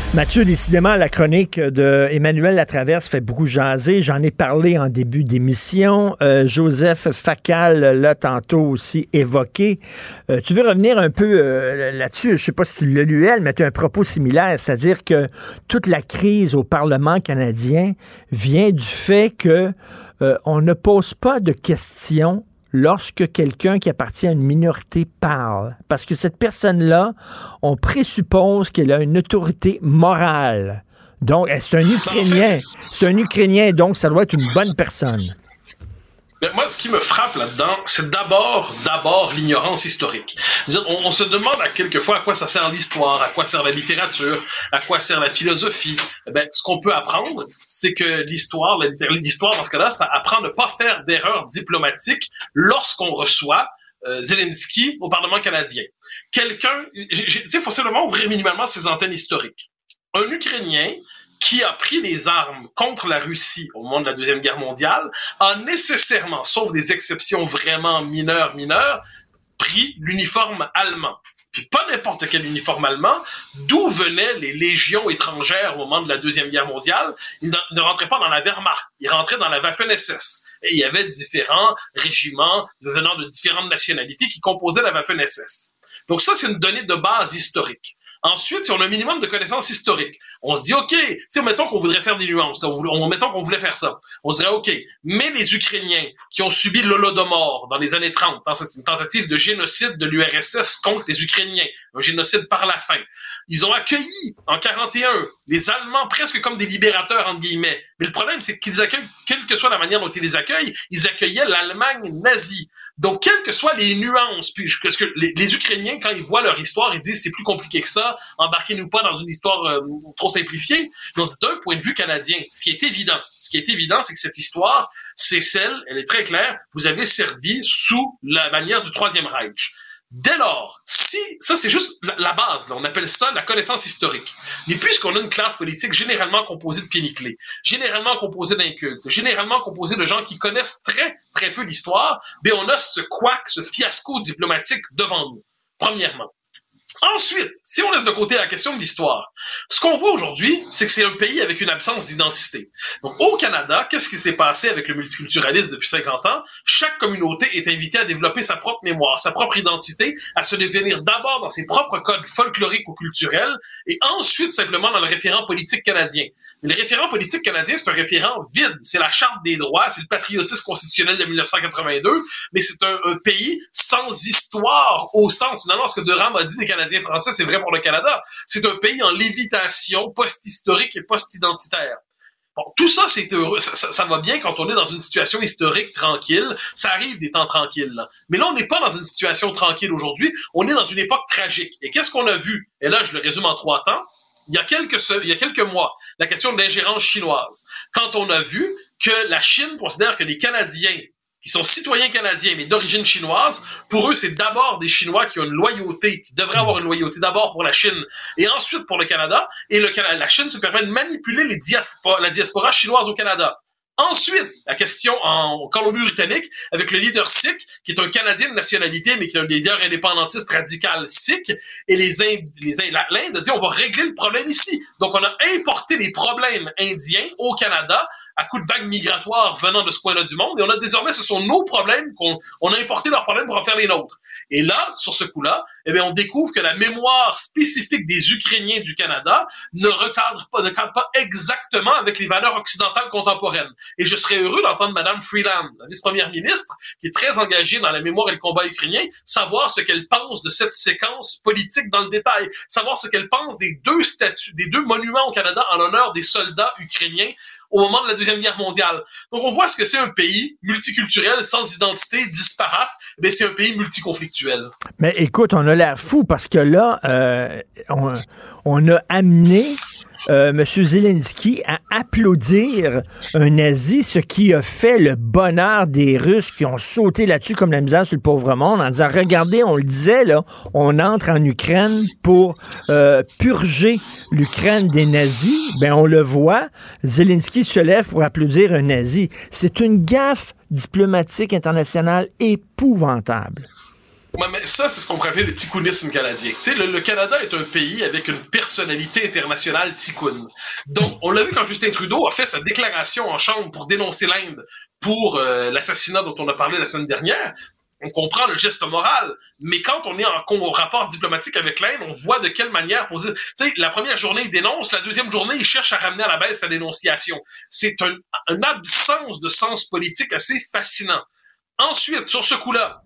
Mathieu, décidément, la chronique de Emmanuel Latraverse fait beaucoup jaser. J'en ai parlé en début d'émission. Euh, Joseph Facal l'a tantôt aussi évoqué. Euh, tu veux revenir un peu euh, là-dessus? Je sais pas si tu l'as lu, elle, mais tu as un propos similaire, c'est-à-dire que toute la crise au Parlement canadien vient du fait que on ne pose pas de questions lorsque quelqu'un qui appartient à une minorité parle. Parce que cette personne-là, on présuppose qu'elle a une autorité morale. Donc, c'est un Ukrainien. C'est un Ukrainien, donc ça doit être une bonne personne. Mais moi, ce qui me frappe là-dedans, c'est d'abord, d'abord l'ignorance historique. On, se demande à quelquefois à quoi ça sert l'histoire, à quoi sert la littérature, à quoi sert la philosophie. Eh ce qu'on peut apprendre, c'est que l'histoire, l'histoire dans ce cas-là, ça apprend à ne pas faire d'erreurs diplomatiques lorsqu'on reçoit euh, Zelensky au Parlement canadien. Quelqu'un, il faut simplement ouvrir minimalement ses antennes historiques. Un Ukrainien qui a pris les armes contre la Russie au moment de la Deuxième Guerre mondiale a nécessairement, sauf des exceptions vraiment mineures, mineures, pris l'uniforme allemand. Puis pas n'importe quel uniforme allemand, d'où venaient les légions étrangères au moment de la Deuxième Guerre mondiale. Ils ne rentraient pas dans la Wehrmacht, ils rentraient dans la Waffen-SS. Et il y avait différents régiments venant de différentes nationalités qui composaient la Waffen-SS. Donc ça, c'est une donnée de base historique. Ensuite, si on a un minimum de connaissances historiques, on se dit, OK, si mettons qu'on voudrait faire des nuances, on, mettons qu'on voulait faire ça, on se dirait, OK, mais les Ukrainiens qui ont subi l'Holodomor dans les années 30, hein, c'est une tentative de génocide de l'URSS contre les Ukrainiens, un génocide par la fin. Ils ont accueilli en 41 les Allemands presque comme des libérateurs, entre guillemets. Mais le problème, c'est qu'ils accueillent, quelle que soit la manière dont ils les accueillent, ils accueillaient l'Allemagne nazie. Donc, quelles que soient les nuances, puis que, que les, Ukrainiens, quand ils voient leur histoire, ils disent c'est plus compliqué que ça, embarquez-nous pas dans une histoire euh, trop simplifiée. Donc, c'est d'un point de vue canadien. Ce qui est évident, ce qui est évident, c'est que cette histoire, c'est celle, elle est très claire, vous avez servi sous la manière du Troisième Reich. Dès lors, si ça c'est juste la, base, on appelle ça la connaissance historique. Mais puisqu'on a une classe politique généralement composée de pieds généralement composée d'incultes, généralement composée de gens qui connaissent très très peu l'histoire, ben on a ce couac, ce fiasco diplomatique devant nous. Premièrement. Ensuite, si on laisse de côté la question de l'histoire, ce qu'on voit aujourd'hui, c'est que c'est un pays avec une absence d'identité. Donc, au Canada, qu'est-ce qui s'est passé avec le multiculturalisme depuis 50 ans? Chaque communauté est invitée à développer sa propre mémoire, sa propre identité, à se devenir d'abord dans ses propres codes folkloriques ou culturels, et ensuite simplement dans le référent politique canadien. Mais le référent politique canadien, c'est un référent vide. C'est la Charte des droits, c'est le patriotisme constitutionnel de 1982, mais c'est un, un, pays sans histoire au sens, finalement, ce que Durham a dit des Canadiens français, c'est vrai pour le Canada. C'est un pays en lévitation post-historique et post-identitaire. Bon, tout ça, c'est heureux. Ça, va bien quand on est dans une situation historique tranquille. Ça arrive des temps tranquilles. Mais là, on n'est pas dans une situation tranquille aujourd'hui. On est dans une époque tragique. Et qu'est-ce qu'on a vu? Et là, je le résume en trois temps. Il y a quelques, il y a quelques mois, la question de l'ingérence chinoise. Quand on a vu que la Chine considère que les Canadiens qui sont citoyens canadiens mais d'origine chinoise, pour eux, c'est d'abord des Chinois qui ont une loyauté, qui devraient avoir une loyauté d'abord pour la Chine et ensuite pour le Canada. Et la Chine se permet de manipuler les la diaspora chinoise au Canada. Ensuite, la question en Colombie-Britannique avec le leader Sikh, qui est un Canadien de nationalité, mais qui est un leader indépendantiste radical Sikh. Et les Indes, l'Inde a dit on va régler le problème ici. Donc, on a importé les problèmes indiens au Canada à coup de vagues migratoires venant de ce coin-là du monde. Et on a désormais, ce sont nos problèmes qu'on on a importé leurs problèmes pour en faire les nôtres. Et là, sur ce coup-là, eh bien, on découvre que la mémoire spécifique des Ukrainiens du Canada ne recadre pas, ne cadre pas exactement avec les valeurs occidentales contemporaines. Et je serais heureux d'entendre Madame Freeland, la vice-première ministre, qui est très engagée dans la mémoire et le combat ukrainien, savoir ce qu'elle pense de cette séquence politique dans le détail, savoir ce qu'elle pense des deux statues, des deux monuments au Canada en l'honneur des soldats ukrainiens au moment de la Deuxième Guerre mondiale. Donc, on voit ce que c'est un pays multiculturel, sans identité, disparate. Mais c'est un pays multiconflictuel. Mais écoute, on a l'air fou parce que là, euh, on, a amené M. Zelensky à applaudir un nazi, ce qui a fait le bonheur des Russes qui ont sauté là-dessus comme la misère sur le pauvre monde en disant, regardez, on le disait, là, on entre en Ukraine pour euh, purger l'Ukraine des nazis. Ben, on le voit, Zelensky se lève pour applaudir un nazi. C'est une gaffe diplomatique internationale épouvantable. Mais ça, c'est ce qu'on pourrait appeler le ticounisme canadien. Tu sais, le, le Canada est un pays avec une personnalité internationale ticoune. Donc, on l'a vu quand Justin Trudeau a fait sa déclaration en chambre pour dénoncer l'Inde pour euh, l'assassinat dont on a parlé la semaine dernière. On comprend le geste moral, mais quand on est en, en rapport diplomatique avec l'Inde, on voit de quelle manière poser. Tu sais, la première journée, il dénonce, la deuxième journée, il cherche à ramener à la baisse sa dénonciation. C'est un, une absence de sens politique assez fascinant. Ensuite, sur ce coup-là,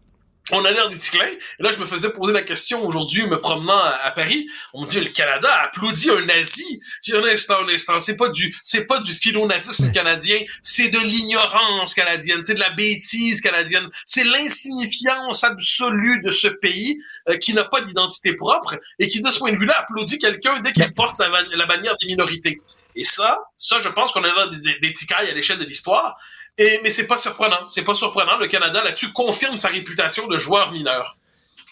on a l'air des ticlins. Et là, je me faisais poser la question aujourd'hui, me promenant à, à Paris. On me dit, le Canada applaudit un nazi. J'ai dit, un instant, un instant. C'est pas du, c'est pas du philo-nazisme canadien. C'est de l'ignorance canadienne. C'est de la bêtise canadienne. C'est l'insignifiance absolue de ce pays euh, qui n'a pas d'identité propre et qui, de ce point de vue-là, applaudit quelqu'un dès qu'il porte la, la, bannière des minorités. Et ça, ça, je pense qu'on a des, des, des à l'échelle de l'histoire. Mais c'est pas surprenant. C'est pas surprenant. Le Canada, là-dessus, confirme sa réputation de joueur mineur.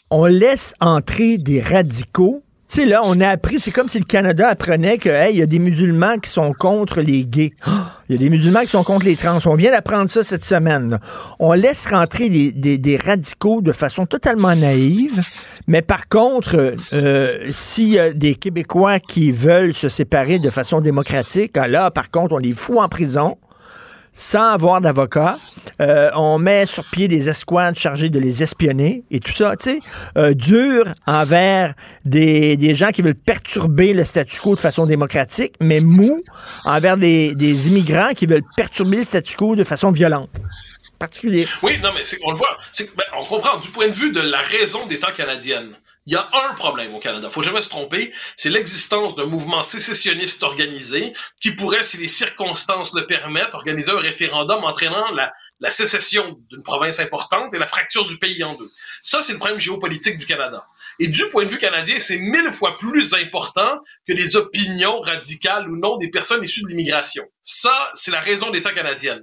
On laisse entrer des radicaux. Tu sais, là, on a appris, c'est comme si le Canada apprenait que, hey, y a des musulmans qui sont contre les gays. Il y a des musulmans qui sont contre les trans. On vient d'apprendre ça cette semaine. On laisse rentrer des, radicaux de façon totalement naïve. Mais par contre, euh, s'il y a des Québécois qui veulent se séparer de façon démocratique, là, par contre, on les fout en prison sans avoir d'avocat. Euh, on met sur pied des escouades chargées de les espionner et tout ça, tu sais, euh, dur envers des, des, gens qui veulent perturber le statu quo de façon démocratique, mais mou envers des, des immigrants qui veulent perturber le statu quo de façon violente. Particulier. Oui, non, mais on le voit. Ben, on comprend du point de vue de la raison d'État canadienne. Il y a un problème au Canada, faut jamais se tromper, c'est l'existence d'un mouvement sécessionniste organisé qui pourrait, si les circonstances le permettent, organiser un référendum entraînant la, la sécession d'une province importante et la fracture du pays en deux. Ça, c'est le problème géopolitique du Canada. Et du point de vue canadien, c'est mille fois plus important que les opinions radicales ou non des personnes issues de l'immigration. Ça, c'est la raison d'État canadienne.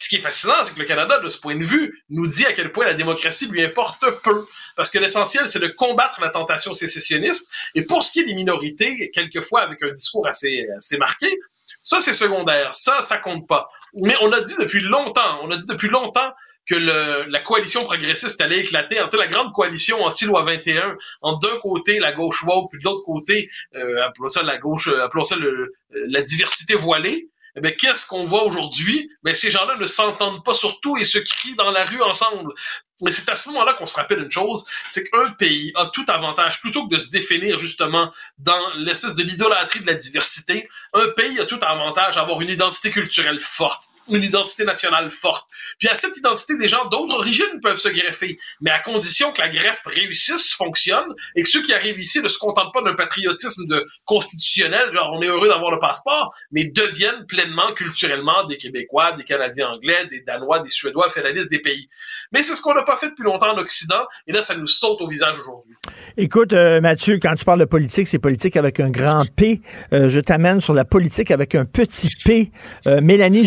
Ce qui est fascinant, c'est que le Canada, de ce point de vue, nous dit à quel point la démocratie lui importe peu. Parce que l'essentiel, c'est de combattre la tentation sécessionniste. Et pour ce qui est des minorités, quelquefois avec un discours assez, assez marqué, ça, c'est secondaire. Ça, ça compte pas. Mais on a dit depuis longtemps, on a dit depuis longtemps que le, la coalition progressiste allait éclater. En, la grande coalition anti-loi 21, en d'un côté la gauche woke, puis de l'autre côté, euh, appelons ça la gauche, euh, appelons ça le, la diversité voilée. Eh bien, qu'est-ce qu'on voit aujourd'hui? Mais ces gens-là ne s'entendent pas sur tout et se crient dans la rue ensemble. Mais c'est à ce moment-là qu'on se rappelle une chose, c'est qu'un pays a tout avantage, plutôt que de se définir justement dans l'espèce de l'idolâtrie de la diversité, un pays a tout avantage à avoir une identité culturelle forte une identité nationale forte. Puis à cette identité, des gens d'autres origines peuvent se greffer, mais à condition que la greffe réussisse, fonctionne, et que ceux qui arrivent ici ne se contentent pas d'un patriotisme de constitutionnel, genre on est heureux d'avoir le passeport, mais deviennent pleinement culturellement des Québécois, des Canadiens anglais, des Danois, des Suédois, fait la liste des pays. Mais c'est ce qu'on n'a pas fait depuis longtemps en Occident, et là ça nous saute au visage aujourd'hui. Écoute, euh, Mathieu, quand tu parles de politique, c'est politique avec un grand P. Euh, je t'amène sur la politique avec un petit P. Euh, Mélanie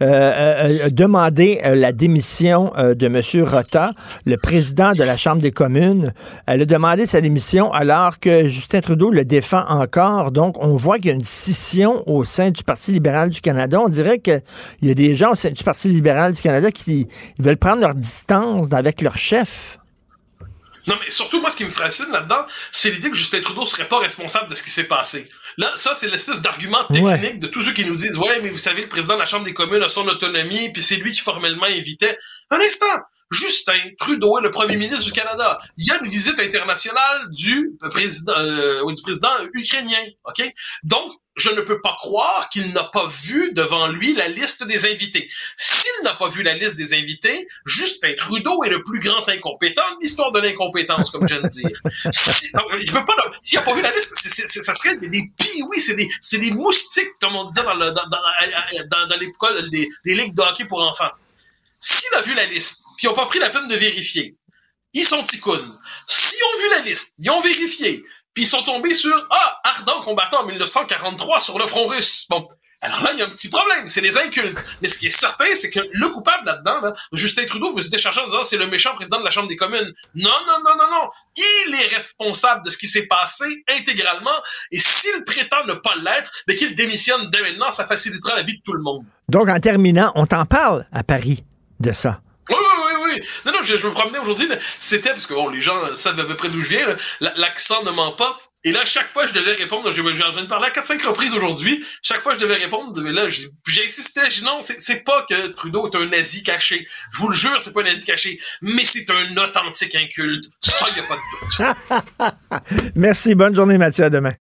Euh, euh, euh, la démission de M. Rota, le président de la Chambre des communes. Elle a demandé sa démission alors que Justin Trudeau le défend encore. Donc, on voit qu'il y a une scission au sein du Parti libéral du Canada. On dirait qu'il y a des gens au sein du Parti libéral du Canada qui veulent prendre leur distance avec leur chef. Non, mais surtout, moi, ce qui me fascine là-dedans, c'est l'idée que Justin Trudeau serait pas responsable de ce qui s'est passé. Là, ça, c'est l'espèce d'argument technique ouais. de tous ceux qui nous disent, ouais, mais vous savez, le président de la Chambre des communes a son autonomie, puis c'est lui qui formellement invitait. Un instant! Justin Trudeau est le premier ministre du Canada. Il y a une visite internationale du président, euh, du président ukrainien, ok? Donc, je ne peux pas croire qu'il n'a pas vu devant lui la liste des invités. S'il n'a pas vu la liste des invités, Justin Trudeau est le plus grand incompétent de l'histoire de l'incompétence, comme je viens de dire. Si, il peut pas, s'il n'a pas vu la liste, ça serait des, des oui, c'est des, c'est des moustiques, comme on disait dans, des ligues de hockey pour enfants. S'il a vu la liste, puis ils n'ont pas pris la peine de vérifier, ils sont ticounes. S'ils ont vu la liste, ils ont vérifié, puis ils sont tombés sur Ah, ardent combattant en 1943 sur le front russe. Bon. Alors là, il y a un petit problème, c'est les incultes. Mais ce qui est certain, c'est que le coupable là-dedans, là, Justin Trudeau veut se décharger en disant c'est le méchant président de la Chambre des communes. Non, non, non, non, non. Il est responsable de ce qui s'est passé intégralement. Et s'il prétend ne pas l'être, mais qu'il démissionne dès maintenant, ça facilitera la vie de tout le monde. Donc, en terminant, on t'en parle à Paris de ça. Oui, oui, oui, oui. oui. Non, non, je, me promenais aujourd'hui. C'était parce que bon, les gens savent à peu près d'où je viens. L'accent ne ment pas. Et là, chaque fois, je devais répondre. J'ai de parler à 4-5 reprises aujourd'hui. Chaque fois, je devais répondre. Mais là, j'ai insisté. J'ai dit non, c'est pas que Trudeau est un nazi caché. Je vous le jure, c'est pas un nazi caché. Mais c'est un authentique inculte. Ça, y a pas de doute. Merci. Bonne journée, Mathieu. À demain.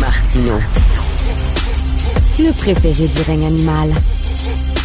Martino. Le préféré du règne animal.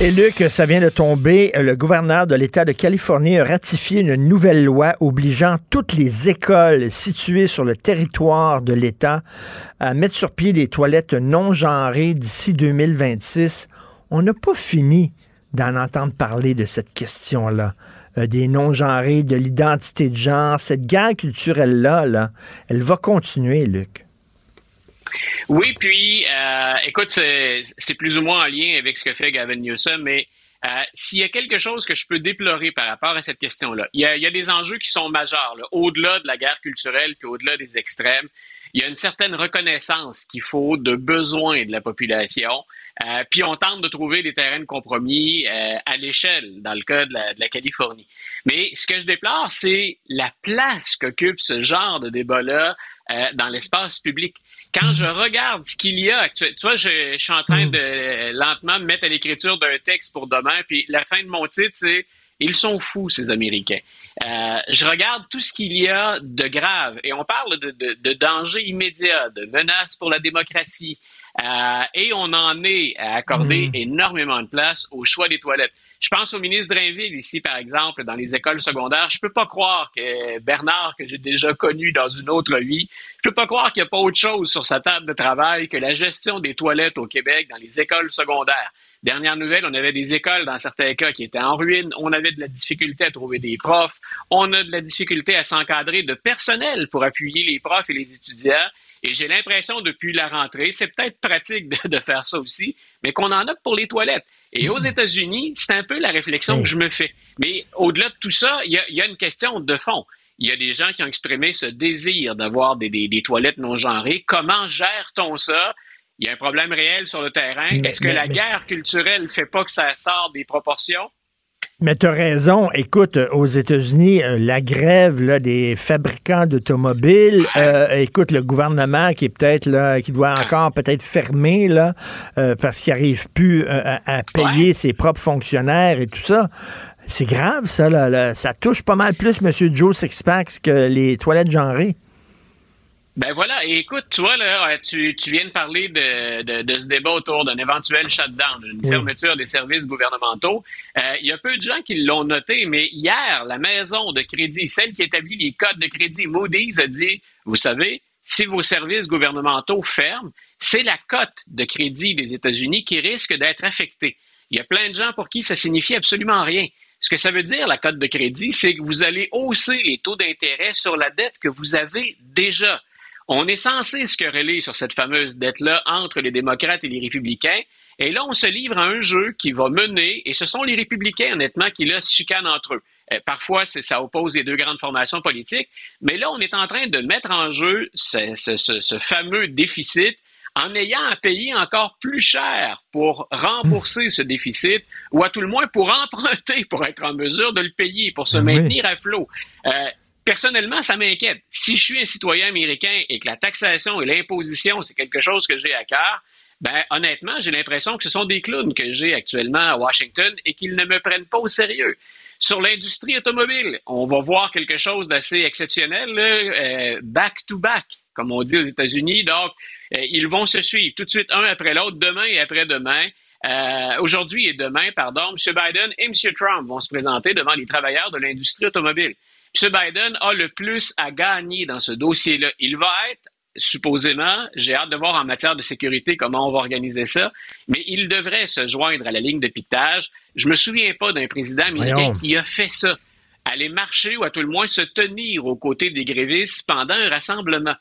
Et Luc, ça vient de tomber. Le gouverneur de l'État de Californie a ratifié une nouvelle loi obligeant toutes les écoles situées sur le territoire de l'État à mettre sur pied des toilettes non genrées d'ici 2026. On n'a pas fini d'en entendre parler de cette question-là. Euh, des non-genrés, de l'identité de genre, cette guerre culturelle-là, là, elle va continuer, Luc. Oui, puis, euh, écoute, c'est plus ou moins en lien avec ce que fait Gavin Newsom, mais euh, s'il y a quelque chose que je peux déplorer par rapport à cette question-là, il, y, a, des enjeux qui sont majeurs, au-delà de la guerre culturelle, puis au-delà des extrêmes. Il y a une certaine reconnaissance qu'il faut de besoins de la population. Euh, puis on tente de trouver des terrains de compromis à l'échelle, dans le cas de la, Californie. Mais ce que je déplore, c'est la place qu'occupe ce genre de débat-là dans l'espace public. Quand je regarde ce qu'il y a actuellement, tu vois, je, suis en train de lentement me mettre à l'écriture d'un texte pour demain, puis la fin de mon titre, c'est ils sont fous, ces Américains. je regarde tout ce qu'il y a de grave et on parle de, de, de danger immédiat, de menaces pour la démocratie, euh, et on en est à accorder mm. énormément de place au choix des toilettes. Je pense au ministre Drainville ici, par exemple, dans les écoles secondaires. Je peux pas croire que Bernard, que j'ai déjà connu dans une autre vie, je peux pas croire qu'il n'y a pas autre chose sur sa table de travail que la gestion des toilettes au Québec dans les écoles secondaires. Dernière nouvelle, on avait des écoles dans certains cas qui étaient en ruine. On avait de la difficulté à trouver des profs. On a de la difficulté à s'encadrer de personnel pour appuyer les profs et les étudiants. Et j'ai l'impression depuis la rentrée, c'est peut-être pratique de, faire ça aussi, mais qu'on en a pour les toilettes. Et aux mm-hmm. États-Unis, c'est un peu la réflexion que je me fais. Mais au-delà de tout ça, il y a, une question de fond. Il y a des gens qui ont exprimé ce désir d'avoir des, toilettes non genrées. Comment gère-t-on ça? Il y a un problème réel sur le terrain. Est-ce que la guerre culturelle fait pas que ça sort des proportions? Mais tu as raison. Écoute, aux États-Unis, euh, la grève là, des fabricants d'automobiles, euh, écoute, le gouvernement qui est peut-être là, qui doit encore peut-être fermer là, euh, parce qu'il n'arrive plus à, payer ses propres fonctionnaires et tout ça. C'est grave, ça. Là, Ça touche pas mal plus M. Joe Sixpack que les toilettes genrées. Ben voilà, et écoute, tu vois, là, euh, tu, tu viens de parler de, de, de ce débat autour d'un éventuel shutdown, d'une fermeture des services gouvernementaux. Euh, il y a peu de gens qui l'ont noté, mais hier, la maison de crédit, celle qui établit les codes de crédit, Moody's, a dit, vous savez, si vos services gouvernementaux ferment, c'est la cote de crédit des États-Unis qui risque d'être affectée. Il y a plein de gens pour qui ça signifie absolument rien. Ce que ça veut dire, la cote de crédit, c'est que vous allez hausser les taux d'intérêt sur la dette que vous avez déjà. On est censé se quereller sur cette fameuse dette-là entre les démocrates et les républicains. Et là, on se livre à un jeu qui va mener, et ce sont les républicains, honnêtement, qui là se chicanent entre eux. Euh, parfois, ça oppose les deux grandes formations politiques, mais là, on est en train de mettre en jeu ce, fameux déficit en ayant à payer encore plus cher pour rembourser ce déficit, ou à tout le moins pour emprunter, pour être en mesure de le payer, pour se maintenir à flot. Euh, personnellement, ça m'inquiète. Si je suis un citoyen américain et que la taxation et l'imposition, c'est quelque chose que j'ai à cœur, ben, honnêtement, j'ai l'impression que ce sont des clowns que j'ai actuellement à Washington et qu'ils ne me prennent pas au sérieux. Sur l'industrie automobile, on va voir quelque chose d'assez exceptionnel, back-to-back, euh, comme on dit aux États-Unis. Donc, euh, ils vont se suivre tout de suite un après l'autre, demain et après-demain. Euh, aujourd'hui et demain, pardon, M. Biden et M. Trump vont se présenter devant les travailleurs de l'industrie automobile. M. Biden a le plus à gagner dans ce dossier-là. Il va être supposément, j'ai hâte de voir en matière de sécurité comment on va organiser ça, mais il devrait se joindre à la ligne de piquetage. Je me souviens pas d'un président américain qui a fait ça. Aller marcher ou à tout le moins se tenir aux côtés des grévistes pendant un rassemblement.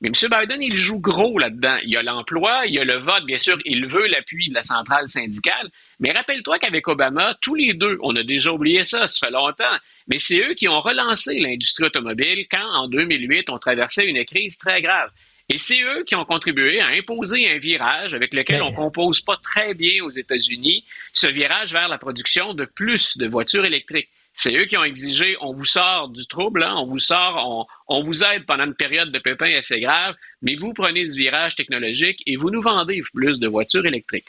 Mais M. Biden, il joue gros là-dedans. Il y a l'emploi, il y a le vote, bien sûr, il veut l'appui de la centrale syndicale. Mais rappelle-toi qu'avec Obama, tous les deux, on a déjà oublié ça, ça fait longtemps, mais c'est eux qui ont relancé l'industrie automobile quand, en 2008, on traversait une crise très grave. Et c'est eux qui ont contribué à imposer un virage avec lequel on compose pas très bien aux États-Unis, ce virage vers la production de plus de voitures électriques. C'est eux qui ont exigé on vous sort du trouble, hein, on vous sort, on, vous aide pendant une période de pépin assez grave, mais vous prenez ce virage technologique et vous nous vendez plus de voitures électriques.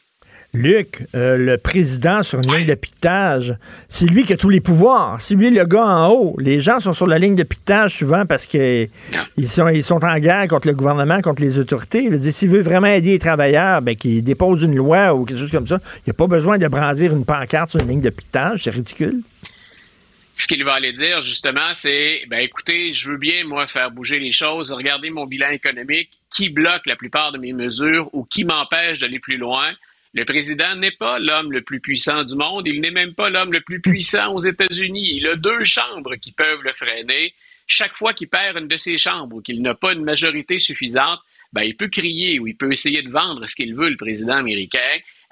Luc, euh, le président sur une ligne de piquetage, c'est lui qui a tous les pouvoirs. C'est lui le gars en haut. Les gens sont sur la ligne de piquetage souvent parce qu'ils sont, ils sont en guerre contre le gouvernement, contre les autorités. Il dire, s'il veut vraiment aider les travailleurs, ben, qu'il dépose une loi ou quelque chose comme ça. Il n'y a pas besoin de brandir une pancarte sur une ligne de piquetage. C'est ridicule ce qu'il va aller dire, justement, c'est, ben écoutez, je veux bien, moi, faire bouger les choses. Regardez mon bilan économique. Qui bloque la plupart de mes mesures ou qui m'empêche d'aller plus loin? Le président n'est pas l'homme le plus puissant du monde. Il n'est même pas l'homme le plus puissant aux États-Unis. Il a deux chambres qui peuvent le freiner. Chaque fois qu'il perd une de ses chambres ou qu'il n'a pas une majorité suffisante, ben, il peut crier ou il peut essayer de vendre ce qu'il veut, le président américain.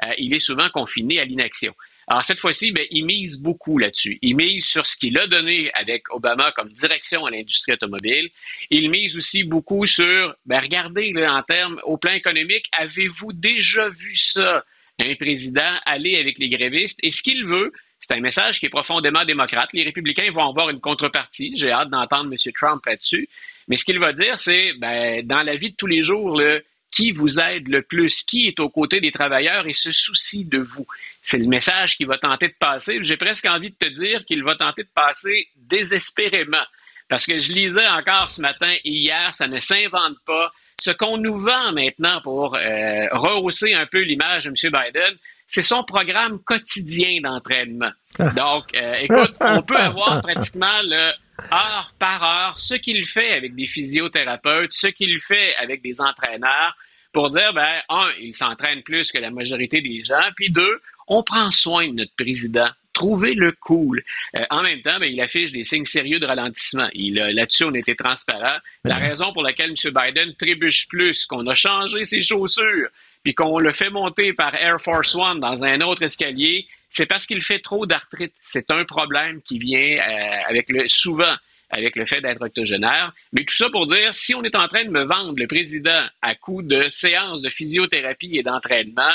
Euh, il est souvent confiné à l'inaction. Alors cette fois-ci, ben, il mise beaucoup là-dessus. Il mise sur ce qu'il a donné avec Obama comme direction à l'industrie automobile. Il mise aussi beaucoup sur, ben, regardez en termes au plan économique, avez-vous déjà vu ça, un président aller avec les grévistes? Et ce qu'il veut, c'est un message qui est profondément démocrate. Les républicains vont avoir une contrepartie. J'ai hâte d'entendre M. Trump là-dessus. Mais ce qu'il va dire, c'est, ben, dans la vie de tous les jours, le qui vous aide le plus, qui est aux côtés des travailleurs et se soucie de vous. C'est le message qu'il va tenter de passer. J'ai presque envie de te dire qu'il va tenter de passer désespérément. Parce que je lisais encore ce matin et hier, ça ne s'invente pas. Ce qu'on nous vend maintenant pour euh, rehausser un peu l'image de M. Biden, c'est son programme quotidien d'entraînement. Donc, euh, écoute, on peut avoir pratiquement le heure par heure ce qu'il fait avec des physiothérapeutes, ce qu'il fait avec des entraîneurs, pour dire, ben, un, il s'entraîne plus que la majorité des gens, puis deux, on prend soin de notre président. Trouvez-le cool. Euh, en même temps, ben, il affiche des signes sérieux de ralentissement. là-dessus, on était transparent. La raison pour laquelle M. Biden trébuche plus, qu'on a changé ses chaussures, puis qu'on le fait monter par Air Force One dans un autre escalier, c'est parce qu'il fait trop d'arthrite. C'est un problème qui vient euh, avec le souvent avec le fait d'être octogénaire. Mais tout ça pour dire, si on est en train de me vendre le président à coup de séances de physiothérapie et d'entraînement,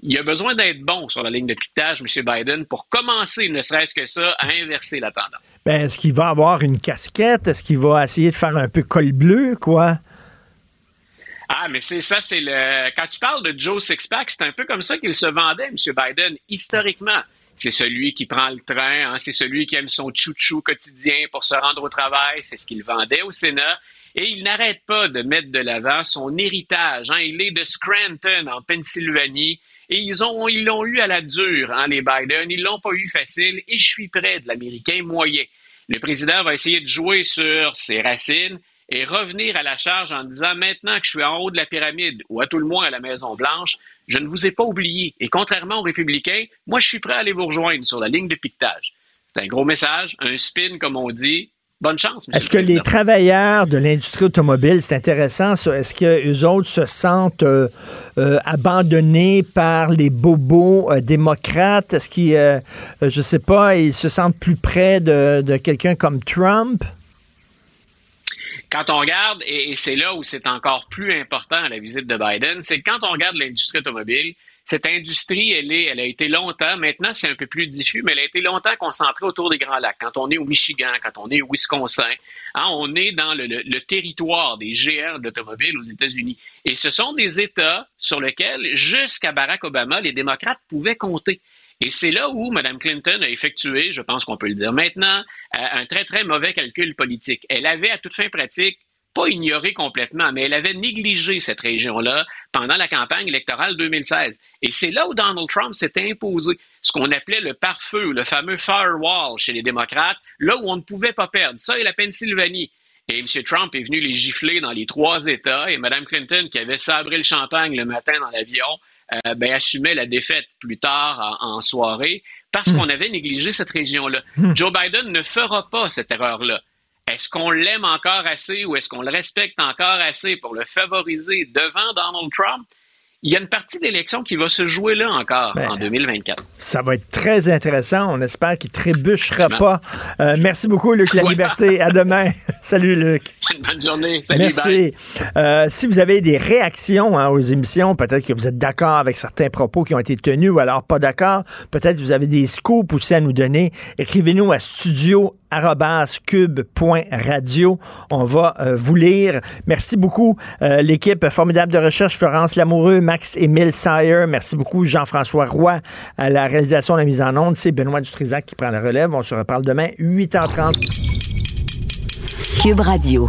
il a besoin d'être bon sur la ligne de piquetage, M. Biden, pour commencer, ne serait-ce que ça, à inverser la tendance. Ben, est-ce qu'il va avoir une casquette? Est-ce qu'il va essayer de faire un peu col bleu, quoi? Ah, mais c'est ça, c'est le. Quand tu parles de Joe Sixpack, c'est un peu comme ça qu'il se vendait, M. Biden, historiquement c'est celui qui prend le train, hein, c'est celui qui aime son chouchou quotidien pour se rendre au travail, c'est ce qu'il vendait au Sénat. Et il n'arrête pas de mettre de l'avant son héritage. Hein. Il est de Scranton, en Pennsylvanie. Et ils ils l'ont eu à la dure, hein, les Biden. Ils l'ont pas eu facile. Et je suis près de l'Américain moyen. Le président va essayer de jouer sur ses racines et revenir à la charge en disant maintenant que je suis en haut de la pyramide ou à tout le moins à la Maison Blanche, je ne vous ai pas oublié. Et contrairement aux républicains, moi, je suis prêt à aller vous rejoindre sur la ligne de piquetage. C'est un gros message, un spin, comme on dit. Bonne chance. Est-ce que les travailleurs de l'industrie automobile, c'est intéressant, ça, est-ce qu'eux autres se sentent euh, euh, abandonnés par les bobos euh, démocrates? Est-ce qu'ils, je sais pas, ils se sentent plus près de, de quelqu'un comme Trump? Quand on regarde, et, c'est là où c'est encore plus important à la visite de Biden, c'est que quand on regarde l'industrie automobile, cette industrie, elle, elle a été longtemps, maintenant c'est un peu plus diffus, mais elle a été longtemps concentrée autour des Grands Lacs. Quand on est au Michigan, quand on est au Wisconsin, hein, on est dans le, le territoire des GR d'automobile aux États-Unis. Et ce sont des États sur lesquels, jusqu'à Barack Obama, les démocrates pouvaient compter. Et c'est là où Mme Clinton a effectué, je pense qu'on peut le dire maintenant, euh, un très, très mauvais calcul politique. Elle avait, à toute fin pratique, pas ignoré complètement, mais elle avait négligé cette région-là pendant la campagne électorale 2016. Et c'est là où Donald Trump s'est imposé ce qu'on appelait le pare-feu, le fameux firewall chez les démocrates, là où on ne pouvait pas perdre. Ça et la Pennsylvanie. Et M. Trump est venu les gifler dans les trois États, et Mme Clinton, qui avait sabré le champagne le matin dans l'avion, euh, ben, assumait la défaite plus tard en, soirée parce hmm. qu'on avait négligé cette région-là. Hmm. Joe Biden ne fera pas cette erreur-là. est-ce qu'on l'aime encore assez ou est-ce qu'on le respecte encore assez pour le favoriser devant Donald Trump? Il y a une partie de l'élection qui va se jouer là encore Ben, en 2024. Ça va être très intéressant. On espère qu'il trébuchera pas. Euh, merci beaucoup, Luc La Liberté. À demain. Salut, Luc. Bonne journée. Salut, Merci. Euh, si vous avez des réactions hein, aux émissions, peut-être que vous êtes d'accord avec certains propos qui ont été tenus ou alors pas d'accord, peut-être que vous avez des scoops aussi à nous donner, écrivez-nous à studio cube.radio. On va euh, vous lire. Merci beaucoup, euh, l'équipe formidable de recherche, Florence Lamoureux, Max Émile Sayer. Merci beaucoup, Jean-François Roy, à la réalisation de la mise en onde. C'est Benoît Dutrisac qui prend la relève. On se reparle demain, 8h30. Cube Radio.